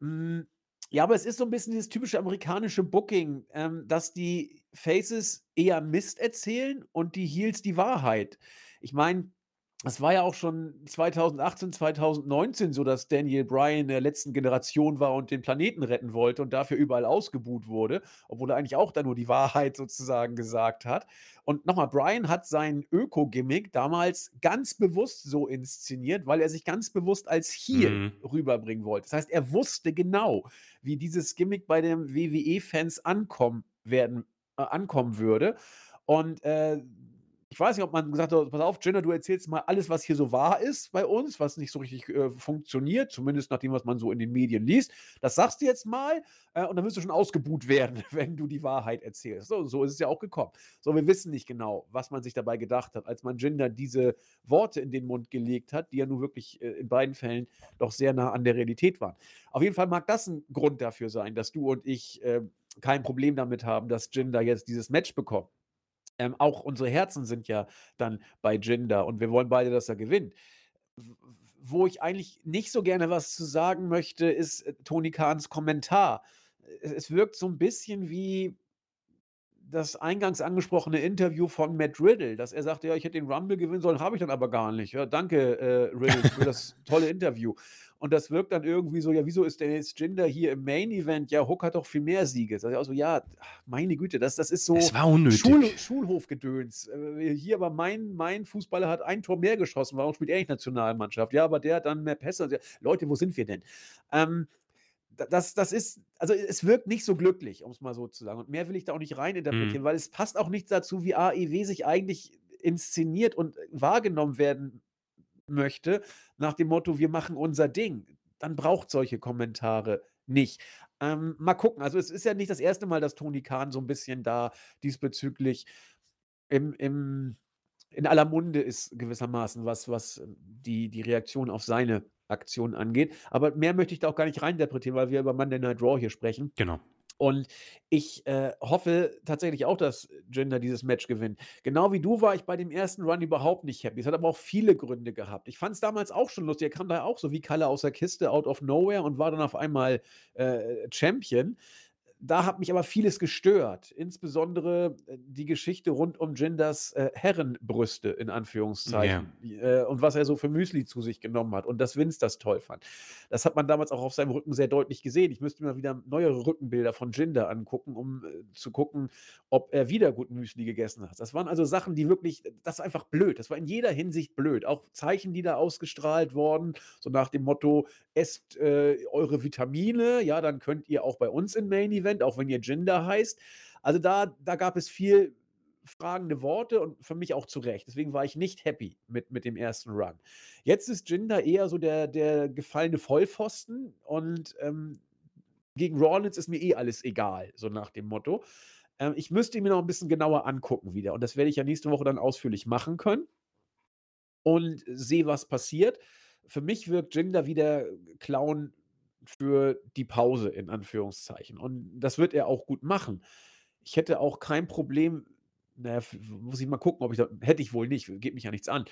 Hm, ja, aber es ist so ein bisschen dieses typische amerikanische Booking, ähm, dass die Faces eher Mist erzählen und die Heels die Wahrheit. Ich meine es war ja auch schon 2018, 2019 so, dass Daniel Bryan der letzten Generation war und den Planeten retten wollte und dafür überall ausgebuht wurde, obwohl er eigentlich auch da nur die Wahrheit sozusagen gesagt hat. Und nochmal, Bryan hat sein Öko-Gimmick damals ganz bewusst so inszeniert, weil er sich ganz bewusst als Heel Mhm. rüberbringen wollte. Das heißt, er wusste genau, wie dieses Gimmick bei den WWE-Fans ankommen werden äh, ankommen würde. Und, äh ich weiß nicht, ob man gesagt hat: „Pass auf, Jinder, du erzählst mal alles, was hier so wahr ist bei uns, was nicht so richtig, äh, funktioniert, zumindest nach dem, was man so in den Medien liest. Das sagst du jetzt mal, äh, und dann wirst du schon ausgebuht werden, wenn du die Wahrheit erzählst.“ So so ist es ja auch gekommen. So, wir wissen nicht genau, was man sich dabei gedacht hat, als man Jinder diese Worte in den Mund gelegt hat, die ja nun wirklich, äh, in beiden Fällen doch sehr nah an der Realität waren. Auf jeden Fall mag das ein Grund dafür sein, dass du und ich, äh, kein Problem damit haben, dass Jinder jetzt dieses Match bekommt. Ähm, auch unsere Herzen sind ja dann bei Jinder und wir wollen beide, dass er gewinnt. Wo ich eigentlich nicht so gerne was zu sagen möchte, ist, äh, Tony Khans Kommentar. Es es wirkt so ein bisschen wie das eingangs angesprochene Interview von Matt Riddle, dass er sagte: „Ja, ich hätte den Rumble gewinnen sollen, habe ich dann aber gar nicht. Ja, danke, äh, Riddle, für das tolle Interview.“ Und das wirkt dann irgendwie so: „Ja, wieso ist denn jetzt Jinder hier im Main Event? Ja, Hook hat doch viel mehr Siege.“ Sage ich auch so: „Ja, meine Güte, das das ist so war Schul. Schulhofgedöns. Äh, hier aber mein mein Fußballer hat ein Tor mehr geschossen, warum spielt er nicht Nationalmannschaft? Ja, aber der hat dann mehr Pässe.“ Leute, wo sind wir denn? Ähm das das ist also, es wirkt nicht so glücklich, um es mal so zu sagen. Und mehr will ich da auch nicht Mhm. reininterpretieren, weil es passt auch nicht dazu, wie AEW sich eigentlich inszeniert und wahrgenommen werden möchte, nach dem Motto: „Wir machen unser Ding.“ Dann braucht solche Kommentare nicht. Ähm, mal gucken. Also, es ist ja nicht das erste Mal, dass Tony Khan so 'n bisschen da diesbezüglich im im in aller Munde ist gewissermaßen, was was ähm, die die Reaktion auf seine Aktion angeht. Aber mehr möchte ich da auch gar nicht reininterpretieren, weil wir über Monday Night Raw hier sprechen. Genau. Und ich, äh, hoffe tatsächlich auch, dass Jinder dieses Match gewinnt. Genau wie du war ich bei dem ersten Run überhaupt nicht happy. Es hat aber auch viele Gründe gehabt. Ich fand es damals auch schon lustig. Er kam da auch so wie Kalle aus der Kiste out of nowhere und war dann auf einmal, äh, Champion. Da hat mich aber vieles gestört, insbesondere, äh, die Geschichte rund um Jinders, äh, Herrenbrüste in. Anführungszeichen, äh, und was er so für Müsli zu sich genommen hat und dass Vince das toll fand. Das hat man damals auch auf seinem Rücken sehr deutlich gesehen. Ich müsste mir mal wieder neuere Rückenbilder von Jinder angucken, um, äh, zu gucken, ob er wieder gut Müsli gegessen hat. Das waren also Sachen, die wirklich das ist einfach blöd. Das war in jeder Hinsicht blöd. Auch Zeichen, die da ausgestrahlt wurden, so nach dem Motto: „Esst, äh, eure Vitamine, ja, dann könnt ihr auch bei uns im Main Event, auch wenn ihr Jinder heißt.“ Also, da da gab es viel fragende Worte und für mich auch zu Recht. Deswegen war ich nicht happy mit mit dem ersten Run. Jetzt ist Jinder eher so der der gefallene Vollpfosten und, ähm gegen Rollins ist mir eh alles egal, so nach dem Motto. Ähm, ich müsste ihn mir noch ein bisschen genauer angucken wieder und das werde ich ja nächste Woche dann ausführlich machen können und sehe, was passiert. Für mich wirkt Jinder wieder Clown für die Pause in Anführungszeichen und das wird er auch gut machen. Ich hätte auch kein Problem na ja, muss ich mal gucken, ob ich da hätte ich wohl nicht, geht mich ja nichts an.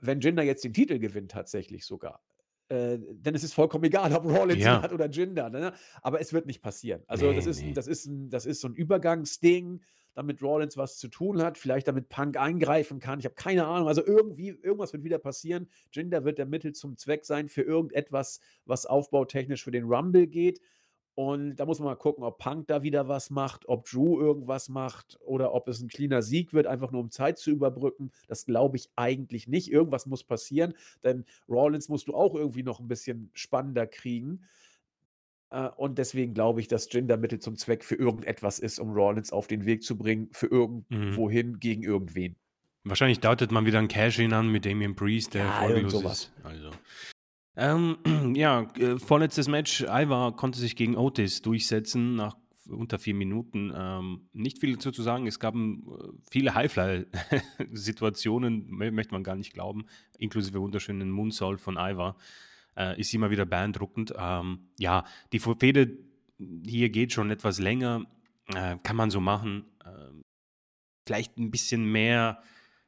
Wenn Jinder jetzt den Titel gewinnt tatsächlich sogar, äh, ist es vollkommen egal, ob Rollins Ja. hat oder Jinder, ne? Aber es wird nicht passieren. Also, das Ne, ist 'n ne. das ist 'n das ist so 'n Übergangsding, damit Rollins was zu tun hat, vielleicht damit Punk eingreifen kann. Ich habe keine Ahnung. Also, irgendwie irgendwas wird wieder passieren. Jinder wird der Mittel zum Zweck sein für irgendetwas, was aufbautechnisch für den Rumble geht. Und da muss man mal gucken, ob Punk da wieder was macht, ob Drew irgendwas macht oder ob es 'n cleaner Sieg wird, einfach nur um Zeit zu überbrücken. Das glaube ich eigentlich nicht. Irgendwas muss passieren, denn Rollins musst du auch irgendwie noch 'n bisschen spannender kriegen. Äh, und deswegen glaube ich, dass Jinder Mittel zum Zweck für irgendetwas ist, um Rollins auf den Weg zu bringen, für Mhm. irgendwohin gegen irgendwen. Wahrscheinlich deutet man wieder 'n Cash-in an mit Damien Priest, der Ja, was. ist. Also, ähm, ja, äh, vorletztes Match. Ivar konnte sich gegen Otis durchsetzen nach unter 4 Minuten. Ähm, nicht viel dazu zu sagen. Es gab, äh, viele Highfly-Situationen, mö möchte man gar nicht glauben, inklusive wunderschönen Moonsault von Ivar. Äh, ist immer wieder beeindruckend. Ähm, ja, die Fehde hier geht schon etwas länger, äh, kann man so machen. Ähm, vielleicht 'n bisschen mehr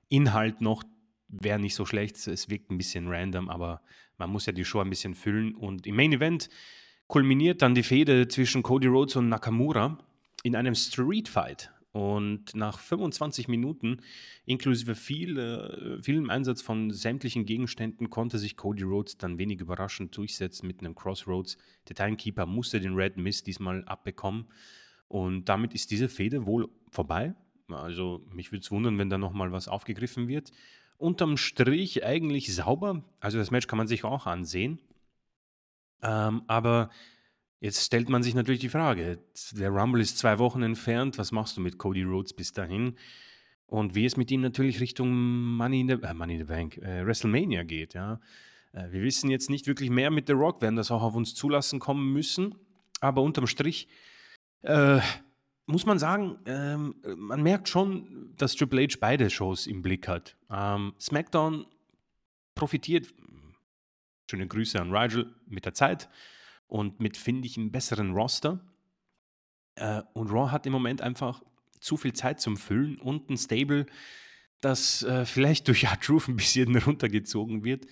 Inhalt noch wäre nicht so schlecht. Es wirkt 'n bisschen random, aber man muss ja die Show ein bisschen füllen. Und im Main Event kulminiert dann die Fehde zwischen Cody Rhodes und Nakamura in einem Street Fight. Und nach 25 Minuten inklusive viel äh, vielem Einsatz von sämtlichen Gegenständen konnte sich Cody Rhodes dann wenig überraschend durchsetzen mit 'nem Crossroads. Der Timekeeper musste den Red Mist diesmal abbekommen. Und damit ist diese Fehde wohl vorbei. Also, mich würde es wundern, wenn da noch mal was aufgegriffen wird. Unterm Strich eigentlich sauber. Also, das Match kann man sich auch ansehen. Ähm, aber jetzt stellt man sich natürlich die Frage: Der Rumble ist 2 Wochen entfernt. Was machst du mit Cody Rhodes bis dahin? Und wie es mit ihm natürlich Richtung Money in the äh, Money in the Bank, äh, WrestleMania geht, ja. Äh, wir wissen jetzt nicht wirklich mehr mit The Rock, werden das auch auf uns zulassen kommen müssen. Aber unterm Strich, äh, muss man sagen, ähm, äh, man merkt schon, dass Triple H beide Shows im Blick hat. Ähm, SmackDown profitiert schöne Grüße an Rigel mit der Zeit und mit, finde ich, 'n besseren Roster. Äh, und Raw hat im Moment einfach zu viel Zeit zum Füllen und 'n Stable, das, äh, vielleicht durch R-Truth 'n bisschen runtergezogen wird.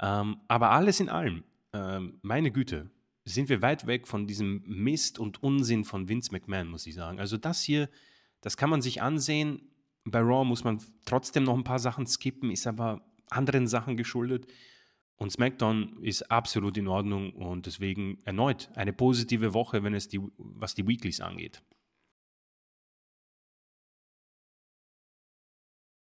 Ähm, aber alles in allem, ähm, meine Güte, sind wir weit weg von diesem Mist und Unsinn von Vince McMahon, muss ich sagen. Also, das hier, das kann man sich ansehen. Bei Raw muss man trotzdem noch 'n paar Sachen skippen, ist aber anderen Sachen geschuldet. Und SmackDown ist absolut in Ordnung und deswegen erneut eine positive Woche, wenn es die was die Weeklies angeht.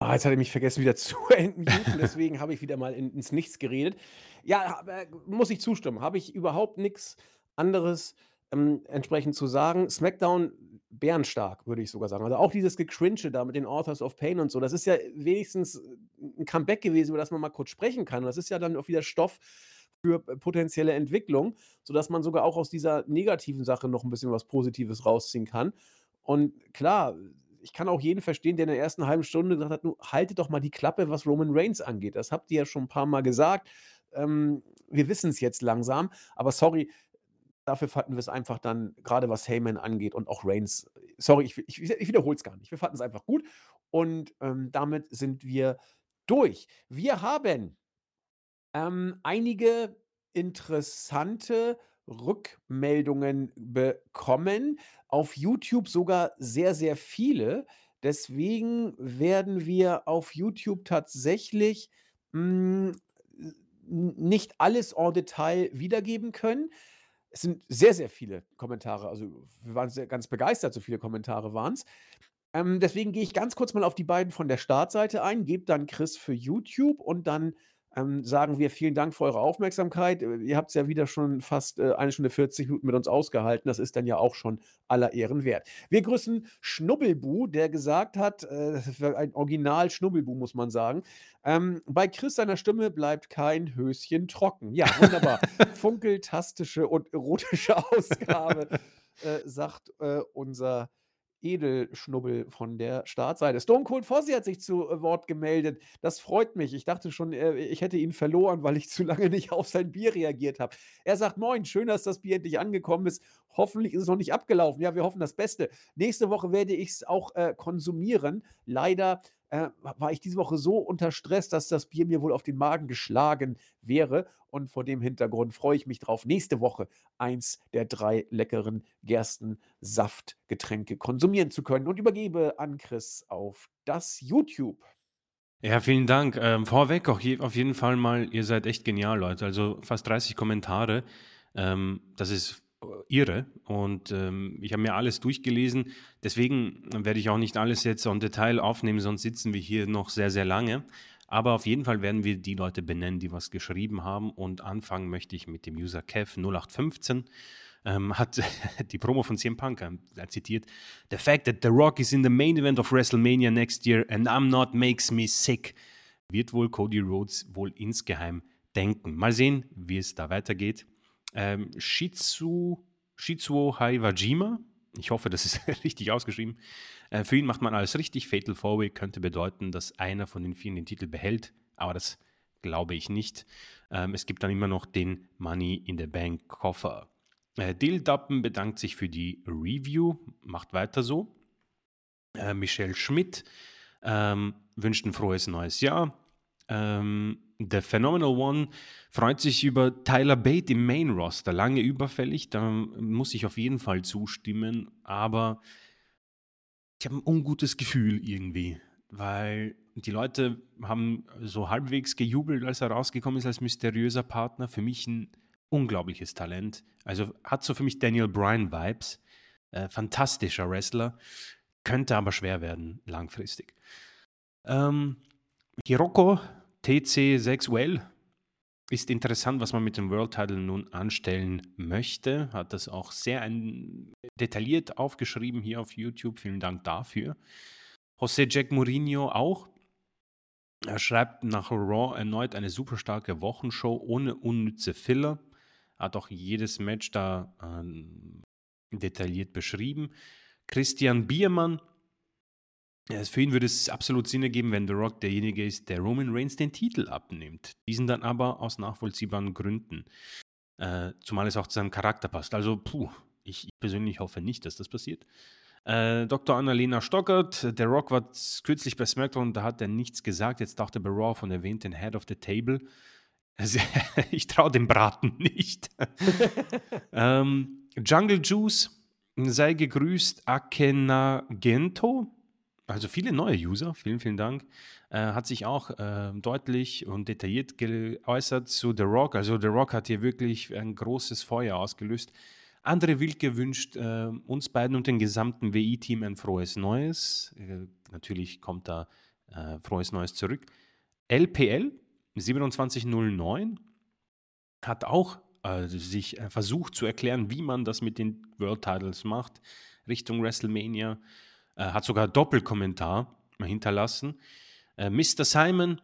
Ah, jetzt hatte ich mich vergessen, wieder zu entmuten, deswegen habe ich wieder mal in ins Nichts geredet. Ja, aber muss ich zustimmen, habe ich überhaupt nix anderes, ähm, entsprechend zu sagen. SmackDown bärenstark, würde ich sogar sagen. Also, auch dieses Gecringe da mit den Authors of Pain und so, das ist ja wenigstens 'n Comeback gewesen, über das man mal kurz sprechen kann. Und das ist ja dann auch wieder Stoff für potenzielle Entwicklung, sodass man sogar auch aus dieser negativen Sache noch 'n bisschen was Positives rausziehen kann. Und klar, ich kann auch jeden verstehen, der in der ersten halben Stunde gesagt hat: „Nu haltet doch mal die Klappe, was Roman Reigns angeht. Das habt ihr ja schon 'n paar Mal gesagt. Ähm, wir wissen's jetzt langsam, aber sorry, dafür fanden wir's einfach dann grade was Heyman angeht und auch Reigns sorry, ich ich ich wiederhole es gar nicht. Wir fanden es einfach gut und, ähm, damit sind wir durch. Wir haben ähm, einige interessante Rückmeldungen bekommen. Auf YouTube sogar sehr, sehr viele. Deswegen werden wir auf YouTube tatsächlich, hm, n nicht alles en Detail wiedergeben können. Es sind sehr, sehr viele Kommentare. Also, wir waren sehr ganz begeistert, so viele Kommentare waren's. Ähm, deswegen gehe ich ganz kurz mal auf die beiden von der Startseite ein, gebe dann Chris für YouTube und dann, ähm, sagen wir vielen Dank für eure Aufmerksamkeit. Äh, ihr habt es ja wieder schon fast äh, eine Stunde 40 Minuten mit uns ausgehalten. Das ist dann ja auch schon aller Ehren wert. Wir grüßen Schnubbelbu, der gesagt hat, äh, ein Original Schnubbelbu, muss man sagen. Ähm, bei Chris seiner Stimme bleibt kein Höschen trocken. Ja, wunderbar. Funkeltastische und erotische Ausgabe, äh, sagt äh, unser Edelschnubbel von der Startseite. Stone Cold Fozzy hat sich zu äh, Wort gemeldet. Das freut mich. Ich dachte schon, äh, ich hätte ihn verloren, weil ich zu lange nicht auf sein Bier reagiert habe. Er sagt: Moin, schön, dass das Bier endlich angekommen ist. Hoffentlich ist es noch nicht abgelaufen. Ja, wir hoffen das Beste. Nächste Woche werde ich es auch äh, konsumieren. Leider äh, war ich diese Woche so unter Stress, dass das Bier mir wohl auf den Magen geschlagen wäre. Und vor dem Hintergrund freue ich mich drauf, nächste Woche eins der drei leckeren Gerstensaftgetränke konsumieren zu können. Und übergebe an Chris auf das YouTube. Ja, vielen Dank. Ähm, vorweg auch je, auf jeden Fall mal, ihr seid echt genial, Leute. Also fast 30 Kommentare. Ähm, das ist irre und ähm, ich habe mir alles durchgelesen. Deswegen werde ich auch nicht alles jetzt im Detail aufnehmen, sonst sitzen wir hier noch sehr, sehr lange. Aber auf jeden Fall werden wir die Leute benennen, die was geschrieben haben. Und anfangen möchte ich mit dem User Kev 0815. Ähm, hat die Promo von CM Punk äh, zitiert: The fact that The Rock is in the main event of WrestleMania next year and I'm not makes me sick. Wird wohl Cody Rhodes wohl insgeheim denken. Mal sehen, wie es da weitergeht. Ähm, Shizu, Shizuo Haiwajima, ich hoffe, das ist richtig ausgeschrieben. Äh, für ihn macht man alles richtig. Fatal Four Way könnte bedeuten, dass einer von den vielen den Titel behält, aber das glaube ich nicht. Ähm, es gibt dann immer noch den Money in the Bank Koffer. Äh, Dildappen bedankt sich für die Review, macht weiter so. Äh, Michelle Schmidt ähm, wünscht ein frohes neues Jahr. Ähm, The Phenomenal One freut sich über Tyler Bate im Main Roster. Lange überfällig, da muss ich auf jeden Fall zustimmen, aber ich habe ein ungutes Gefühl irgendwie, weil die Leute haben so halbwegs gejubelt, als er rausgekommen ist als mysteriöser Partner. Für mich ein unglaubliches Talent. Also hat so für mich Daniel Bryan Vibes. Äh, fantastischer Wrestler, könnte aber schwer werden langfristig. Ähm, Hiroko TC sexuell ist interessant, was man mit dem World Title nun anstellen möchte. Hat das auch sehr detailliert aufgeschrieben hier auf YouTube. Vielen Dank dafür. José Jack Mourinho auch. Er schreibt nach Raw erneut eine super starke Wochenshow ohne unnütze Filler. Hat auch jedes Match da äh, detailliert beschrieben. Christian Biermann für ihn würde es absolut Sinn ergeben, wenn The Rock derjenige ist, der Roman Reigns den Titel abnimmt. Diesen dann aber aus nachvollziehbaren Gründen. Äh, zumal es auch zu seinem Charakter passt. Also, puh, ich, persönlich hoffe nicht, dass das passiert. Äh, Dr. Annalena Stockert, der Rock war kürzlich bei SmackDown, da hat er nichts gesagt. Jetzt dachte bei Raw von erwähnt den Head of the Table. Also, ich traue dem Braten nicht. ähm, Jungle Juice, sei gegrüßt, Akena Gento also viele neue User, vielen, vielen Dank, äh, hat sich auch äh, deutlich und detailliert geäußert zu The Rock. Also The Rock hat hier wirklich ein großes Feuer ausgelöst. Andre Wilke wünscht äh, uns beiden und dem gesamten WI-Team ein frohes Neues. Äh, natürlich kommt da äh, frohes Neues zurück. LPL 2709 hat auch äh, sich versucht zu erklären, wie man das mit den World Titles macht, Richtung WrestleMania. Äh, hat sogar Doppelkommentar hinterlassen. Äh, Mr. Simon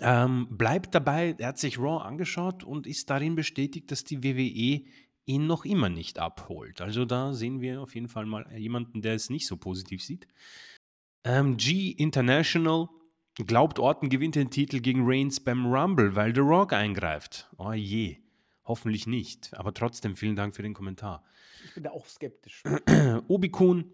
ähm, bleibt dabei, er hat sich Raw angeschaut und ist darin bestätigt, dass die WWE ihn noch immer nicht abholt. Also da sehen wir auf jeden Fall mal jemanden, der es nicht so positiv sieht. Ähm, G International glaubt, Orton gewinnt den Titel gegen Reigns beim Rumble, weil The Rock eingreift. Oh je, hoffentlich nicht. Aber trotzdem vielen Dank für den Kommentar. Ich bin da auch skeptisch. Obi-Kun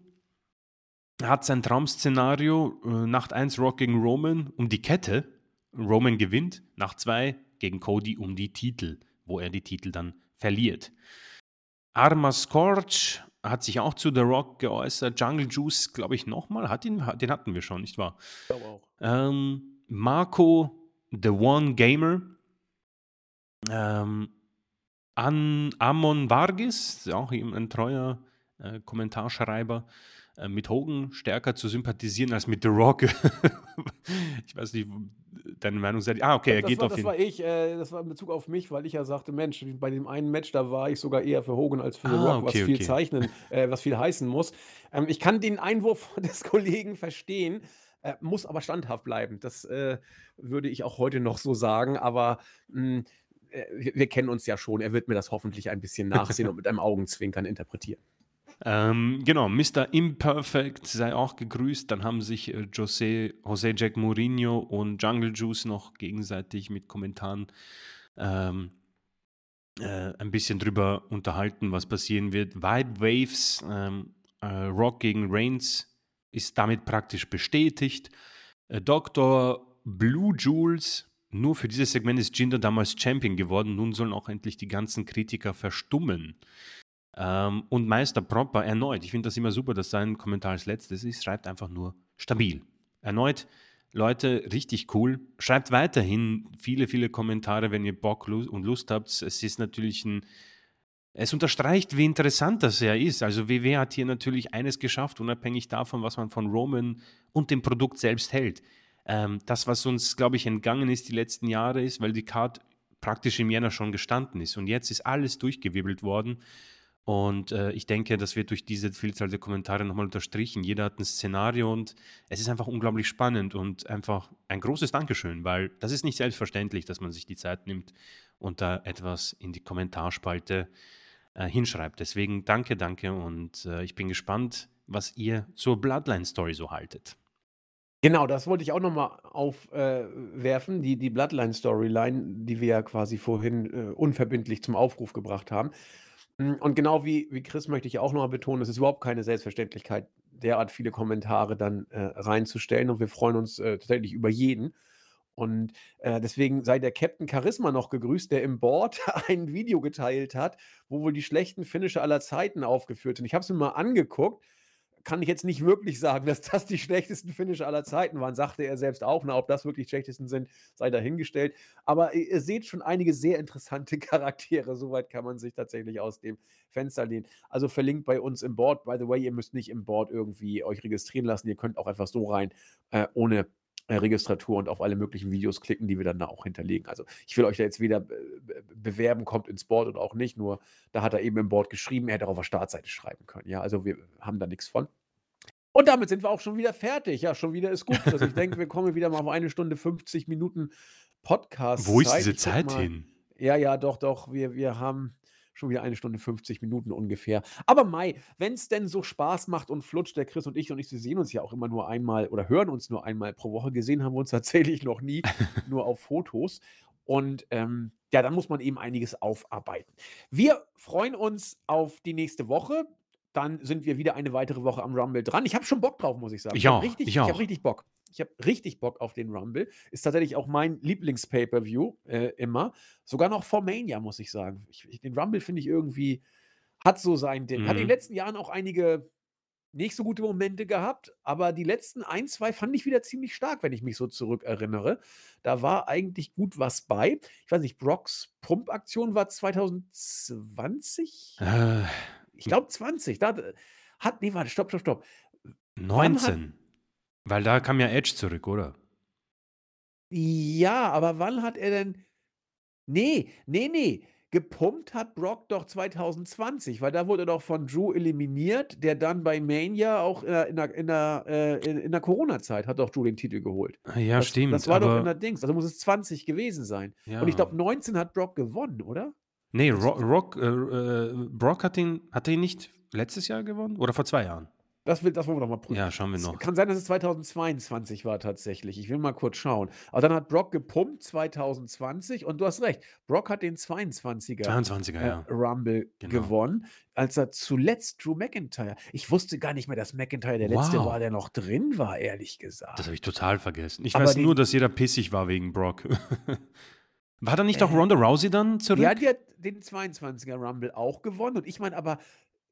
hat sein Traum-Szenario äh, Nacht 1 Rock gegen Roman um die Kette. Roman gewinnt. Nacht 2 gegen Cody um die Titel, wo er die Titel dann verliert. Arma Scorch hat sich auch zu The Rock geäußert. Jungle Juice, glaube ich, nochmal. Hat ihn, den hatten wir schon, nicht wahr? Ich glaube auch. Ähm, Marco, The One Gamer. Ähm, An Amon Vargis, auch ein treuer äh, Kommentarschreiber äh, mit Hogan stärker zu sympathisieren als mit The Rock. ich weiß nicht, deine Meinung seid. Ah, okay, er Das geht war auf das ihn. war ich, äh, das war in Bezug auf mich, weil ich ja sagte: „Mensch, bei dem einen Match, da war ich sogar eher für Hogan als für The Ah, Rock“, was okay, viel okay. zeichnen äh, was viel heißen muss. Ähm, ich kann den Einwurf des Kollegen verstehen, äh, muss aber standhaft bleiben. Das, äh, würde ich auch heute noch so sagen, aber, hm, äh, wir wir kennen uns ja schon. Er wird mir das hoffentlich ein bisschen nachsehen und mit einem Augenzwinkern interpretieren. Ähm, genau, Mr. Imperfect sei auch gegrüßt. Dann haben sich äh, José, José Jack Mourinho und Jungle Juice noch gegenseitig mit Kommentaren ähm, äh, ein bisschen drüber unterhalten, was passieren wird. Vibe Waves, ähm, äh, Rock gegen Reigns ist damit praktisch bestätigt. Äh, Dr. Blue Jules, nur für dieses Segment ist Jinder damals Champion geworden. Nun sollen auch endlich die ganzen Kritiker verstummen. Ähm, und Meister Proper erneut. Ich finde das immer super, dass sein Kommentar als letztes ist. Schreibt einfach nur stabil. Erneut, Leute, richtig cool. Schreibt weiterhin viele, viele Kommentare, wenn ihr Bock und Lust habt. Es ist natürlich ein. Es unterstreicht, wie interessant das ja ist. Also WW hat hier natürlich eines geschafft, unabhängig davon, was man von Roman und dem Produkt selbst hält. Ähm, das, was uns, glaube ich, entgangen ist die letzten Jahre, ist, weil die Card praktisch im Jänner schon gestanden ist. Und jetzt ist alles durchgewirbelt worden. Und äh, ich denke, das wird durch diese Vielzahl der Kommentare nochmal unterstrichen. Jeder hat ein Szenario und es ist einfach unglaublich spannend und einfach ein großes Dankeschön, weil das ist nicht selbstverständlich, dass man sich die Zeit nimmt und da etwas in die Kommentarspalte äh, hinschreibt. Deswegen danke, danke und äh, ich bin gespannt, was ihr zur Bloodline-Story so haltet. Genau, das wollte ich auch noch mal aufwerfen, äh, die die Bloodline-Storyline, die wir ja quasi vorhin, äh, unverbindlich zum Aufruf gebracht haben. Hm, und genau wie wie Chris möchte ich auch noch mal betonen, es ist überhaupt keine Selbstverständlichkeit, derart viele Kommentare dann, äh, reinzustellen und wir freuen uns, äh, tatsächlich über jeden. Und, äh, deswegen sei der Captain Charisma noch gegrüßt, der im Board ein Video geteilt hat, wo wohl die schlechten Finisher aller Zeiten aufgeführt sind. Ich habe es mir mal angeguckt, kann ich jetzt nicht wirklich sagen, dass das die schlechtesten Finisher aller Zeiten waren, sagte er selbst auch. Na, ob das wirklich die schlechtesten sind, sei dahingestellt. Aber ihr ihr seht schon einige sehr interessante Charaktere. Soweit kann man sich tatsächlich aus dem Fenster lehnen. Also verlinkt bei uns im Board. By the way, ihr müsst nicht im Board irgendwie euch registrieren lassen. Ihr könnt auch einfach so rein, äh, ohne äh, Registratur und auf alle möglichen Videos klicken, die wir dann da auch hinterlegen. Also ich will euch da jetzt weder be bewerben, kommt ins Board oder auch nicht. Nur da hat er eben im Board geschrieben, er hätte auch auf der Startseite schreiben können. Ja, also wir haben da nichts von. Und damit sind wir auch schon wieder fertig. Ja, schon wieder ist gut. Also ich denke, wir kommen wieder mal auf eine Stunde 50 Minuten Podcast-Zeit. Wo ist diese Zeit hin? Ja, ja, doch, doch. Wir, wir haben schon wieder eine Stunde 50 Minuten ungefähr. Aber Mai, wenn es denn so Spaß macht und flutscht, der Chris und ich und ich, wir sehen uns ja auch immer nur einmal oder hören uns nur einmal pro Woche. Gesehen haben wir uns tatsächlich noch nie, nur auf Fotos. Und ähm, ja, dann muss man eben einiges aufarbeiten. Wir freuen uns auf die nächste Woche. Dann sind wir wieder eine weitere Woche am Rumble dran. Ich habe schon Bock drauf, muss ich sagen. Ich habe auch, richtig, ich ich hab auch. richtig Bock. Ich habe richtig Bock auf den Rumble. Ist tatsächlich auch mein Lieblings-Pay-Per-View äh, immer. Sogar noch vor Mania, muss ich sagen. Ich, ich, den Rumble finde ich irgendwie, hat so sein Ding. Hat in den Mhm. letzten Jahren auch einige nicht so gute Momente gehabt, aber die letzten ein, zwei fand ich wieder ziemlich stark, wenn ich mich so zurückerinnere. Da war eigentlich gut was bei. Ich weiß nicht, Brocks Pumpaktion war 2020? Äh, Ich glaube 20. Da hat, nee, warte, stopp, stopp, stopp. Wann hat, 19. Weil da kam ja Edge zurück, oder? ja, aber wann hat er denn, nee, nee, nee, gepumpt hat Brock doch 2020, weil da wurde er doch von Drew eliminiert, der dann bei Mania auch in der, in der, in der, äh, in, in der Corona-Zeit hat doch Drew den Titel geholt. Ja, Das, stimmt, das war doch in der Dings, also muss es 20 gewesen sein. Und ich ja. glaube, 19 hat Brock gewonnen, oder? Nee, Das, Ro Rock, äh, äh, Brock hat ihn, hat ihn nicht letztes Jahr gewonnen? Oder vor zwei Jahren? Das, will, das wollen wir doch mal prüfen. Ja, schauen wir Es noch. kann sein, dass es 2022 war tatsächlich. Ich will mal kurz schauen. Aber dann hat Brock gepumpt 2020 und du hast recht. Brock hat den 22er 22er, äh, ja. Rumble Genau. gewonnen, als er zuletzt Drew McIntyre. Ich wusste gar nicht mehr, dass McIntyre der letzte war, Wow. der noch drin war, ehrlich Das gesagt. habe ich total vergessen. Ich Aber weiß nur, dass jeder pissig war wegen Brock. War da nicht auch äh, Ronda Rousey dann ja, zurück? die hat den 22er Rumble auch gewonnen. Und ich meine aber,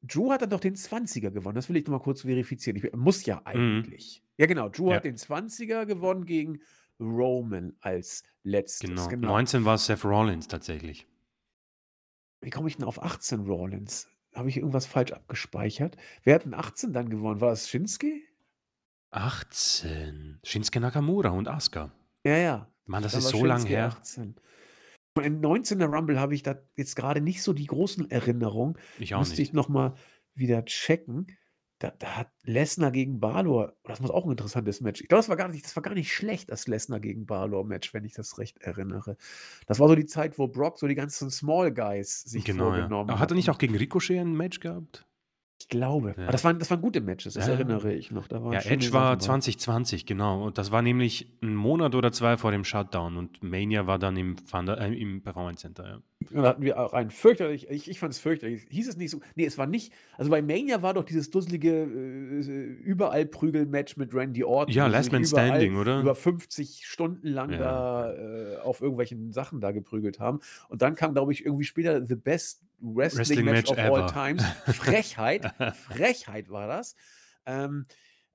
Drew hat dann doch den 20er gewonnen. Das will ich noch mal kurz verifizieren. Ich, muss ja Mhm. eigentlich. Ja, genau. Drew Ja, hat den 20er gewonnen gegen Roman als letztes. genau. Genau. 19 war Seth Rollins tatsächlich. Wie komme ich denn auf 18 Rollins? habe ich irgendwas falsch abgespeichert? Wer hat denn 18 dann gewonnen? War es Shinsuke? 18. Shinsuke Nakamura und Asuka. Ja, ja. Mann, das ist so lang Shinsuke her. 18. Im 19er Rumble habe ich da jetzt gerade nicht so die großen Erinnerungen. Ich auch Müsste ich nicht. noch mal wieder checken. Da, da hat Lesnar gegen Balor, das muss auch ein interessantes Match. Ich glaube, das war gar nicht, das war gar nicht schlecht, das Lesnar gegen Balor-Match, wenn ich das recht erinnere. Das war so die Zeit, wo Brock so die ganzen Small Guys sich Genau, ja. vorgenommen Aber hat er nicht auch gegen Ricochet ein Match gehabt? Ich glaube. Ja. Aber das waren, das waren gute Matches, das Ja, erinnere ich noch. Da Ja, Edge war Sachen bei. 2020, genau. Und das war nämlich ein Monat oder zwei vor dem Shutdown. Und Mania war dann im, Thunder, äh, im Performance Center. Ja. Und da hatten wir auch ein fürchterlich, ich, ich fand es fürchterlich. Hieß es nicht so? Nee, es war nicht. Also bei Mania war doch dieses dusselige äh, überall Prügel-Match mit Randy Orton. Ja, Last Man Standing, oder? Über 50 Stunden lang Ja. da äh, auf irgendwelchen Sachen da geprügelt haben. Und dann kam, glaube ich, irgendwie später The Best Wrestling, Wrestling Match Match of All ever. Times. Frechheit. Frechheit war das. Ähm,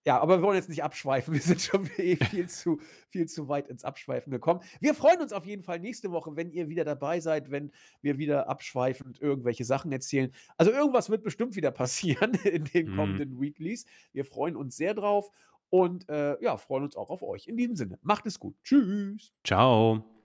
ja, aber wir wollen jetzt nicht abschweifen. Wir sind schon eh viel zu, viel zu weit ins Abschweifen gekommen. Wir freuen uns auf jeden Fall nächste Woche, wenn ihr wieder dabei seid, wenn wir wieder abschweifend irgendwelche Sachen erzählen. Also irgendwas wird bestimmt wieder passieren in den Mhm. kommenden Weeklies. Wir freuen uns sehr drauf und äh, ja, freuen uns auch auf euch. In diesem Sinne, macht es gut. Tschüss. Ciao.